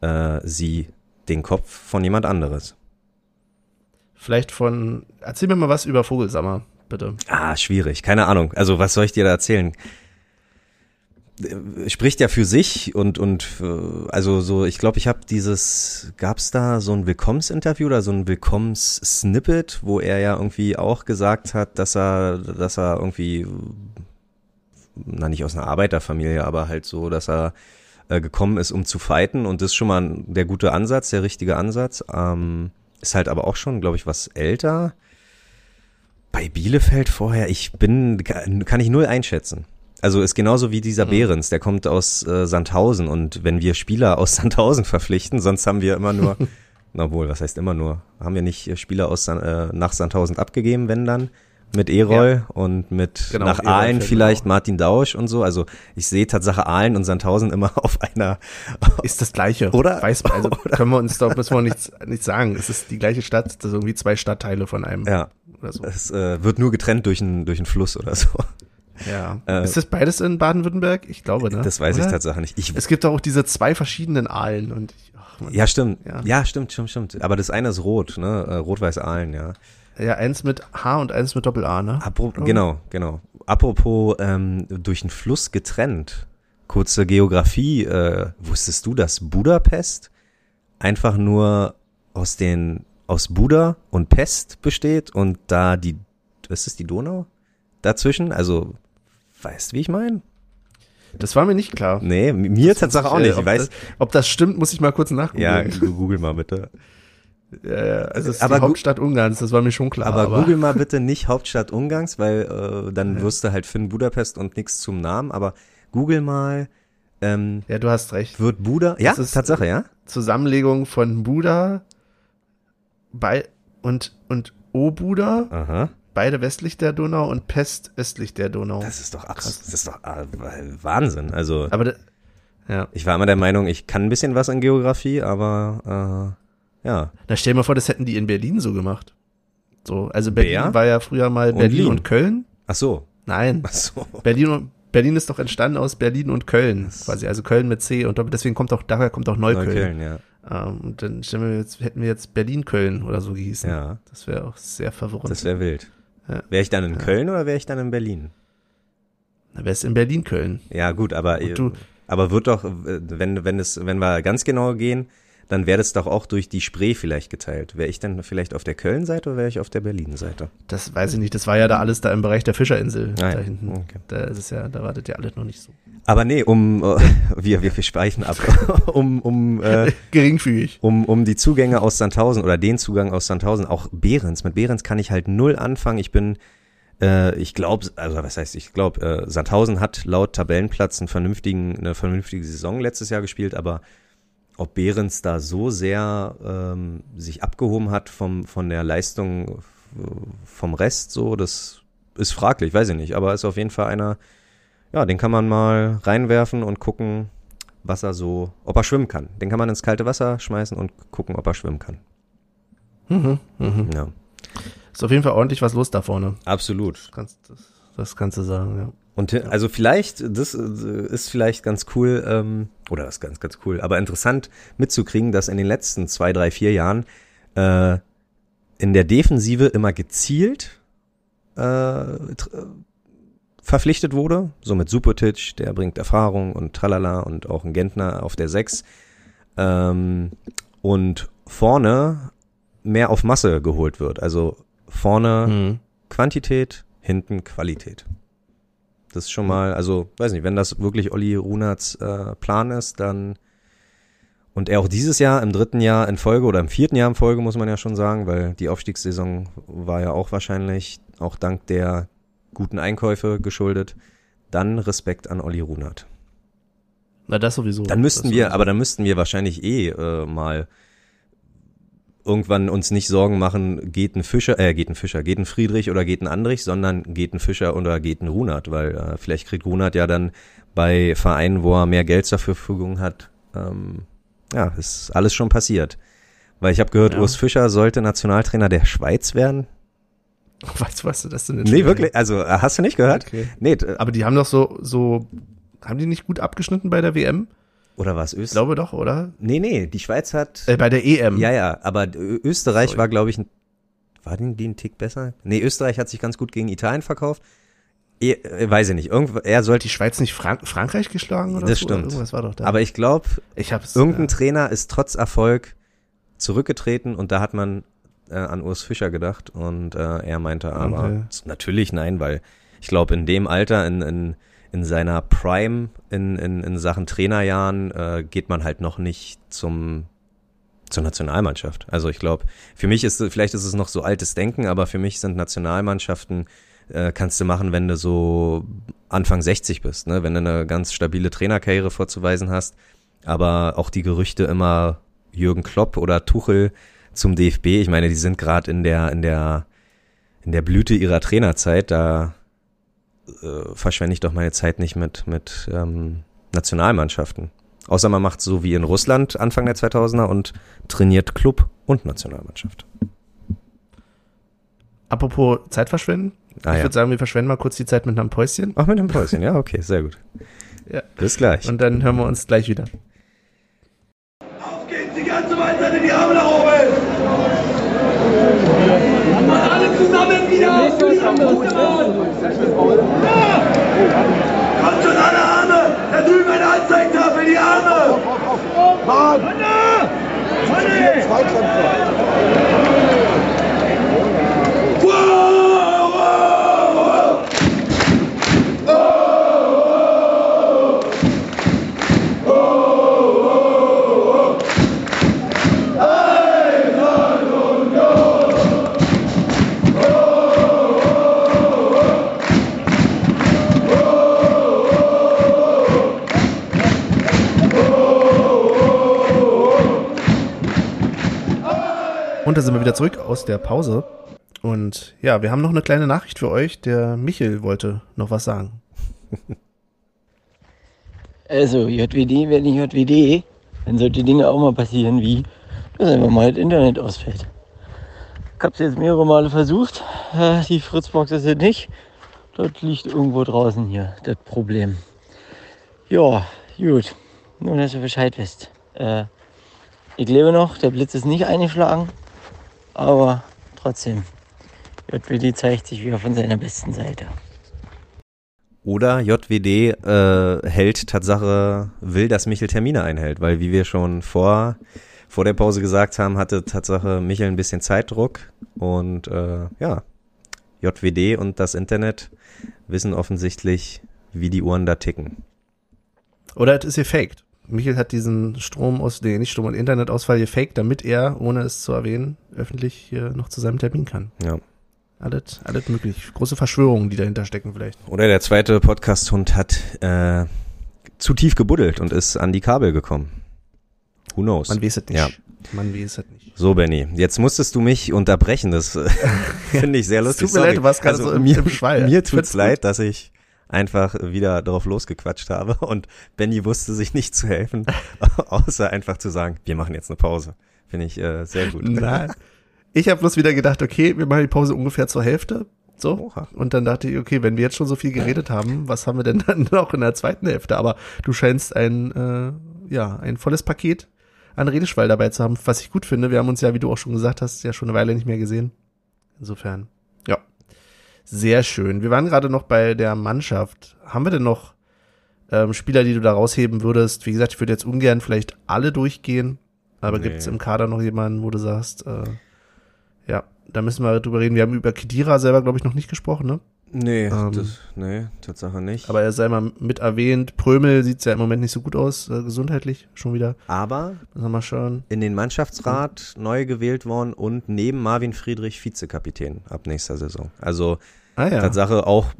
äh, sie den Kopf von jemand anderes. Vielleicht von, erzähl mir mal was über Vogelsammer, bitte. Ah, schwierig, keine Ahnung. Also was soll ich dir da erzählen? Äh, Spricht ja für sich und und äh, also so, ich glaube, ich habe dieses, gab's da so ein Willkommensinterview oder so ein Willkommenssnippet, wo er ja irgendwie auch gesagt hat, dass er, dass er irgendwie, na nicht aus einer Arbeiterfamilie, aber halt so, dass er äh, gekommen ist, um zu fighten und das ist schon mal der gute Ansatz, der richtige Ansatz. Ähm, ist halt aber auch schon, glaube ich, was älter. Bei Bielefeld vorher, ich bin, kann ich null einschätzen. Also ist genauso wie dieser Behrens, der kommt aus äh, Sandhausen und wenn wir Spieler aus Sandhausen verpflichten, sonst haben wir immer nur, na wohl, was heißt immer nur, haben wir nicht äh, Spieler aus äh, nach Sandhausen abgegeben, wenn dann mit Erol und mit Genau, nach Aalen vielleicht mir Martin Dausch und so. Also ich sehe Tatsache Aalen und Sandhausen immer auf einer Ist das gleiche. Oder? Weiß man, also können wir uns doch, müssen wir nichts, nichts sagen. Es ist die gleiche Stadt, das sind irgendwie zwei Stadtteile von einem. ja, Oder so. es äh, wird nur getrennt durch einen durch einen Fluss oder so. Ja. Äh, ist das beides in Baden-Württemberg? Ich glaube, ne? Das weiß ich Oder? Tatsache nicht. Ich, Es gibt auch diese zwei verschiedenen Aalen und ich, ach, man, ja, stimmt. Ja. Ja. stimmt, stimmt, stimmt. Aber das eine ist rot, ne? Äh, Rot-Weiß Aalen, ja. ja, eins mit H und eins mit Doppel-A, ne? Apro genau, genau. Apropos ähm, durch den Fluss getrennt. Kurze Geografie. Äh, wusstest du, dass Budapest einfach nur aus den aus Buda und Pest besteht und da die was ist die Donau dazwischen? Also weißt wie ich meine? Das war mir nicht klar. Nee, mi- mir Das tatsächlich auch äh, nicht. Ich ob weiß. Das, ob das stimmt, muss ich mal kurz nachgucken. Ja, google mal bitte. ja, ja, also es ist Aber die Hauptstadt Ungarns, das war mir schon klar. Aber, google mal bitte nicht Hauptstadt Ungarns, weil äh, dann wirst du halt finden Budapest und nichts zum Namen. Aber google mal, ähm, Ja, du hast recht. wird Buda? Ja, Das ist- Tatsache, ja. Zusammenlegung von Buda bei und und O-Buda, Aha. Beide westlich der Donau und Pest östlich der Donau. Das ist doch absolut, das ist doch äh, Wahnsinn. Also Aber ja, ich war immer der Meinung, ich kann ein bisschen was in Geografie, aber äh, ja. da stell dir mal vor, das hätten die in Berlin so gemacht. So, also Berlin Wer? war ja früher mal Und Berlin Wien. und Köln. Ach so. Nein, Ach so. Berlin und Berlin ist doch entstanden aus Berlin und Köln, quasi. Also Köln mit C und deswegen kommt auch, daher kommt auch Neukölln. Neukölln, ja. Ähm, und dann stellen wir jetzt, hätten wir jetzt Berlin-Köln oder so gehießen. Ja, Das wäre auch sehr verwirrend. das wäre wild. Ja. Wäre ich dann in Köln oder wäre ich dann in Berlin? Dann wäre es in Berlin-Köln. Ja, gut, aber aber wird doch, wenn wenn es wenn wir ganz genau gehen, dann wäre das doch auch durch die Spree vielleicht geteilt. Wäre ich dann vielleicht auf der Köln-Seite oder wäre ich auf der Berlin-Seite? Das weiß ich nicht. Das war ja da alles da im Bereich der Fischerinsel Ah, ja. da hinten. Okay. Da ist es ja, da wartet ja alles noch nicht so. Aber nee, um äh, wir wir, wir speichen ab, um um äh, Geringfügig. um, um die Zugänge aus Sandhausen oder den Zugang aus Sandhausen, auch Behrens. Mit Behrens kann ich halt null anfangen. Ich bin, äh, ich glaube, also was heißt, ich glaube, äh, Sandhausen hat laut Tabellenplatz einen vernünftigen, eine vernünftige Saison letztes Jahr gespielt, aber ob Behrens da so sehr ähm, sich abgehoben hat vom, von der Leistung äh, vom Rest, so, das ist fraglich, weiß ich nicht, aber ist auf jeden Fall einer, ja, den kann man mal reinwerfen und gucken, was er so, ob er schwimmen kann. Den kann man ins kalte Wasser schmeißen und gucken, ob er schwimmen kann. Mhm, mhm. Ja, Ist auf jeden Fall ordentlich was los da vorne. absolut. Das kannst, das, das kannst du sagen, ja. Und also vielleicht, das äh, ist vielleicht ganz cool, ähm, oder das ist ganz, ganz cool, aber interessant mitzukriegen, dass in den letzten zwei, drei, vier Jahren äh, in der Defensive immer gezielt äh, äh, verpflichtet wurde. So mit Supotic, der bringt Erfahrung und tralala und auch ein Gentner auf der 6. Ähm, und vorne mehr auf Masse geholt wird. Also vorne Mhm. Quantität, hinten Qualität. Das ist schon mal, also weiß nicht, wenn das wirklich Olli Runats äh, Plan ist, dann und er auch dieses Jahr im dritten Jahr in Folge oder im vierten Jahr in Folge, muss man ja schon sagen, weil die Aufstiegssaison war ja auch wahrscheinlich auch dank der guten Einkäufe geschuldet. Dann Respekt an Olli Runert. Na, das sowieso. Dann müssten das wir, sowieso. aber dann müssten wir wahrscheinlich eh äh, mal irgendwann uns nicht Sorgen machen, geht ein Fischer, äh, geht ein Fischer, geht ein Friedrich oder geht ein Andrich, sondern geht ein Fischer oder geht ein Runert, weil äh, vielleicht kriegt Runert ja dann bei Vereinen, wo er mehr Geld zur Verfügung hat, ähm, ja, ist alles schon passiert. Weil ich habe gehört, Ja. Urs Fischer sollte Nationaltrainer der Schweiz werden. Weißt du, was du das denn? Nee, wirklich, also hast du nicht gehört? Okay. Nee, Aber die haben doch so, so, haben die nicht gut abgeschnitten bei der WM? Oder war es Ich Österreich? glaube doch, oder? Nee, nee, die Schweiz hat Äh, bei der EM. Ja, ja, aber Österreich Sorry. war, glaube ich, ein, war denn die ein Tick besser? Nee, Österreich hat sich ganz gut gegen Italien verkauft. Eh, äh, weiß ich nicht. Irgendwo, er sollte, die Schweiz nicht Frank Frankreich geschlagen oder Das so? stimmt. Irgendwas war doch da. aber ich glaube, irgendein ja. Trainer ist trotz Erfolg zurückgetreten und da hat man äh, an Urs Fischer gedacht und äh, er meinte aber Okay. natürlich nein, weil ich glaube in dem Alter, in, in, in seiner Prime, in, in, in Sachen Trainerjahren, äh, geht man halt noch nicht zum zur Nationalmannschaft. Also ich glaube, für mich ist vielleicht ist es noch so altes Denken, aber für mich sind Nationalmannschaften äh, kannst du machen, wenn du so Anfang 60 bist, ne? wenn du eine ganz stabile Trainerkarriere vorzuweisen hast. Aber auch die Gerüchte immer Jürgen Klopp oder Tuchel zum DFB, ich meine, die sind gerade in der in der in der Blüte ihrer Trainerzeit, da äh, verschwende ich doch meine Zeit nicht mit mit ähm, Nationalmannschaften. Außer man macht so wie in Russland Anfang der 2000er und trainiert Club und Nationalmannschaft. Apropos Zeit verschwenden. Ah, ich ja. würde sagen, wir verschwenden mal kurz die Zeit mit einem Päuschen. Ach, mit dem Päuschen, ja, okay, sehr gut. Ja. Bis gleich. Und dann hören wir uns gleich wieder. Auf geht's, die ganze Mannschaft in die Arme nach oben! Und alle zusammen wieder! Kommt schon alle Arme! Da drüben eine Anzeigetafel, die Arme! Mann! Mann! Wow, Und da sind wir wieder zurück aus der Pause. Und ja, wir haben noch eine kleine Nachricht für euch. Der Michel wollte noch was sagen. Also, JWD wäre nicht JWD, wenn solche Dinge auch mal passieren wie, dass einfach mal das Internet ausfällt. Ich habe es jetzt mehrere Male versucht, äh, die Fritzbox ist es nicht. Dort liegt irgendwo draußen hier das Problem. Ja, gut. Nur, dass ihr Bescheid wisst. Äh, ich lebe noch, der Blitz ist nicht eingeschlagen, aber trotzdem, JWD zeigt sich wieder von seiner besten Seite. Oder JWD äh, hält Tatsache, will, dass Michel Termine einhält, weil wie wir schon vor, vor der Pause gesagt haben, hatte Tatsache Michel ein bisschen Zeitdruck und äh, ja, JWD und das Internet wissen offensichtlich, wie die Uhren da ticken. Oder es ist gefaked. Michel hat diesen Strom aus, nee, nicht Strom- und Internetausfall gefaked, damit er, ohne es zu erwähnen, öffentlich hier noch zu seinem Termin kann. Ja. Alles, alles möglich. Große Verschwörungen, die dahinter stecken vielleicht. Oder der zweite Podcast-Hund hat äh, zu tief gebuddelt und ist an die Kabel gekommen. Who knows? Man weiß es nicht. Ja. Man weiß es nicht. So, Benny, jetzt musstest du mich unterbrechen. Das äh, finde ich sehr lustig. tut mir leid, du warst gerade so im- mir, im Schwall. Mir tut's leid, dass ich einfach wieder drauf losgequatscht habe und Benny wusste sich nicht zu helfen, außer einfach zu sagen, wir machen jetzt eine Pause. Finde ich äh, sehr gut. Nein. Ich habe bloß wieder gedacht, okay, wir machen die Pause ungefähr zur Hälfte. So. Und dann dachte ich, okay, wenn wir jetzt schon so viel geredet haben, was haben wir denn dann noch in der zweiten Hälfte? Aber du scheinst ein, äh, ja, ein volles Paket an Redeschwall dabei zu haben, was ich gut finde. Wir haben uns ja, wie du auch schon gesagt hast, ja schon eine Weile nicht mehr gesehen. Insofern. Sehr schön. Wir waren gerade noch bei der Mannschaft. Haben wir denn noch ähm, Spieler, die du da rausheben würdest? Wie gesagt, ich würde jetzt ungern vielleicht alle durchgehen, Aber Nee. gibt's im Kader noch jemanden, wo du sagst, äh, ja, da müssen wir drüber reden. Wir haben über Kedira selber, glaube ich, noch nicht gesprochen, ne? Nee, Ähm. das, nee, Tatsache nicht. Aber er sei mal mit erwähnt. Prömel sieht's ja im Moment nicht so gut aus, äh, gesundheitlich schon wieder. Aber mal schauen. in den Mannschaftsrat neu gewählt worden und neben Marvin Friedrich Vizekapitän ab nächster Saison. Also Ah ja. Tatsache auch,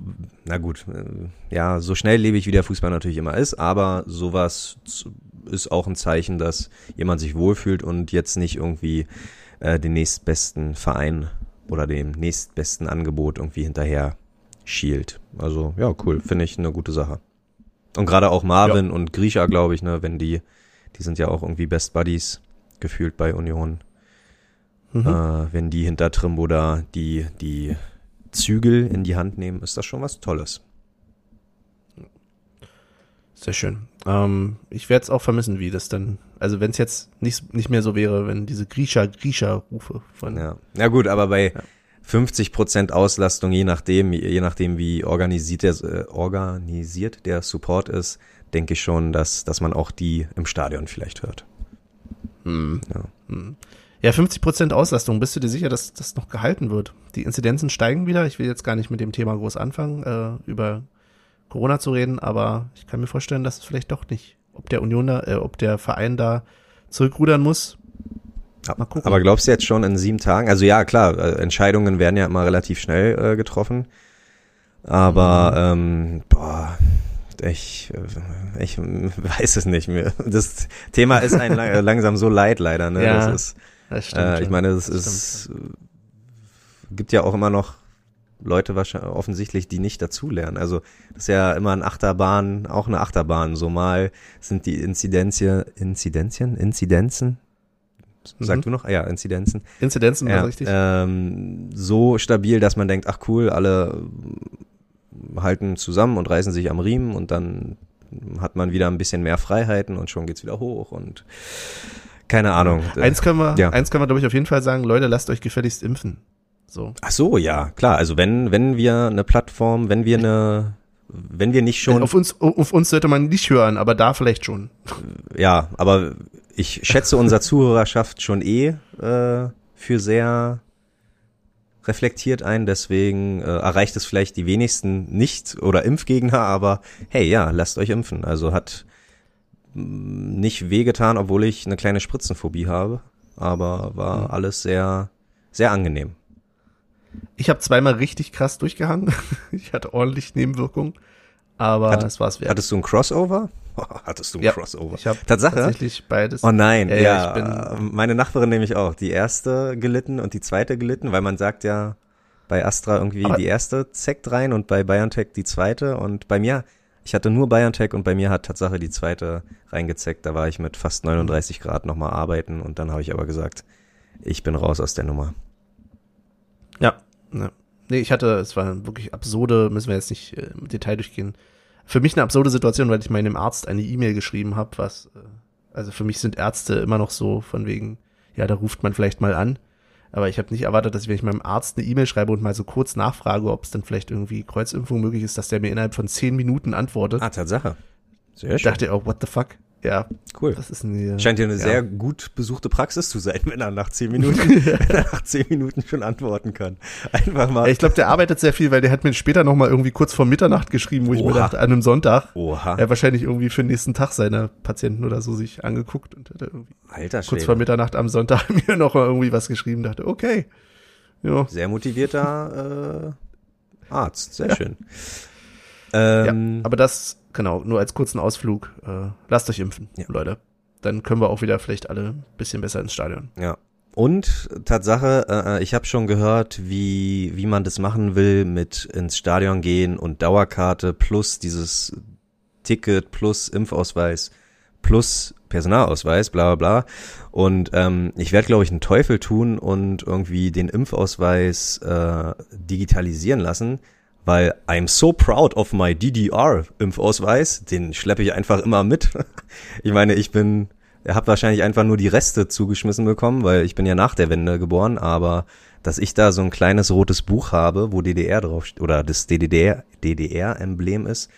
na gut, äh, ja, so schnelllebig wie der Fußball natürlich immer ist, aber sowas ist auch ein Zeichen, dass jemand sich wohlfühlt und jetzt nicht irgendwie äh, den nächstbesten Verein oder dem nächstbesten Angebot irgendwie hinterher schielt. Also ja, cool, finde ich eine gute Sache. Und gerade auch Marvin und Grisha, glaube ich, ne, wenn die, die sind ja auch irgendwie Best Buddies gefühlt bei Union. Mhm. Äh, wenn die hinter Trimbo da die, die Zügel in die Hand nehmen, ist das schon was Tolles. Sehr schön. Ähm, ich werde es auch vermissen, wie das dann, also wenn es jetzt nicht, nicht mehr so wäre, wenn diese Grisha-Grisha-Rufe von, Ja. ja gut, aber bei Ja. 50 Prozent Auslastung, je nachdem, je nachdem wie organisiert der, äh, organisiert der Support ist, denke ich schon, dass, dass man auch die im Stadion vielleicht hört. Hm. Ja. Hm. Ja, 50% Auslastung. Bist du dir sicher, dass das noch gehalten wird? Die Inzidenzen steigen wieder. Ich will jetzt gar nicht mit dem Thema groß anfangen, äh, über Corona zu reden, aber ich kann mir vorstellen, dass es vielleicht doch nicht, ob der Union da, äh, ob der Verein da zurückrudern muss. Mal gucken. Aber glaubst du jetzt schon in sieben Tagen? Also ja, klar, äh, Entscheidungen werden ja immer relativ schnell äh, getroffen. Aber ähm, boah, ich, äh, ich weiß es nicht mehr. Das Thema ist ein lang, langsam so leid leider. Ne? Ja, das ist, das stimmt äh, ich meine, es Das ist, äh, gibt ja auch immer noch Leute wahrscheinlich offensichtlich, die nicht dazulernen. Also das ist ja immer ein Achterbahn, auch eine Achterbahn. So mal sind die Inzidenzien, Inzidenzien, Inzidenzen, Sag Mhm. du noch? Ah Ja, Inzidenzen. Inzidenzen, Ja, war richtig? ähm, so stabil, dass man denkt, ach cool, alle äh, halten zusammen und reißen sich am Riemen und dann hat man wieder ein bisschen mehr Freiheiten und schon geht's wieder hoch und keine Ahnung. Eins können wir, ja. eins können wir, glaube ich, auf jeden Fall sagen, Leute, lasst euch gefälligst impfen. So. Ach so, ja, klar. Also wenn, wenn wir eine Plattform, wenn wir eine, wenn wir nicht schon, Auf uns, auf uns sollte man nicht hören, aber da vielleicht schon. ja, aber ich schätze unser Zuhörerschaft schon eh äh, für sehr reflektiert ein, deswegen äh, erreicht es vielleicht die wenigsten nicht oder Impfgegner, aber hey, ja, lasst euch impfen. Also hat mm, nicht wehgetan, obwohl ich eine kleine Spritzenphobie habe, aber war Mhm. alles sehr, sehr angenehm. Ich habe zweimal richtig krass durchgehangen. Ich hatte ordentlich Nebenwirkungen, aber Hat- es war's wert. Hattest du ein Crossover? Hattest du ein Ja, Crossover? Ich habe Tatsache? tatsächlich beides. Oh nein, Ja, ja, ja, ich bin- meine Nachbarin nämlich auch. Die erste gelitten und die zweite gelitten, weil man sagt ja bei Astra irgendwie Aber- die erste zeckt rein und bei BioNTech die zweite und bei mir, ich hatte nur BioNTech und bei mir hat Tatsache die zweite reingezeckt. Da war ich mit fast 39 Grad nochmal arbeiten und dann habe ich aber gesagt, ich bin raus aus der Nummer. Ja, ne. Nee, ich hatte, es war wirklich absurde, müssen wir jetzt nicht äh, im Detail durchgehen. Für mich eine absurde Situation, weil ich meinem Arzt eine E-Mail geschrieben habe, was, äh, also für mich sind Ärzte immer noch so von wegen, ja, da ruft man vielleicht mal an. Aber ich habe nicht erwartet, dass ich, wenn ich meinem Arzt eine E-Mail schreibe und mal so kurz nachfrage, ob es dann vielleicht irgendwie Kreuzimpfung möglich ist, dass der mir innerhalb von zehn Minuten antwortet. Ah, Tatsache. Sehr ich dachte auch, what the fuck? Ja, Cool. was ist hier? Scheint ja eine ja. sehr gut besuchte Praxis zu sein, wenn er nach zehn Minuten, wenn er nach zehn Minuten schon antworten kann. Einfach mal. Ich glaube, der arbeitet sehr viel, weil der hat mir später noch mal irgendwie kurz vor Mitternacht geschrieben, wo ich mir Oha. dachte, an einem Sonntag. Oha. Er hat wahrscheinlich irgendwie für den nächsten Tag seine Patienten oder so sich angeguckt und hat irgendwie Alter kurz vor. Mitternacht am Sonntag mir noch mal irgendwie was geschrieben, dachte, okay. Ja, Sehr motivierter äh, Arzt, sehr Ja. schön. Ähm, ja, aber das, genau, nur als kurzen Ausflug. Äh, lasst euch impfen, Ja. Leute. Dann können wir auch wieder vielleicht alle ein bisschen besser ins Stadion. ja. Und Tatsache, äh, ich habe schon gehört, wie, wie man das machen will mit ins Stadion gehen und Dauerkarte plus dieses Ticket plus Impfausweis plus Personalausweis, bla bla bla. Und ähm, ich werde, glaube ich, einen Teufel tun und irgendwie den Impfausweis äh, digitalisieren lassen, weil I'm so proud of my DDR-Impfausweis. Den schleppe ich einfach immer mit. Ich meine, ich bin, habe wahrscheinlich einfach nur die Reste zugeschmissen bekommen, weil ich bin ja nach der Wende geboren, aber dass ich da so ein kleines rotes Buch habe, wo DDR drauf oder das DDR DDR-Emblem ist,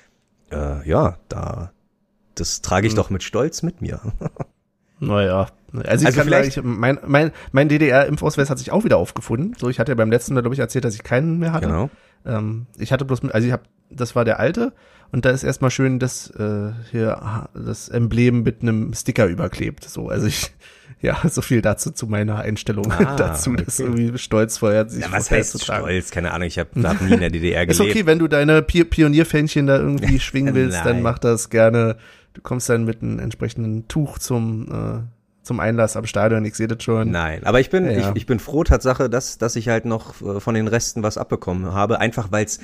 äh, ja, da das trage ich Hm. doch mit Stolz mit mir. Naja. Also, ich Also kann vielleicht- mein, mein, mein DDR-Impfausweis hat sich auch wieder aufgefunden. So, ich hatte ja beim letzten Mal, glaube ich, erzählt, dass ich keinen mehr hatte. Genau. Ähm, ich hatte bloß, also ich habe, das war der alte und da ist erstmal schön das äh, hier das Emblem mit einem Sticker überklebt. So, also ich, ja, so viel dazu zu meiner Einstellung Ah, dazu, okay. irgendwie stolz vorher sich Ja, was heißt zu tragen. stolz? Keine Ahnung, ich habe hab nie in der DDR Ist gelebt. okay, wenn du deine Pi Pionierfähnchen da irgendwie schwingen willst, dann mach das gerne. Du kommst dann mit einem entsprechenden Tuch zum äh, zum Einlass am Stadion. Ich sehe das schon. Nein, aber ich bin, Ja, ja. ich, ich bin froh Tatsache, dass, dass ich halt noch äh, von den Resten was abbekommen habe. Einfach weil es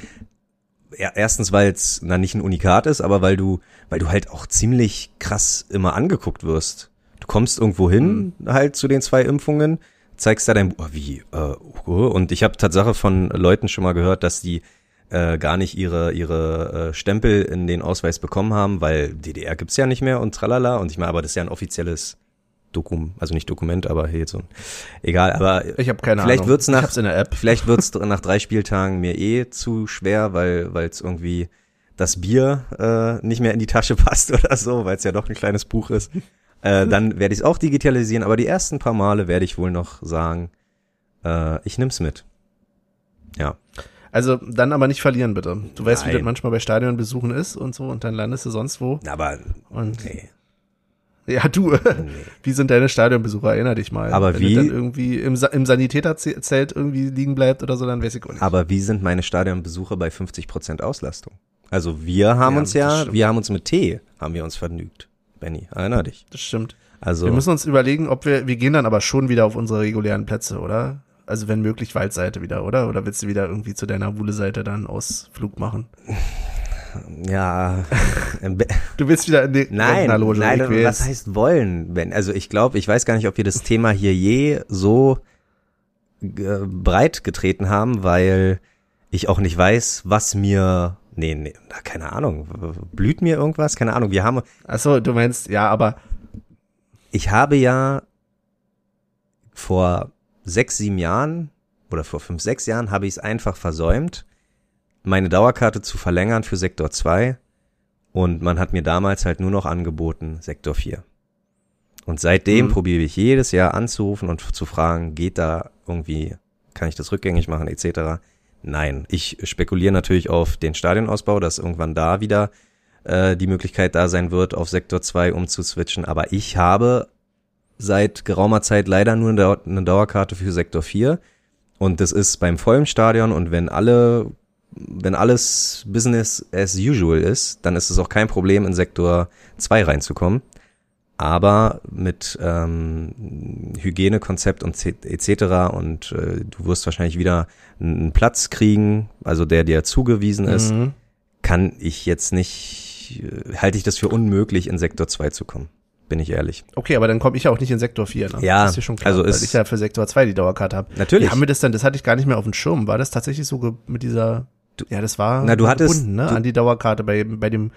erstens, weil es na nicht ein Unikat ist, aber weil du, weil du halt auch ziemlich krass immer angeguckt wirst. Du kommst irgendwo hin, halt zu den zwei Impfungen, zeigst da dein, oh, wie, äh, oh, und ich habe Tatsache von Leuten schon mal gehört, dass die äh, gar nicht ihre ihre äh, Stempel in den Ausweis bekommen haben, weil DDR gibt's ja nicht mehr und tralala. Und ich meine, aber das ist ja ein offizielles Dokum, also nicht Dokument, aber hier so egal, aber Ich habe keine Vielleicht Ahnung. wird's nach- ich hab's in der App. vielleicht wird's nach drei Spieltagen mir eh zu schwer, weil weil es irgendwie das Bier äh, nicht mehr in die Tasche passt oder so, weil es ja doch ein kleines Buch ist. Äh, dann werde ich es auch digitalisieren, aber die ersten paar Male werde ich wohl noch sagen, äh, ich nimm's mit. Ja. Also dann aber nicht verlieren bitte. Du weißt, wie das manchmal bei Stadionbesuchen ist und so und dann landest du sonst wo. Aber Und nee, ja, du. Wie sind deine Stadionbesucher? Erinner dich mal. Aber Wenn wie- das dann irgendwie im, Sa im Sanitäterzelt irgendwie liegen bleibt oder so, dann weiß ich auch nicht. aber wie sind meine Stadionbesuche bei 50% Auslastung? Also wir haben Ja, uns ja, wir haben uns mit Tee, haben wir uns vergnügt. Benny, erinner dich. das stimmt. Also Wir müssen uns überlegen, ob wir, wir gehen dann aber schon wieder auf unsere regulären Plätze, oder? Also wenn möglich Waldseite wieder, oder? Oder willst du wieder irgendwie zu deiner Wuhle-Seite dann Ausflug machen? Ja, Du willst wieder in die Nein, Rentnerloge, nein, was heißt wollen? Wenn, also ich glaube, ich weiß gar nicht, ob wir das Thema hier je so breit getreten haben, weil ich auch nicht weiß, was mir, nee, nee, keine Ahnung, blüht mir irgendwas? Keine Ahnung, wir haben, Achso, du meinst, ja, aber ich habe ja vor sechs, sieben Jahren oder vor fünf, sechs Jahren habe ich es einfach versäumt, meine Dauerkarte zu verlängern für Sektor 2 und man hat mir damals halt nur noch angeboten Sektor 4. Und seitdem Mhm. probiere ich jedes Jahr anzurufen und zu fragen, geht da irgendwie, kann ich das rückgängig machen etc. Nein, ich spekuliere natürlich auf den Stadionausbau, dass irgendwann da wieder äh, die Möglichkeit da sein wird, auf Sektor 2 umzuswitchen. Aber ich habe seit geraumer Zeit leider nur eine, eine Dauerkarte für Sektor 4. Und das ist beim vollen Stadion und wenn alle, wenn alles Business as usual ist, dann ist es auch kein Problem, in Sektor 2 reinzukommen. Aber mit ähm, Hygienekonzept und etc. und äh, du wirst wahrscheinlich wieder einen Platz kriegen, also der dir zugewiesen ist, Mhm. kann ich jetzt nicht, äh, halte ich das für unmöglich, in Sektor 2 zu kommen. Bin ich ehrlich. Okay, aber dann komme ich ja auch nicht in Sektor 4, ne? Ja, das ist schon klar, also weil ist- ich ja für Sektor 2 die Dauerkarte habe. Natürlich. Wie haben wir das dann, das hatte ich gar nicht mehr auf dem Schirm. War das tatsächlich so mit dieser, ja, das war Na, du hattest- gebunden, ne, du- an die Dauerkarte bei, bei dem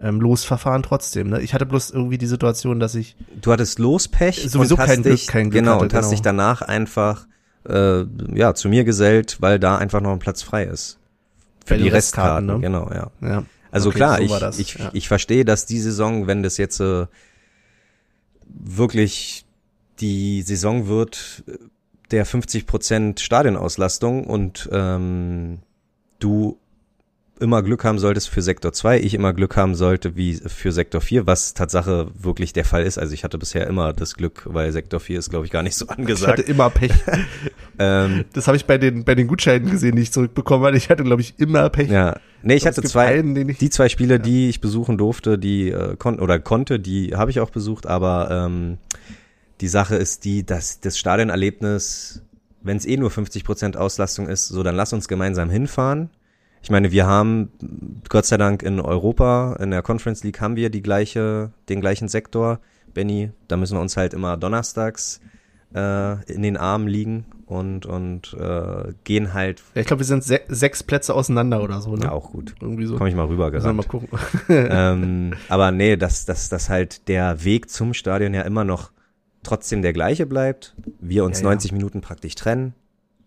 ähm, Losverfahren trotzdem, ne? Ich hatte bloß irgendwie die Situation, dass ich, Du hattest Lospech Sowieso und hast kein Glück- dich, kein Glück genau, hatte, und hast genau. dich danach einfach äh, ja zu mir gesellt, weil da einfach noch ein Platz frei ist. Für die den Restkarten, Restkarten, ne? genau, ja. ja. Also Okay, klar, so ich, das, ich, ja. ich verstehe, dass die Saison, wenn das jetzt äh, wirklich die Saison wird äh, der 50% Stadionauslastung und ähm, du immer Glück haben solltest für Sektor 2, ich immer Glück haben sollte wie für Sektor 4, was Tatsache wirklich der Fall ist. Also ich hatte bisher immer das Glück, weil Sektor 4 ist, glaube ich, gar nicht so Ich hatte angesagt. immer Pech. ähm, Das habe ich bei den, bei den Gutscheinen gesehen, die ich zurückbekommen hatte. Ich hatte, glaube ich, immer Pech. ja, nee, ich hatte zwei, einen, ich, Die zwei Spiele, die ich besuchen durfte, die äh, konnten oder konnte, die habe ich auch besucht, aber ähm, die Sache ist die, dass das Stadionerlebnis, wenn es eh nur 50% Auslastung ist, so dann lass uns gemeinsam hinfahren. Ich meine, wir haben Gott sei Dank in Europa, in der Conference League haben wir die gleiche, den gleichen Sektor. Benny, da müssen wir uns halt immer donnerstags äh, in den Armen liegen und und äh, gehen halt ich glaube, wir sind se sechs Plätze auseinander oder so, ne? ja auch gut. Irgendwie so. Komm ich mal rüber gerannt. mal gucken. ähm, aber nee, dass, dass, dass halt der Weg zum Stadion ja immer noch trotzdem der gleiche bleibt. Wir uns Ja, ja. 90 Minuten praktisch trennen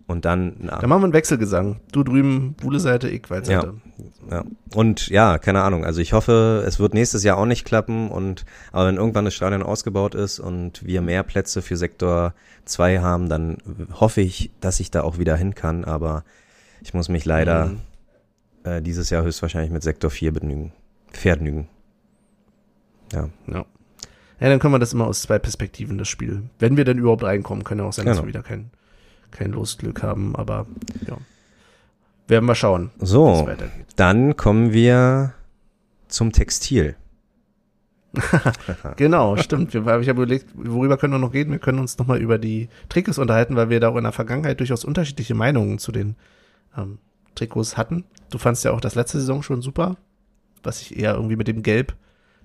Und dann, na, Dann machen wir einen Wechselgesang. Du drüben, Wuhle Seite, ich Weitseite. Ja. Und ja, keine Ahnung. Also ich hoffe, es wird nächstes Jahr auch nicht klappen. Und aber wenn irgendwann das Stadion ausgebaut ist und wir mehr Plätze für Sektor 2 haben, dann hoffe ich, dass ich da auch wieder hin kann. Aber ich muss mich leider Mhm. äh, dieses Jahr höchstwahrscheinlich mit Sektor 4 begnügen. Vergnügen. Ja. Ja. Ja, dann können wir das immer aus zwei Perspektiven, das Spiel. Wenn wir denn überhaupt reinkommen, kann ja auch sein, dass Genau. wir wieder kein, kein Losglück haben, aber ja. Werden wir schauen, So, dann kommen wir zum Textil. Genau, stimmt. Wir ich habe überlegt, worüber können wir noch reden? Wir können uns nochmal über die Trikots unterhalten, weil wir da auch in der Vergangenheit durchaus unterschiedliche Meinungen zu den ähm, Trikots hatten. Du fandst ja auch das letzte Saison schon super, was ich eher irgendwie mit dem Gelb.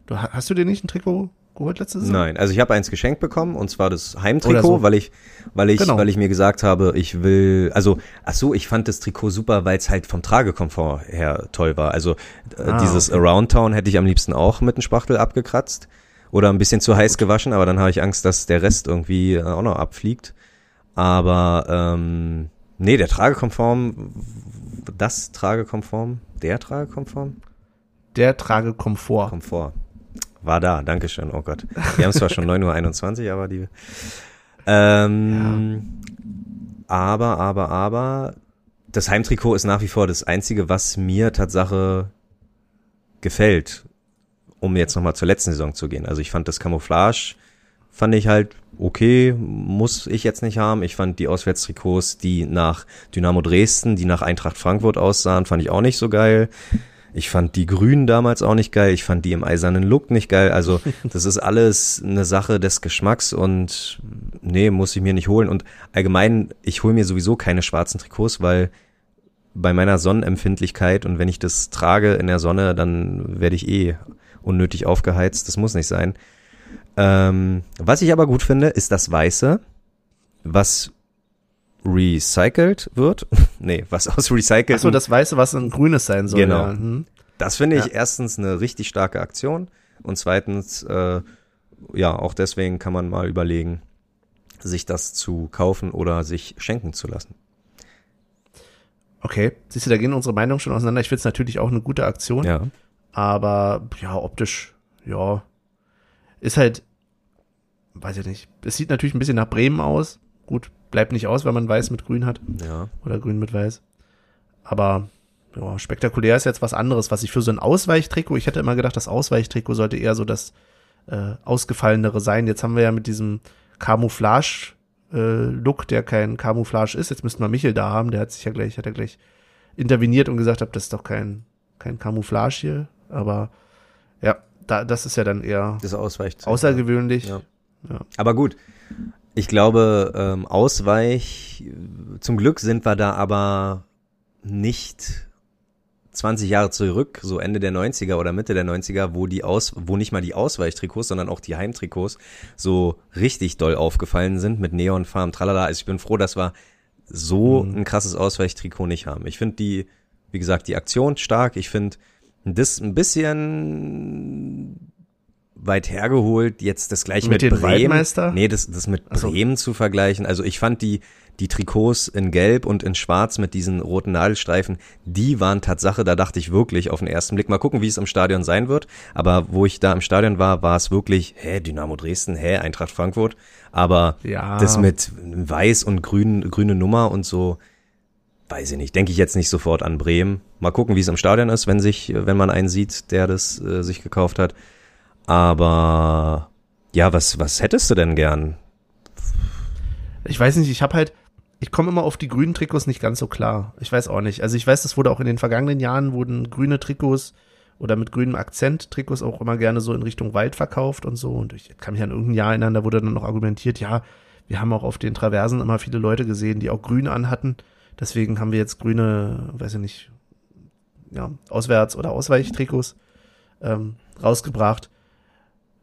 Du, ha- hast du dir nicht ein Trikot geholt letzte Saison? Nein, also ich habe eins geschenkt bekommen und zwar das Heimtrikot, so. weil ich, weil ich, Genau. weil ich mir gesagt habe, ich will, also, ach so, ich fand das Trikot super, weil es halt vom Tragekomfort her toll war. Also äh, Ah, dieses okay. Around Town hätte ich am liebsten auch mit einem Spachtel abgekratzt oder ein bisschen zu heiß gewaschen, aber dann habe ich Angst, dass der Rest irgendwie äh, auch noch abfliegt. Aber ähm, nee, der Tragekonform, das Tragekonform, der Tragekonform, Der Tragekomfort. Komfort. War da, Dankeschön, oh Gott. Wir haben zwar schon 9.21 Uhr, aber die. Ähm, Aber, aber, aber, das Heimtrikot ist nach wie vor das Einzige, was mir Tatsache gefällt, um jetzt nochmal zur letzten Saison zu gehen. Also ich fand das Camouflage, fand ich halt okay, muss ich jetzt nicht haben. Ich fand die Auswärtstrikots, die nach Dynamo Dresden, die nach Eintracht Frankfurt aussahen, fand ich auch nicht so geil. Ich fand die Grünen damals auch nicht geil. Ich fand die im eisernen Look nicht geil. Also das ist alles eine Sache des Geschmacks und nee, muss ich mir nicht holen. Und allgemein, ich hole mir sowieso keine schwarzen Trikots, weil bei meiner Sonnenempfindlichkeit und wenn ich das trage in der Sonne, dann werde ich eh unnötig aufgeheizt. Das muss nicht sein. Ähm, was ich aber gut finde, ist das Weiße, was recycelt wird. nee, was aus recycelten Achso, das Weiße, was ein grünes sein soll. Genau. Ja. Hm. das finde ich Ja. erstens eine richtig starke Aktion und zweitens, äh, ja, auch deswegen kann man mal überlegen, sich das zu kaufen oder sich schenken zu lassen. Okay, siehst du, da gehen unsere Meinungen schon auseinander. Ich finde es natürlich auch eine gute Aktion, Ja. aber ja, optisch, ja, ist halt, weiß ich nicht. Es sieht natürlich ein bisschen nach Bremen aus. Gut, bleibt nicht aus, wenn man weiß mit grün hat Ja. oder grün mit weiß. Aber ja, spektakulär ist jetzt was anderes, was ich für so ein Ausweichtrikot, ich hätte immer gedacht, das Ausweichtrikot sollte eher so das äh, ausgefallenere sein. Jetzt haben wir ja mit diesem Camouflage äh, Look, der kein Camouflage ist. Jetzt müssten wir Michel da haben, der hat sich ja gleich, hat ja gleich interveniert und gesagt, hab, das ist doch kein kein Camouflage hier, aber ja, da, das ist ja dann eher Das ausweicht. außergewöhnlich. Ja. Ja. Aber gut, ich glaube, ähm, Ausweich, zum Glück sind wir da aber nicht 20 Jahre zurück, so Ende der 90er oder Mitte der 90er, wo die Aus, wo nicht mal die Ausweichtrikots, sondern auch die Heimtrikots so richtig doll aufgefallen sind mit Neonfarben, tralala. Also ich bin froh, dass wir so Mhm. ein krasses Ausweichtrikot nicht haben. Ich finde die, wie gesagt, die Aktion stark. Ich finde das ein bisschen weit hergeholt, jetzt das gleiche Mit mit, Bremen. Waldmeister? Nee, das, das mit so. Bremen zu vergleichen. Also ich fand die, die Trikots in Gelb und in Schwarz mit diesen roten Nadelstreifen, die waren Tatsache, da dachte ich wirklich auf den ersten Blick, mal gucken, wie es im Stadion sein wird. Aber wo ich da im Stadion war, war es wirklich, hä, Dynamo Dresden, hä, Eintracht Frankfurt. Aber Ja. das mit weiß und grün, grüne Nummer und so, weiß ich nicht, denke ich jetzt nicht sofort an Bremen. Mal gucken, wie es im Stadion ist, wenn sich, wenn man einen sieht, der das äh, sich gekauft hat. Aber ja, was, was hättest du denn gern? Ich weiß nicht, ich habe halt, ich komme immer auf die grünen Trikots nicht ganz so klar. Ich weiß auch nicht. Also ich weiß, das wurde auch in den vergangenen Jahren wurden grüne Trikots oder mit grünem Akzent Trikots auch immer gerne so in Richtung Wald verkauft und so. Und ich kann mich an irgendein Jahr erinnern, da wurde dann noch argumentiert, ja, wir haben auch auf den Traversen immer viele Leute gesehen, die auch grün anhatten. Deswegen haben wir jetzt grüne, weiß ich nicht, ja, Auswärts- oder Ausweichtrikots ähm, rausgebracht.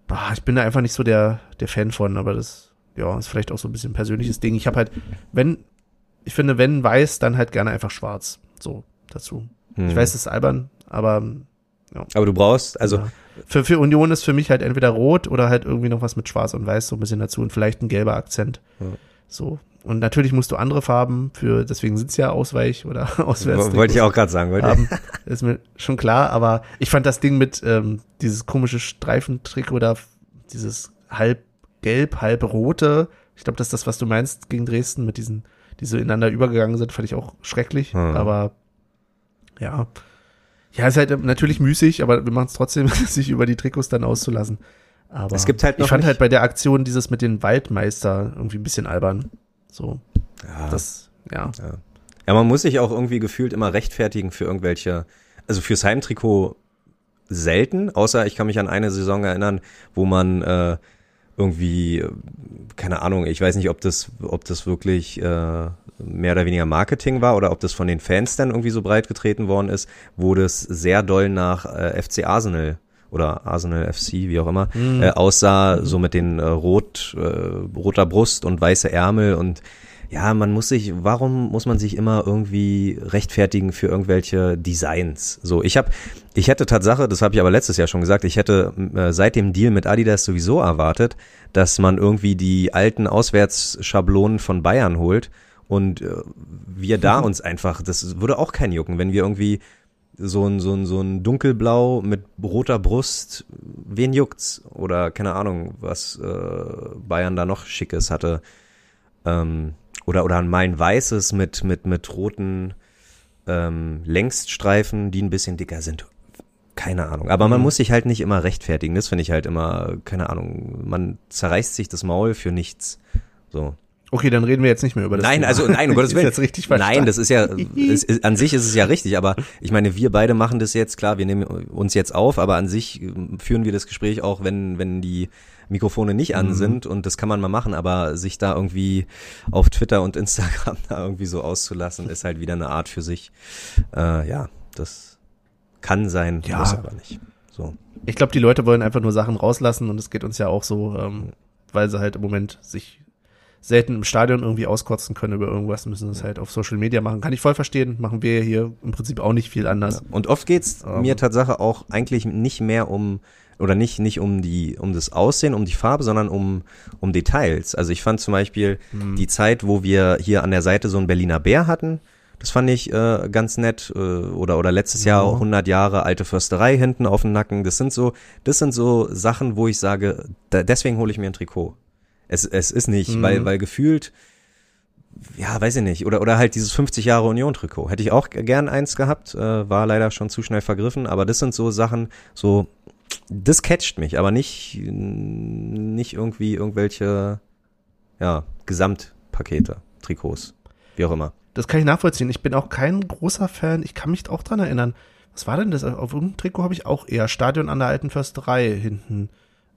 Bah, ich bin da einfach nicht so der, der Fan von, aber das, ja, ist vielleicht auch so ein bisschen ein persönliches Ding. Ich habe halt, wenn, ich finde, wenn weiß, dann halt gerne einfach schwarz. So, dazu. Hm. Ich weiß, das ist albern, aber Aber du brauchst, also, ja. für, für Union ist für mich halt entweder rot oder halt irgendwie noch was mit schwarz und weiß so ein bisschen dazu und vielleicht ein gelber Akzent. Ja. So. Und natürlich musst du andere Farben für, deswegen sind's ja Ausweich oder Auswärts. Wollte ich auch gerade sagen, wollte haben. Ist mir schon klar, aber ich fand das Ding mit ähm, dieses komische Streifentrikot da, dieses halb gelb, halb rote. Ich glaube, das ist das, was du meinst gegen Dresden mit diesen, die so ineinander übergegangen sind, fand ich auch schrecklich. Hm. Aber ja. Ja, ist halt natürlich müßig, aber wir machen es trotzdem, sich über die Trikots dann auszulassen. Aber Es gibt halt noch ich fand halt bei der Aktion dieses mit den Waldmeister irgendwie ein bisschen albern. So, Ja. das, ja. Ja. ja, man muss sich auch irgendwie gefühlt immer rechtfertigen für irgendwelche, also fürs Heimtrikot selten, außer ich kann mich an eine Saison erinnern, wo man äh, irgendwie, keine Ahnung, ich weiß nicht, ob das, ob das wirklich äh, mehr oder weniger Marketing war oder ob das von den Fans dann irgendwie so breit getreten worden ist, wo das sehr doll nach äh, FC Arsenal oder Arsenal FC, wie auch immer, äh, aussah, so mit den äh, rot, äh, roter Brust und weiße Ärmel und ja, man muss sich, warum muss man sich immer irgendwie rechtfertigen für irgendwelche Designs? So, ich habe, ich hätte Tatsache, das habe ich aber letztes Jahr schon gesagt, ich hätte äh, seit dem Deal mit Adidas sowieso erwartet, dass man irgendwie die alten Auswärtsschablonen von Bayern holt und äh, wir da uns einfach, das würde auch kein jucken, wenn wir irgendwie so ein, so ein, so ein dunkelblau mit roter Brust, wen juckt's? Oder keine Ahnung, was äh, Bayern da noch Schickes hatte. Ähm, oder, oder mal ein weißes mit, mit, mit roten ähm, Längsstreifen, die ein bisschen dicker sind. Keine Ahnung. Aber man muss sich halt nicht immer rechtfertigen. Das finde ich halt immer, keine Ahnung, man zerreißt sich das Maul für nichts. So. Okay, dann reden wir jetzt nicht mehr über das Nein, Thema. also nein, um Gottes Ist Willen. jetzt richtig verstanden. nein, das ist ja, es ist, an sich ist es ja richtig, aber ich meine, wir beide machen das jetzt, klar, wir nehmen uns jetzt auf, aber an sich äh, führen wir das Gespräch auch, wenn, wenn die Mikrofone nicht an sind und das kann man mal machen, aber sich da irgendwie auf Twitter und Instagram da irgendwie so auszulassen, ist halt wieder eine Art für sich. Äh, ja, das kann sein, Ja. muss aber nicht. So. Ich glaube, die Leute wollen einfach nur Sachen rauslassen und es geht uns ja auch so, ähm, weil sie halt im Moment sich selten im Stadion irgendwie auskotzen können über irgendwas, müssen das halt auf Social Media machen. Kann ich voll verstehen, machen wir hier im Prinzip auch nicht viel anders. Und oft geht's Aber- mir Tatsache auch eigentlich nicht mehr um oder nicht nicht um die um das Aussehen, um die Farbe, sondern um um Details. Also ich fand zum Beispiel die Zeit, wo wir hier an der Seite so einen Berliner Bär hatten, das fand ich äh, ganz nett. Äh, oder oder letztes Jahr Ja. 100 Jahre alte Försterei hinten auf dem Nacken. Das sind so das sind so Sachen, wo ich sage, da, deswegen hole ich mir ein Trikot. Es es ist nicht, Mhm. weil weil gefühlt ja, weiß ich nicht. Oder, oder halt dieses 50 Jahre Union-Trikot. Hätte ich auch gern eins gehabt, äh, war leider schon zu schnell vergriffen, aber das sind so Sachen, so, das catcht mich, aber nicht, nicht irgendwie irgendwelche, ja, Gesamtpakete, Trikots, wie auch immer. Das kann ich nachvollziehen. Ich bin auch kein großer Fan. Ich kann mich auch dran erinnern. Was war denn das? Auf irgendeinem Trikot habe ich auch eher Stadion an der alten Försterei hinten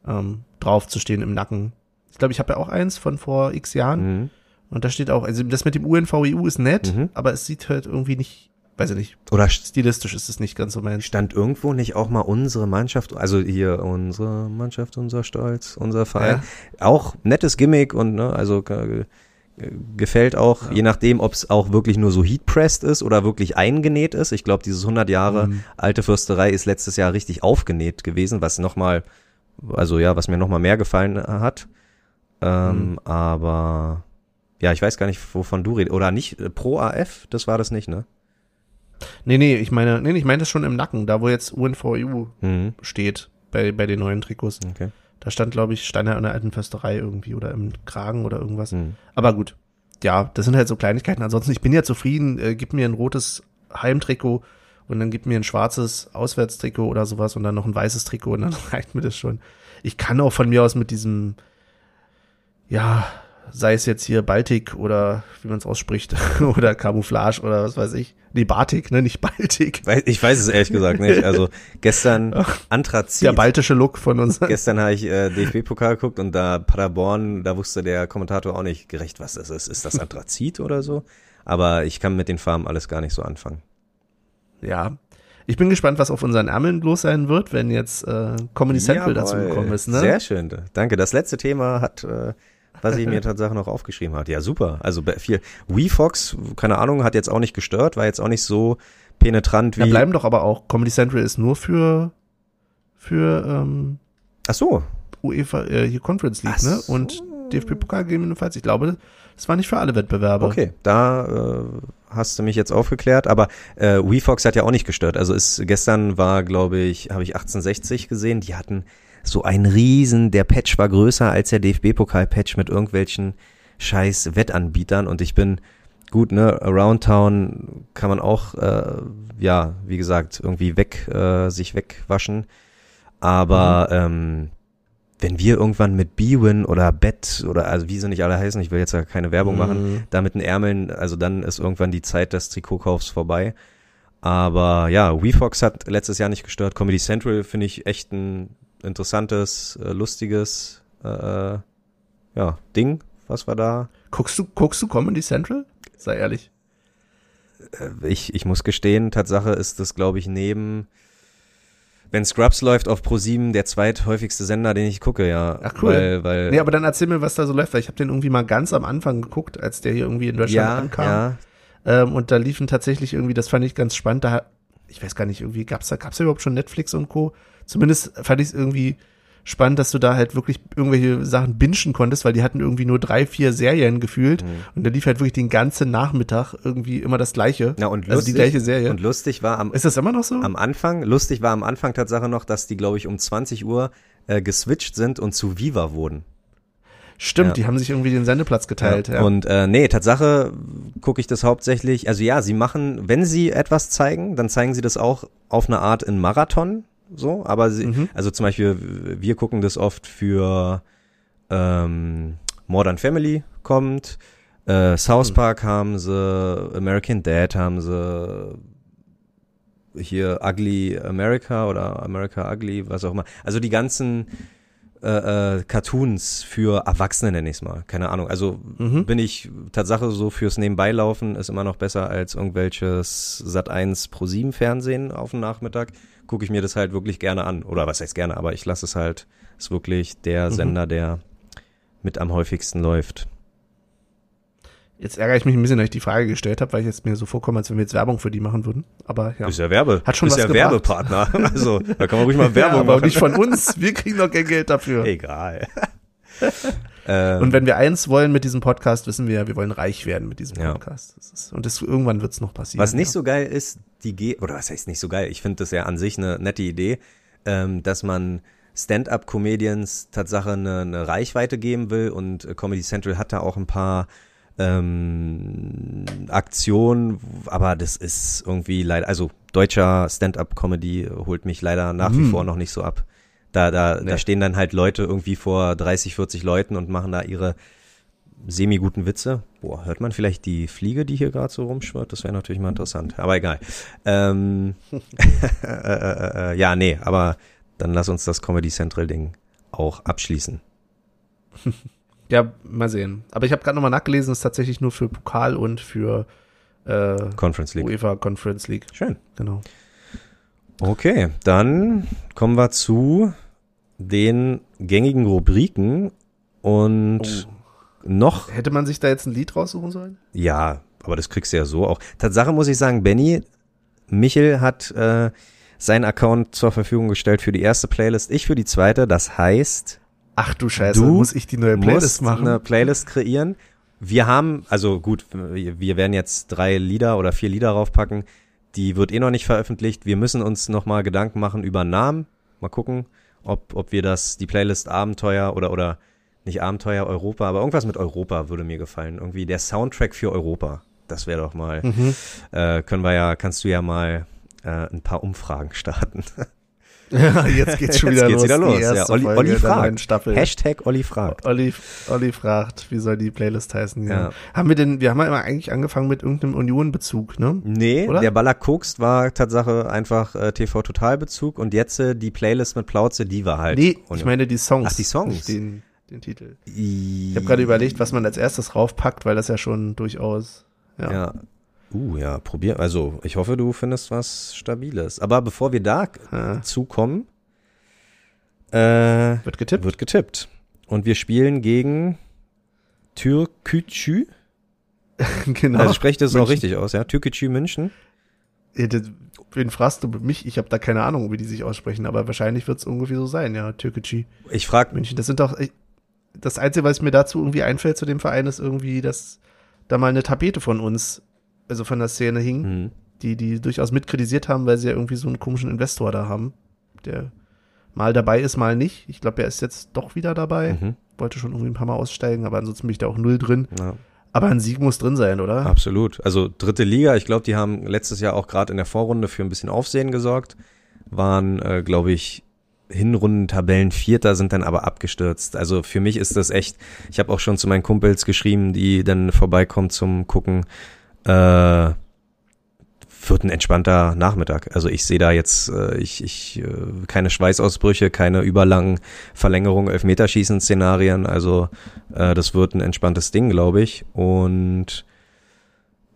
ähm, drauf zu stehen im Nacken. Ich glaube, ich habe ja auch eins von vor x Jahren. Mhm. Und da steht auch, also das mit dem UNVEU ist nett, Mhm. aber es sieht halt irgendwie nicht, weiß ich nicht, Oder st- stilistisch ist es nicht ganz so mein. stand irgendwo nicht auch mal unsere Mannschaft, also hier unsere Mannschaft, unser Stolz, unser Verein, auch nettes Gimmick und ne, also gefällt auch, je nachdem, ob es auch wirklich nur so heatpressed ist oder wirklich eingenäht ist. Ich glaube, dieses 100 Jahre Mhm. alte Fürsterei ist letztes Jahr richtig aufgenäht gewesen, was nochmal, also ja, was mir nochmal mehr gefallen hat. Ähm, Mhm. Aber ja, ich weiß gar nicht, wovon du redest. Oder nicht, äh, Pro AF, das war das nicht, ne? Nee, nee, ich meine, nee, ich meine das schon im Nacken, da wo jetzt UNVEU Mhm. steht, bei, bei den neuen Trikots. Okay. Da stand, glaube ich, Steiner an der alten Försterei irgendwie oder im Kragen oder irgendwas. Mhm. Aber gut. Ja, das sind halt so Kleinigkeiten. Ansonsten, ich bin ja zufrieden. Äh, gib mir ein rotes Heimtrikot und dann gib mir ein schwarzes Auswärtstrikot oder sowas und dann noch ein weißes Trikot und dann reicht mir das schon. Ich kann auch von mir aus mit diesem, ja, sei es jetzt hier Baltik oder wie man es ausspricht oder Camouflage oder was weiß ich. Nee, Batik, ne, nicht Baltik. Ich weiß es ehrlich gesagt nicht. Also gestern Anthrazit. Der baltische Look von uns. Gestern habe ich äh, DFB-Pokal geguckt und da Paderborn, da wusste der Kommentator auch nicht gerecht, was das ist. Ist das Anthrazit oder so? Aber ich kann mit den Farben alles gar nicht so anfangen. Ja. Ich bin gespannt, was auf unseren Ärmeln los sein wird, wenn jetzt äh, Comedy Central dazu Jawohl. gekommen ist. Ne? Sehr schön. Danke. Das letzte Thema hat, äh, was ich mir tatsächlich noch aufgeschrieben hat. Ja, super. Also viel. WeFox, keine Ahnung, hat jetzt auch nicht gestört, war jetzt auch nicht so penetrant wie. bleiben doch aber auch, Comedy Central ist nur für, für ähm, Ach so. UEFA, äh, hier Conference League, Ach ne? so. Und DFB-Pokal gegebenenfalls. Ich glaube, das war nicht für alle Wettbewerbe. Okay, da äh, hast du mich jetzt aufgeklärt, aber äh, WeFox hat ja auch nicht gestört. Also ist gestern war, glaube ich, habe ich 1860 gesehen, die hatten so einen riesen, der Patch war größer als der DFB-Pokal-Patch mit irgendwelchen scheiß Wettanbietern und ich bin gut, ne, Around Town kann man auch, äh, ja, wie gesagt, irgendwie weg, äh, sich wegwaschen. Aber ähm, wenn wir irgendwann mit B-Win oder Bet oder also wie sie nicht alle heißen, ich will jetzt ja keine Werbung machen, da mit den Ärmeln, also dann ist irgendwann die Zeit des Trikotkaufs vorbei. Aber ja, WeFox hat letztes Jahr nicht gestört. Comedy Central finde ich echt ein interessantes, äh, lustiges äh, ja, Ding, was wir da. Guckst du, guckst du Comedy Central? Sei ehrlich. Äh, ich, ich muss gestehen, Tatsache ist das, glaube ich, neben wenn Scrubs läuft auf Pro7, der zweithäufigste Sender, den ich gucke, ja. Ach cool. Weil, weil Nee, aber dann erzähl mir, was da so läuft, weil ich habe den irgendwie mal ganz am Anfang geguckt, als der hier irgendwie in Deutschland ja, ankam. ja, Ähm, und da liefen tatsächlich irgendwie, das fand ich ganz spannend, da, ich weiß gar nicht, irgendwie gab's da, gab's da überhaupt schon Netflix und Co. Zumindest fand ich es irgendwie spannend, dass du da halt wirklich irgendwelche Sachen bingen konntest, weil die hatten irgendwie nur drei, vier Serien gefühlt und da lief halt wirklich den ganzen Nachmittag irgendwie immer das Gleiche. Na, und also lustig, die gleiche Serie. Und lustig war am, Ist das immer noch so? am Anfang, lustig war am Anfang Tatsache noch, dass die, glaube ich, um 20 Uhr äh, geswitcht sind und zu Viva wurden. Stimmt, ja. die haben sich irgendwie den Sendeplatz geteilt. Ja, Und äh, nee, Tatsache gucke ich das hauptsächlich, also ja, sie machen, wenn sie etwas zeigen, dann zeigen sie das auch auf eine Art in Marathon, so, aber sie, Mhm. also zum Beispiel, wir gucken das oft für ähm, Modern Family kommt, äh, South Mhm. Park haben sie, American Dad haben sie, hier Ugly America oder America Ugly, was auch immer. Also die ganzen äh, äh, Cartoons für Erwachsene nenne ich es mal. Keine Ahnung. Also Mhm. bin ich Tatsache so fürs Nebenbeilaufen ist immer noch besser als irgendwelches Sat 1 Pro 7 Fernsehen auf dem Nachmittag. Gucke ich mir das halt wirklich gerne an. Oder was heißt gerne, aber ich lasse es halt, ist wirklich der Mhm. Sender, der mit am häufigsten läuft. Jetzt ärgere ich mich ein bisschen, dass ich die Frage gestellt habe, weil ich jetzt mir so vorkomme, als wenn wir jetzt Werbung für die machen würden. Aber ja. Ist ja Werbe. Hat schon ist was ja gebracht. Werbepartner. Also da kann man ruhig mal ja, Werbung aber machen. nicht von uns. Wir kriegen doch kein Geld dafür. Egal. ähm, Und wenn wir eins wollen mit diesem Podcast, wissen wir ja, wir wollen reich werden mit diesem Ja. Podcast. Das ist, und das, irgendwann wird es noch passieren. Was nicht ja. so geil ist, die G oder was heißt nicht so geil? Ich finde das ja an sich eine nette Idee, ähm, dass man Stand-up-Comedians Tatsache eine, eine Reichweite geben will und äh, Comedy Central hat da auch ein paar ähm, Aktionen, aber das ist irgendwie leider, also deutscher Stand-up-Comedy holt mich leider nach wie Hm. vor noch nicht so ab. Da, da, Nee. da stehen dann halt Leute irgendwie vor 30, 40 Leuten und machen da ihre semi-guten Witze. Boah, hört man vielleicht die Fliege, die hier gerade so rumschwirrt? Das wäre natürlich mal interessant. Aber egal. Ähm, äh, äh, äh, ja, nee, aber dann lass uns das Comedy Central Ding auch abschließen. Ja, mal sehen. Aber ich habe gerade nochmal nachgelesen, es ist tatsächlich nur für Pokal und für äh, Conference League. UEFA Conference League. Schön. Genau. Okay, dann kommen wir zu den gängigen Rubriken und noch Hätte man sich da jetzt ein Lied raussuchen sollen? Ja, aber das kriegst du ja so auch. Tatsache muss ich sagen, Benny, Michel hat äh, seinen Account zur Verfügung gestellt für die erste Playlist, ich für die zweite. Das heißt, Ach du Scheiße, Du muss ich die neue Playlist machen? eine Playlist kreieren. Wir haben, also gut, wir werden jetzt drei Lieder oder vier Lieder raufpacken. Die wird eh noch nicht veröffentlicht. Wir müssen uns noch mal Gedanken machen über Namen. Mal gucken, ob, ob wir das, die Playlist Abenteuer oder, oder nicht Abenteuer Europa, aber irgendwas mit Europa würde mir gefallen. Irgendwie der Soundtrack für Europa. Das wäre doch mal, Mhm. äh, können wir ja, kannst du ja mal äh, ein paar Umfragen starten. Jetzt geht's schon wieder Jetzt geht's los. wieder los. Ja, Olli, Olli fragt. Hashtag Olli fragt. Olli, Olli fragt, wie soll die Playlist heißen? Ja. Haben wir denn, wir haben ja immer eigentlich angefangen mit irgendeinem Union-Bezug, ne? Nee, Oder? der Baller Kokst war Tatsache einfach äh, TV-Totalbezug und jetzt äh, die Playlist mit Plauze, die war halt. Nee, ohne- ich meine die Songs. Ach, die Songs. Den, den Titel. I Ich habe gerade überlegt, was man als erstes raufpackt, weil das ja schon durchaus, ja. Ja. Uh, ja, probier. Also, ich hoffe, du findest was Stabiles. Aber bevor wir da Ja. zukommen, äh, Wird getippt? wird getippt. Und wir spielen gegen Türkücü. genau. Also sprecht das auch richtig aus, ja? Türkücü München. Wen fragst du mich? Ich habe da keine Ahnung, wie die sich aussprechen, aber wahrscheinlich wird es ungefähr so sein, ja. Türkgücü, Ich frag, München. Das sind doch, äh, das Einzige, was mir dazu irgendwie einfällt zu dem Verein, ist irgendwie, dass da mal eine Tapete von uns, also von der Szene hing, Mhm. die die durchaus mitkritisiert haben, weil sie ja irgendwie so einen komischen Investor da haben, der mal dabei ist, mal nicht. Ich glaube, er ist jetzt doch wieder dabei. Mhm. Wollte schon irgendwie ein paar Mal aussteigen, aber ansonsten bin ich da auch null drin. Ja. Aber ein Sieg muss drin sein, oder? Absolut. Also dritte Liga, ich glaube, die haben letztes Jahr auch gerade in der Vorrunde für ein bisschen Aufsehen gesorgt, waren, äh, glaube ich, Hinrunden-Tabellen Vierter, sind dann aber abgestürzt. Also für mich ist das echt, ich habe auch schon zu meinen Kumpels geschrieben, die dann vorbeikommen zum Gucken, äh, wird ein entspannter Nachmittag. Also ich sehe da jetzt, äh, ich, ich, äh, keine Schweißausbrüche, keine überlangen Verlängerung, Elfmeterschießen-Szenarien. Also äh, das wird ein entspanntes Ding, glaube ich. Und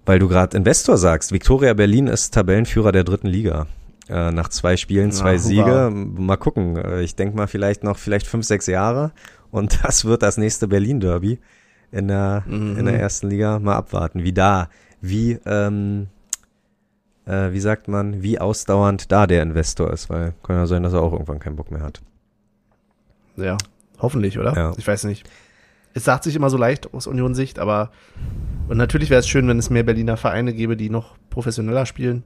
weil du gerade Investor sagst, Viktoria Berlin ist Tabellenführer der dritten Liga. Äh, nach zwei Spielen, zwei hurra. Siege. Mal gucken. Äh, Ich denke mal vielleicht noch vielleicht fünf, sechs Jahre. Und das wird das nächste Berlin-Derby in der, Mhm. in der ersten Liga. Mal abwarten, wie da, wie, ähm, äh, wie sagt man, wie ausdauernd da der Investor ist, weil kann ja sein, dass er auch irgendwann keinen Bock mehr hat. Ja, hoffentlich, oder? Ja. Ich weiß nicht. Es sagt sich immer so leicht aus Union-Sicht, aber und natürlich wäre es schön, wenn es mehr Berliner Vereine gäbe, die noch professioneller spielen.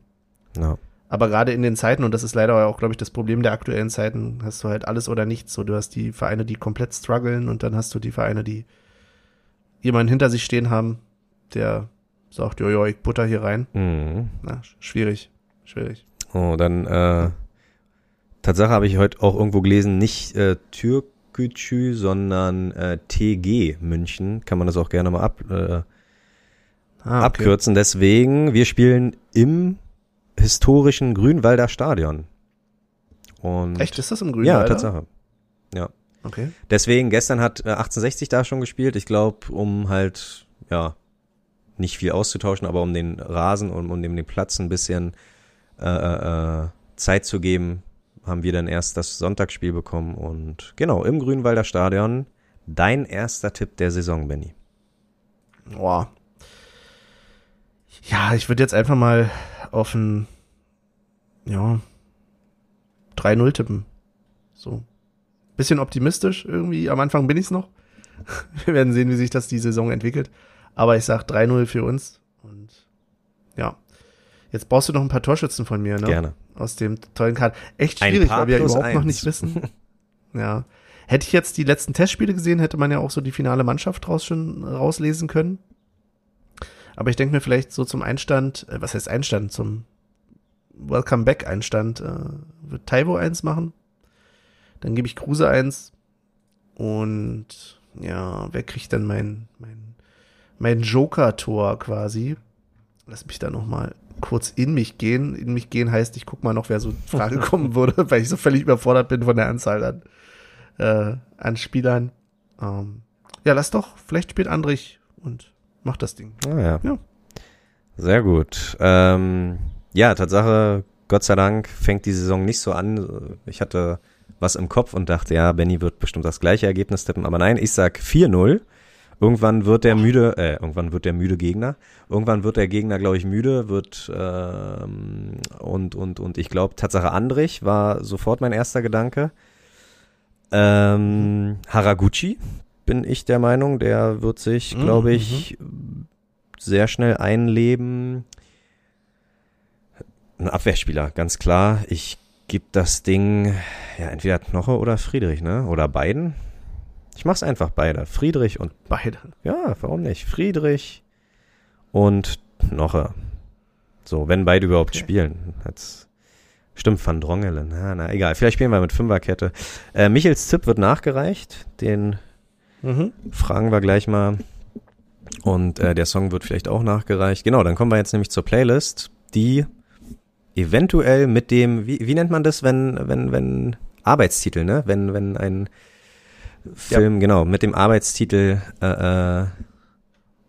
Ja. Aber gerade in den Zeiten, und das ist leider auch, glaube ich, das Problem der aktuellen Zeiten, hast du halt alles oder nichts. So, du hast die Vereine, die komplett strugglen und dann hast du die Vereine, die jemanden hinter sich stehen haben, der sagt, jojo, ich butter hier rein. Mhm. Na, sch- schwierig. Schwierig. Oh, dann, äh, Tatsache habe ich heute auch irgendwo gelesen, nicht äh, Türkgücü, sondern äh, TG München. Kann man das auch gerne mal ab, äh, Ah, abkürzen. Deswegen, wir spielen im historischen Grünwalder Stadion. Und Echt, ist das im Grünen? ja? Tatsache. Okay. Deswegen, gestern hat äh, 1860 da schon gespielt. Ich glaube, um halt, ja, nicht viel auszutauschen, aber um den Rasen und um dem den Platz ein bisschen äh, äh, äh, Zeit zu geben, haben wir dann erst das Sonntagsspiel bekommen. Und genau, im Grünwalder Stadion. Dein erster Tipp der Saison, Benny. Boah. Ja, ich würde jetzt einfach mal auf ein, ja, 3-0 tippen. So. Bisschen optimistisch irgendwie. Am Anfang bin ich's noch. Wir werden sehen, wie sich das die Saison entwickelt. Aber ich sag 3-0 für uns. Und ja. Jetzt brauchst du noch ein paar Torschützen von mir, ne? Gerne. Aus dem tollen Kader. Echt schwierig, weil wir plus überhaupt noch eins. nicht wissen. Ja. Hätte ich jetzt die letzten Testspiele gesehen, hätte man ja auch so die finale Mannschaft draus schon rauslesen können. Aber ich denke mir vielleicht so zum Einstand, äh, was heißt Einstand, zum Welcome Back Einstand, äh, wird Taiwo eins machen. Dann gebe ich Kruse eins. Und ja, wer kriegt dann mein, mein, mein Joker-Tor quasi? Lass mich da noch mal kurz in mich gehen. In mich gehen heißt, ich guck mal noch, wer so in Frage kommen würde, weil ich so völlig überfordert bin von der Anzahl an, äh, an Spielern. Ähm, ja, lass doch, vielleicht spielt Andrich und macht das Ding. Ah, ja. Ja. Sehr gut. Ähm, ja, Tatsache, Gott sei Dank fängt die Saison nicht so an. Ich hatte was im Kopf und dachte, ja, Benny wird bestimmt das gleiche Ergebnis tippen. Aber nein, ich sag 4-0. Irgendwann wird der müde, äh, irgendwann wird der müde Gegner. Irgendwann wird der Gegner, glaube ich, müde, wird ähm, und und und ich glaube, Tatsache Andrich war sofort mein erster Gedanke. Ähm, Haraguchi bin ich der Meinung, der wird sich, Mhm, glaube ich, sehr schnell einleben. Ein Abwehrspieler, ganz klar. Ich gebe das Ding, ja, entweder Knoche oder Friedrich, ne? Oder beiden. Ich mach's einfach beide. Friedrich und, Beide. ja, warum nicht? Friedrich und Knoche. So, wenn beide überhaupt Okay. spielen. Jetzt stimmt Van Drongelen. Na, na, egal. Vielleicht spielen wir mit Fünferkette. Äh, Michels Tipp wird nachgereicht. Den Mhm. fragen wir gleich mal. Und äh, der Song wird vielleicht auch nachgereicht. Genau, dann kommen wir jetzt nämlich zur Playlist, die eventuell mit dem, wie, wie nennt man das, wenn, wenn, wenn, Arbeitstitel, ne? Wenn, wenn ein Film, genau, mit dem Arbeitstitel äh, äh,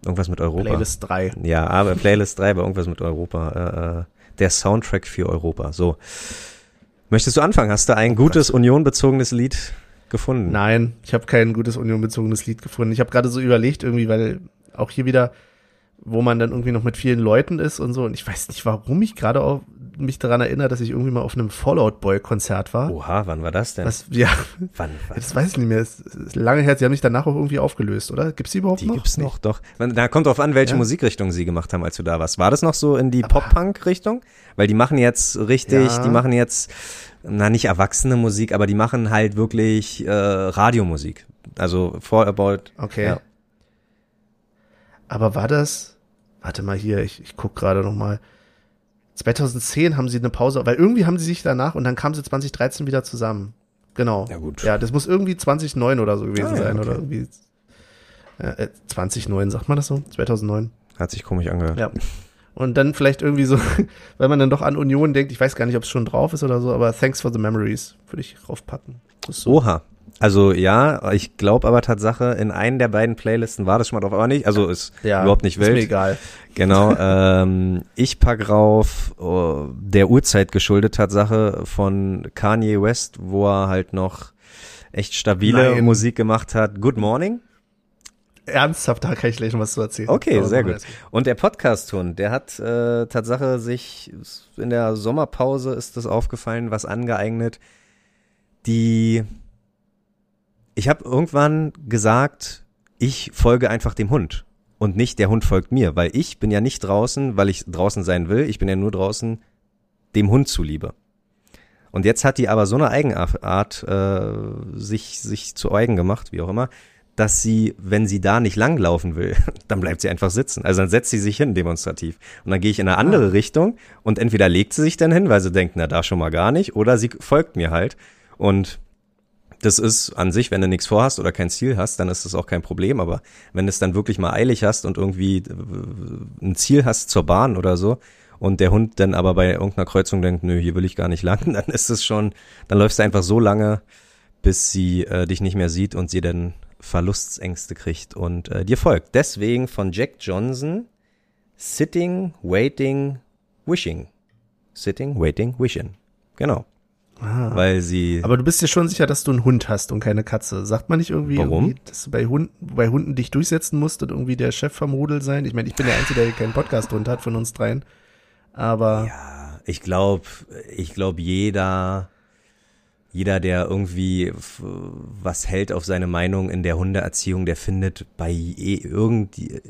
irgendwas mit Europa. Playlist 3. Ja, aber Playlist 3 war irgendwas mit Europa. Äh, äh, der Soundtrack für Europa. So. Möchtest du anfangen? Hast du ein gutes Union-bezogenes Lied gefunden? Nein, ich habe kein gutes Union-bezogenes Lied gefunden. Ich habe gerade so überlegt irgendwie, weil auch hier wieder, wo man dann irgendwie noch mit vielen Leuten ist und so. Und ich weiß nicht, warum ich gerade auch mich daran erinnere, dass ich irgendwie mal auf einem Fallout Boy Konzert war. Oha, wann war das denn? Was, ja, wann, wann? das weiß ich nicht mehr. Es ist lange her. Sie haben sich danach auch irgendwie aufgelöst, oder? Gibt's die überhaupt Die noch? gibt's noch, doch. Da kommt drauf an, welche Ja. Musikrichtung sie gemacht haben, als du da warst. War das noch so in die Pop-Punk-Richtung? Weil die machen jetzt richtig, Ja. die machen jetzt, na nicht erwachsene Musik, aber die machen halt wirklich äh, Radiomusik. Also For About. Okay. Ja. Aber war das, warte mal hier, ich, ich guck gerade noch mal. 2010 haben sie eine Pause, weil irgendwie haben sie sich danach und dann kamen sie 2013 wieder zusammen. Genau. Ja, gut. Ja, das muss irgendwie 2009 oder so gewesen Ah, ja, sein okay. oder irgendwie äh, äh, 2009, sagt man das so? 2009. Hat sich komisch angehört. Ja. Und dann vielleicht irgendwie so, weil man dann doch an Union denkt, ich weiß gar nicht, ob es schon drauf ist oder so, aber Thanks for the Memories würde ich ist so. Oha. Also ja, ich glaube aber Tatsache, in einen der beiden Playlisten war das schon mal drauf, aber nicht. Also ist ja, überhaupt nicht Ist mir wild. egal. Genau. ähm, ich pack rauf oh, der Uhrzeit geschuldet Tatsache von Kanye West, wo er halt noch echt stabile Nein. Musik gemacht hat. Good Morning. Ernsthaft, da kann ich gleich noch was zu erzählen. Okay, Aber sehr gut. Und der Podcast-Hund, der hat äh, Tatsache sich in der Sommerpause ist das aufgefallen, was angeeignet. Die ich habe irgendwann gesagt, ich folge einfach dem Hund und nicht der Hund folgt mir, weil ich bin ja nicht draußen, weil ich draußen sein will. Ich bin ja nur draußen dem Hund zuliebe. Und jetzt hat die aber so eine Eigenart äh, sich sich zu eigen gemacht, wie auch immer, dass sie, wenn sie da nicht langlaufen will, dann bleibt sie einfach sitzen. Also dann setzt sie sich hin demonstrativ. Und dann gehe ich in eine andere Richtung und entweder legt sie sich dann hin, weil sie denkt, na da schon mal gar nicht, oder sie folgt mir halt. Und das ist an sich, wenn du nichts vorhast oder kein Ziel hast, dann ist das auch kein Problem. Aber wenn du es dann wirklich mal eilig hast und irgendwie äh, ein Ziel hast zur Bahn oder so und der Hund dann aber bei irgendeiner Kreuzung denkt, nö, hier will ich gar nicht lang, dann ist es schon, dann läufst du einfach so lange, bis sie äh, dich nicht mehr sieht und sie dann Verlustsängste kriegt und äh, dir folgt. Deswegen von Jack Johnson Sitting, Waiting, Wishing. Sitting, Waiting, Wishing. Genau. Ah. Weil sie Aber du bist dir schon sicher, dass du einen Hund hast und keine Katze. Sagt man nicht irgendwie, Warum? irgendwie dass du bei Hunden, bei Hunden dich durchsetzen musst und irgendwie der Chef vom Rudel sein? Ich meine, ich bin der Einzige, der keinen Podcast-Hund hat von uns dreien. Aber Ja, ich glaube, ich glaube, jeder, jeder, der irgendwie was hält auf seine Meinung in der Hundeerziehung, der findet bei irgendwie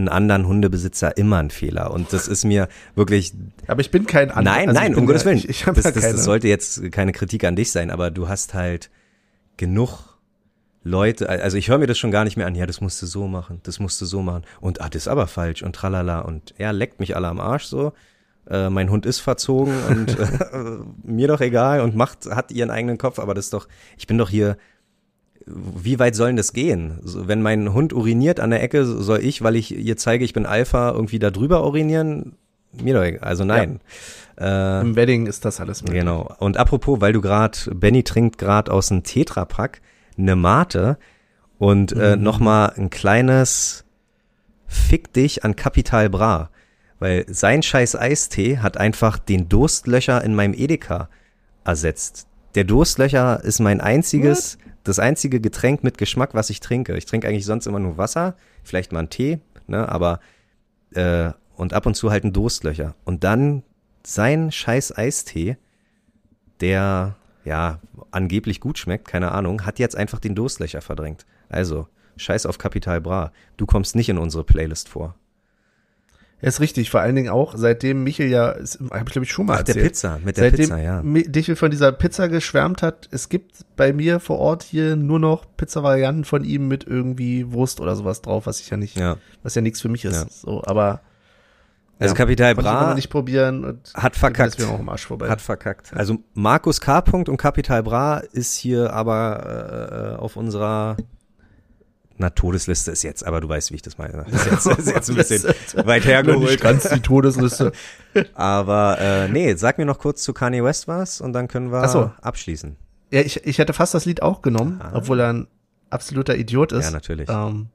einen anderen Hundebesitzer immer einen Fehler. Und das ist mir wirklich, aber ich bin kein anderer. nein, also nein, um Gottes ja- Willen. Ich, ich das, ja das, das sollte jetzt keine Kritik an dich sein, aber du hast halt genug Leute, also ich höre mir das schon gar nicht mehr an, ja, das musst du so machen, das musst du so machen und ah, das ist aber falsch und tralala und er leckt mich alle am Arsch so. Äh, mein Hund ist verzogen und äh, mir doch egal und macht, hat ihren eigenen Kopf, aber das ist doch, ich bin doch hier, wie weit soll denn das gehen? So, wenn mein Hund uriniert an der Ecke, soll ich, weil ich ihr zeige, ich bin Alpha, irgendwie da drüber urinieren? Mir doch egal, also nein. Äh, Im Wedding ist das alles möglich. Genau. Und apropos, weil du gerade, Benny trinkt gerade aus einem Tetrapack eine Mate und äh, Mhm. nochmal ein kleines Fick dich an Capital Bra. Weil sein scheiß Eistee hat einfach den Durstlöcher in meinem Edeka ersetzt. Der Durstlöcher ist mein einziges, das einzige Getränk mit Geschmack, was ich trinke. Ich trinke eigentlich sonst immer nur Wasser, vielleicht mal einen Tee, ne, aber äh, und ab und zu halt ein Durstlöcher. Und dann sein scheiß Eistee, der ja angeblich gut schmeckt, keine Ahnung, hat jetzt einfach den Durstlöcher verdrängt. Also, scheiß auf Capital Bra. Du kommst nicht in unsere Playlist vor. Ja, ist richtig. Vor allen Dingen auch, seitdem Michel ja, habe ich glaube ich schon mal Ach, der erzählt. Pizza, mit der Seitdem Pizza, ja. Mi- Michel von dieser Pizza geschwärmt hat, es gibt bei mir vor Ort hier nur noch Pizza-Varianten von ihm mit irgendwie Wurst oder sowas drauf, was ich ja nicht, Ja. was ja nichts für mich ist. Ja. So, aber Also ja, aber Bra nicht probieren und hat verkackt. mir auch im Arsch vorbei. Hat verkackt. Also Markus K. Und Capital Bra ist hier aber äh, auf unserer na, Todesliste ist jetzt, aber du weißt, wie ich das meine. Ist jetzt, ist jetzt ein bisschen weit hergeholt. nicht ganz die Todesliste. Aber äh, nee, sag mir noch kurz zu Kanye West was und dann können wir so. abschließen. Ja, ich, ich hätte fast das Lied auch genommen, Ah. obwohl er ein absoluter Idiot ist. Ja, natürlich. Ähm,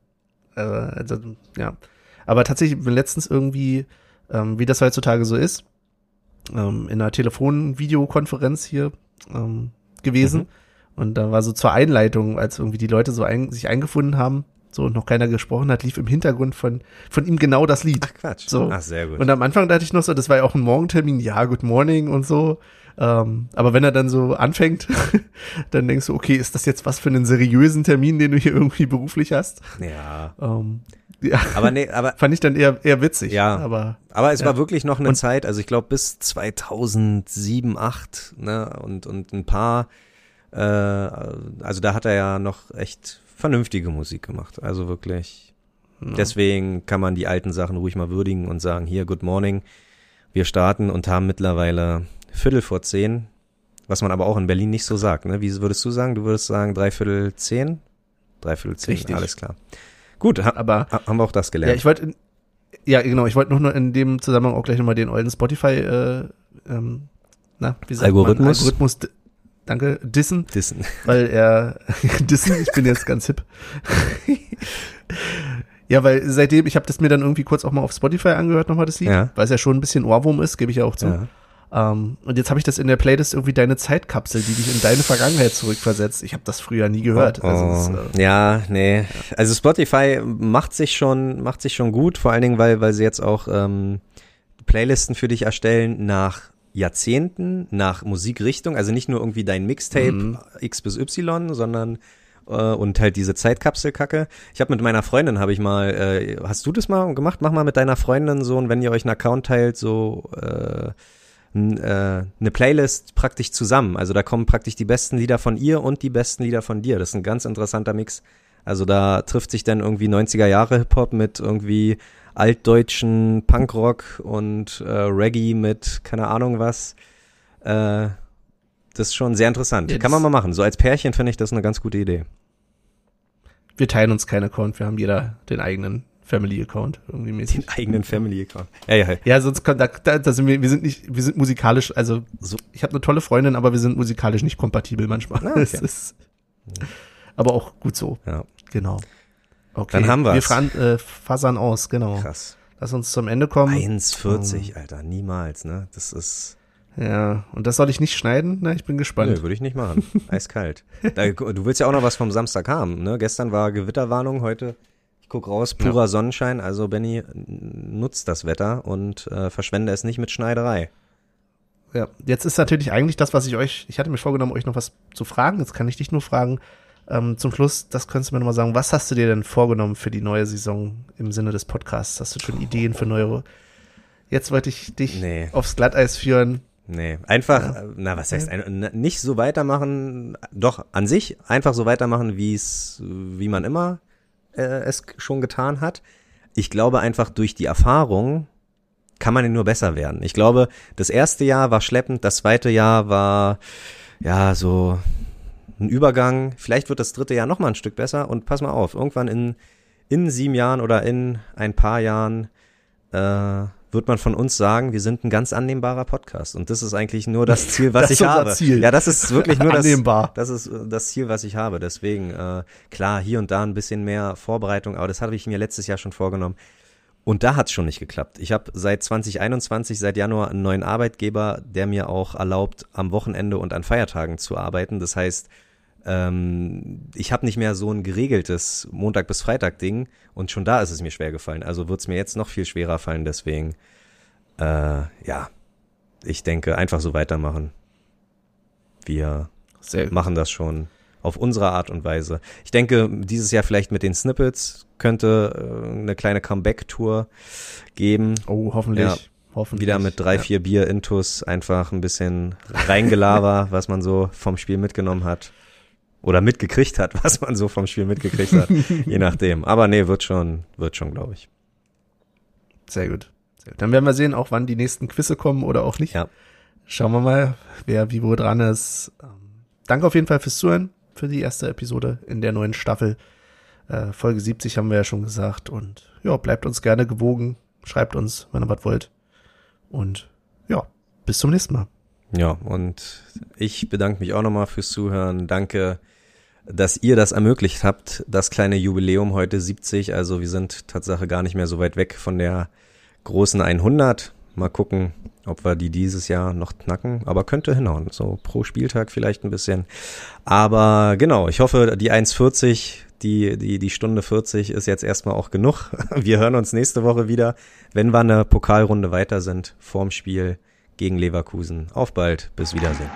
äh, also, ja. Aber tatsächlich, ich bin letztens irgendwie, ähm, wie das heutzutage so ist, ähm, in einer Telefon-Videokonferenz hier ähm, gewesen. Mhm. Und da war so zur Einleitung, als irgendwie die Leute so ein, sich eingefunden haben so noch keiner gesprochen hat, lief im Hintergrund von, von ihm genau das Lied. Ach Quatsch. So. Ach, sehr gut. Und am Anfang dachte ich noch so, das war ja auch ein Morgentermin, ja, good morning und so. Ähm, aber wenn er dann so anfängt, dann denkst du, okay, ist das jetzt was für einen seriösen Termin, den du hier irgendwie beruflich hast? ja. Ähm, ja, Aber nee, aber fand ich dann eher, eher witzig. Ja. Aber Aber es Ja. war wirklich noch eine Und- Zeit, also ich glaube bis 2007, 8, ne, und, und ein paar, äh, also da hat er ja noch echt vernünftige Musik gemacht. Also wirklich. Deswegen kann man die alten Sachen ruhig mal würdigen und sagen, hier, good morning. Wir starten und haben mittlerweile Viertel vor zehn, was man aber auch in Berlin nicht so sagt, ne? Wie würdest du sagen? Du würdest sagen dreiviertel zehn? Dreiviertel zehn, Richtig. alles klar. Gut, ha aber ha- haben wir auch das gelernt. Ja, ich wollte, ja, genau, ich wollte noch nur in dem Zusammenhang auch gleich nochmal den ollen Spotify, äh, ähm, na, wie sagt Algorithmus? man? Algorithmus, danke, dissen, Dissen. weil er, dissen, ich bin jetzt ganz hip. ja, weil seitdem, ich habe das mir dann irgendwie kurz auch mal auf Spotify angehört, nochmal das Lied, Ja. weil es ja schon ein bisschen Ohrwurm ist, gebe ich ja auch zu. Ja. Ähm, und jetzt habe ich das in der Playlist irgendwie deine Zeitkapsel, die dich in deine Vergangenheit zurückversetzt. Ich habe das früher nie gehört. Also, das, Oh, äh, ja, nee. Also Spotify macht sich schon, macht sich schon gut, vor allen Dingen, weil, weil sie jetzt auch ähm, Playlisten für dich erstellen nach Jahrzehnten, nach Musikrichtung, also nicht nur irgendwie dein Mixtape Mhm. X bis Y, sondern äh, und halt diese Zeitkapselkacke. Ich habe mit meiner Freundin habe ich mal, äh, hast du das mal gemacht? Mach mal mit deiner Freundin so, und wenn ihr euch einen Account teilt, so äh, äh, eine Playlist praktisch zusammen. Also da kommen praktisch die besten Lieder von ihr und die besten Lieder von dir. Das ist ein ganz interessanter Mix. Also da trifft sich dann irgendwie 90er Jahre Hip-Hop mit irgendwie altdeutschen Punkrock und äh, Reggae mit keine Ahnung was. Äh, das ist schon sehr interessant. Ja, Kann man mal machen. So als Pärchen finde ich das eine ganz gute Idee. wir teilen uns keinen Account, wir haben jeder den eigenen Family-Account irgendwie mäßig. Den eigenen Family Account. Ja, ja, ja. Sonst kann, da, da, sind wir, wir sind nicht, wir sind musikalisch, also So. ich habe eine tolle Freundin, aber wir sind musikalisch nicht kompatibel manchmal. Ah, okay. Ist, aber auch gut so, ja. genau. Okay. Dann haben wir's. Wir fahren, äh, fasern aus, genau. Krass. Lass uns zum Ende kommen. 1,40, Alter, niemals, ne? Das ist. Ja, und das soll ich nicht schneiden? Na, ich bin gespannt. Nö, würde ich nicht machen. Eiskalt. Da, du willst ja auch noch was vom Samstag haben, ne? Gestern war Gewitterwarnung, heute, ich guck raus, purer Sonnenschein. Also Benny, nutzt das Wetter und äh, verschwende es nicht mit Schneiderei. Ja, jetzt ist natürlich eigentlich das, was ich euch, ich hatte mir vorgenommen, euch noch was zu fragen. Jetzt kann ich dich nur fragen. Ähm, zum Schluss, das könntest du mir nochmal sagen. Was hast du dir denn vorgenommen für die neue Saison im Sinne des Podcasts? Hast du schon Ideen für neue? Jetzt wollte ich dich Nee. aufs Glatteis führen. Nee, einfach, äh, na, was heißt, ein, nicht so weitermachen, doch, an sich einfach so weitermachen, wie es, wie man immer äh, es schon getan hat. Ich glaube einfach durch die Erfahrung kann man ja nur besser werden. Ich glaube, das erste Jahr war schleppend, das zweite Jahr war, ja, so ein Übergang. Vielleicht wird das dritte Jahr noch mal ein Stück besser und pass mal auf, irgendwann in, in sieben Jahren oder in ein paar Jahren äh, wird man von uns sagen, wir sind ein ganz annehmbarer Podcast. Und das ist eigentlich nur das Ziel, was Das ich habe. Ziel. Ja, das ist wirklich nur das, Annehmbar. das ist äh, das Ziel, was ich habe. Deswegen, äh, klar, hier und da ein bisschen mehr Vorbereitung, aber das habe ich mir letztes Jahr schon vorgenommen. Und da hat's schon nicht geklappt. Ich habe seit 2021, seit Januar, einen neuen Arbeitgeber, der mir auch erlaubt, am Wochenende und an Feiertagen zu arbeiten. Das heißt, ähm, ich habe nicht mehr so ein geregeltes Montag bis Freitag Ding und schon da ist es mir schwer gefallen. Also wird's mir jetzt noch viel schwerer fallen. Deswegen, äh, ja, ich denke, einfach so weitermachen. Wir Sehr machen das schon auf unsere Art und Weise. Ich denke, dieses Jahr vielleicht mit den Snippets könnte äh, eine kleine Comeback-Tour geben. Oh, hoffentlich. Ja. Hoffentlich. Wieder mit drei, ja. vier Bier Intus einfach ein bisschen reingelaber, was man so vom Spiel mitgenommen hat. Oder mitgekriegt hat, was man so vom Spiel mitgekriegt hat. je nachdem. Aber nee, wird schon, wird schon, glaube ich. Sehr gut. Sehr gut. Dann werden wir sehen, auch wann die nächsten Quizze kommen oder auch nicht. Ja. Schauen wir mal, wer wie wo dran ist. Ähm, danke auf jeden Fall fürs Zuhören, für die erste Episode in der neuen Staffel. Äh, Folge 70 haben wir ja schon gesagt. Und ja, bleibt uns gerne gewogen. Schreibt uns, wenn ihr was wollt. Und ja, bis zum nächsten Mal. Ja, und ich bedanke mich auch nochmal fürs Zuhören. Danke, dass ihr das ermöglicht habt, das kleine Jubiläum heute 70. Also wir sind Tatsache gar nicht mehr so weit weg von der großen 100. Mal gucken, ob wir die dieses Jahr noch knacken. Aber könnte hinhauen. So pro Spieltag vielleicht ein bisschen. Aber genau, ich hoffe, die 1,40, Die, die, die Stunde 40 ist jetzt erstmal auch genug. Wir hören uns nächste Woche wieder, wenn wir eine Pokalrunde weiter sind, vorm Spiel gegen Leverkusen. Auf bald, bis Wiedersehen.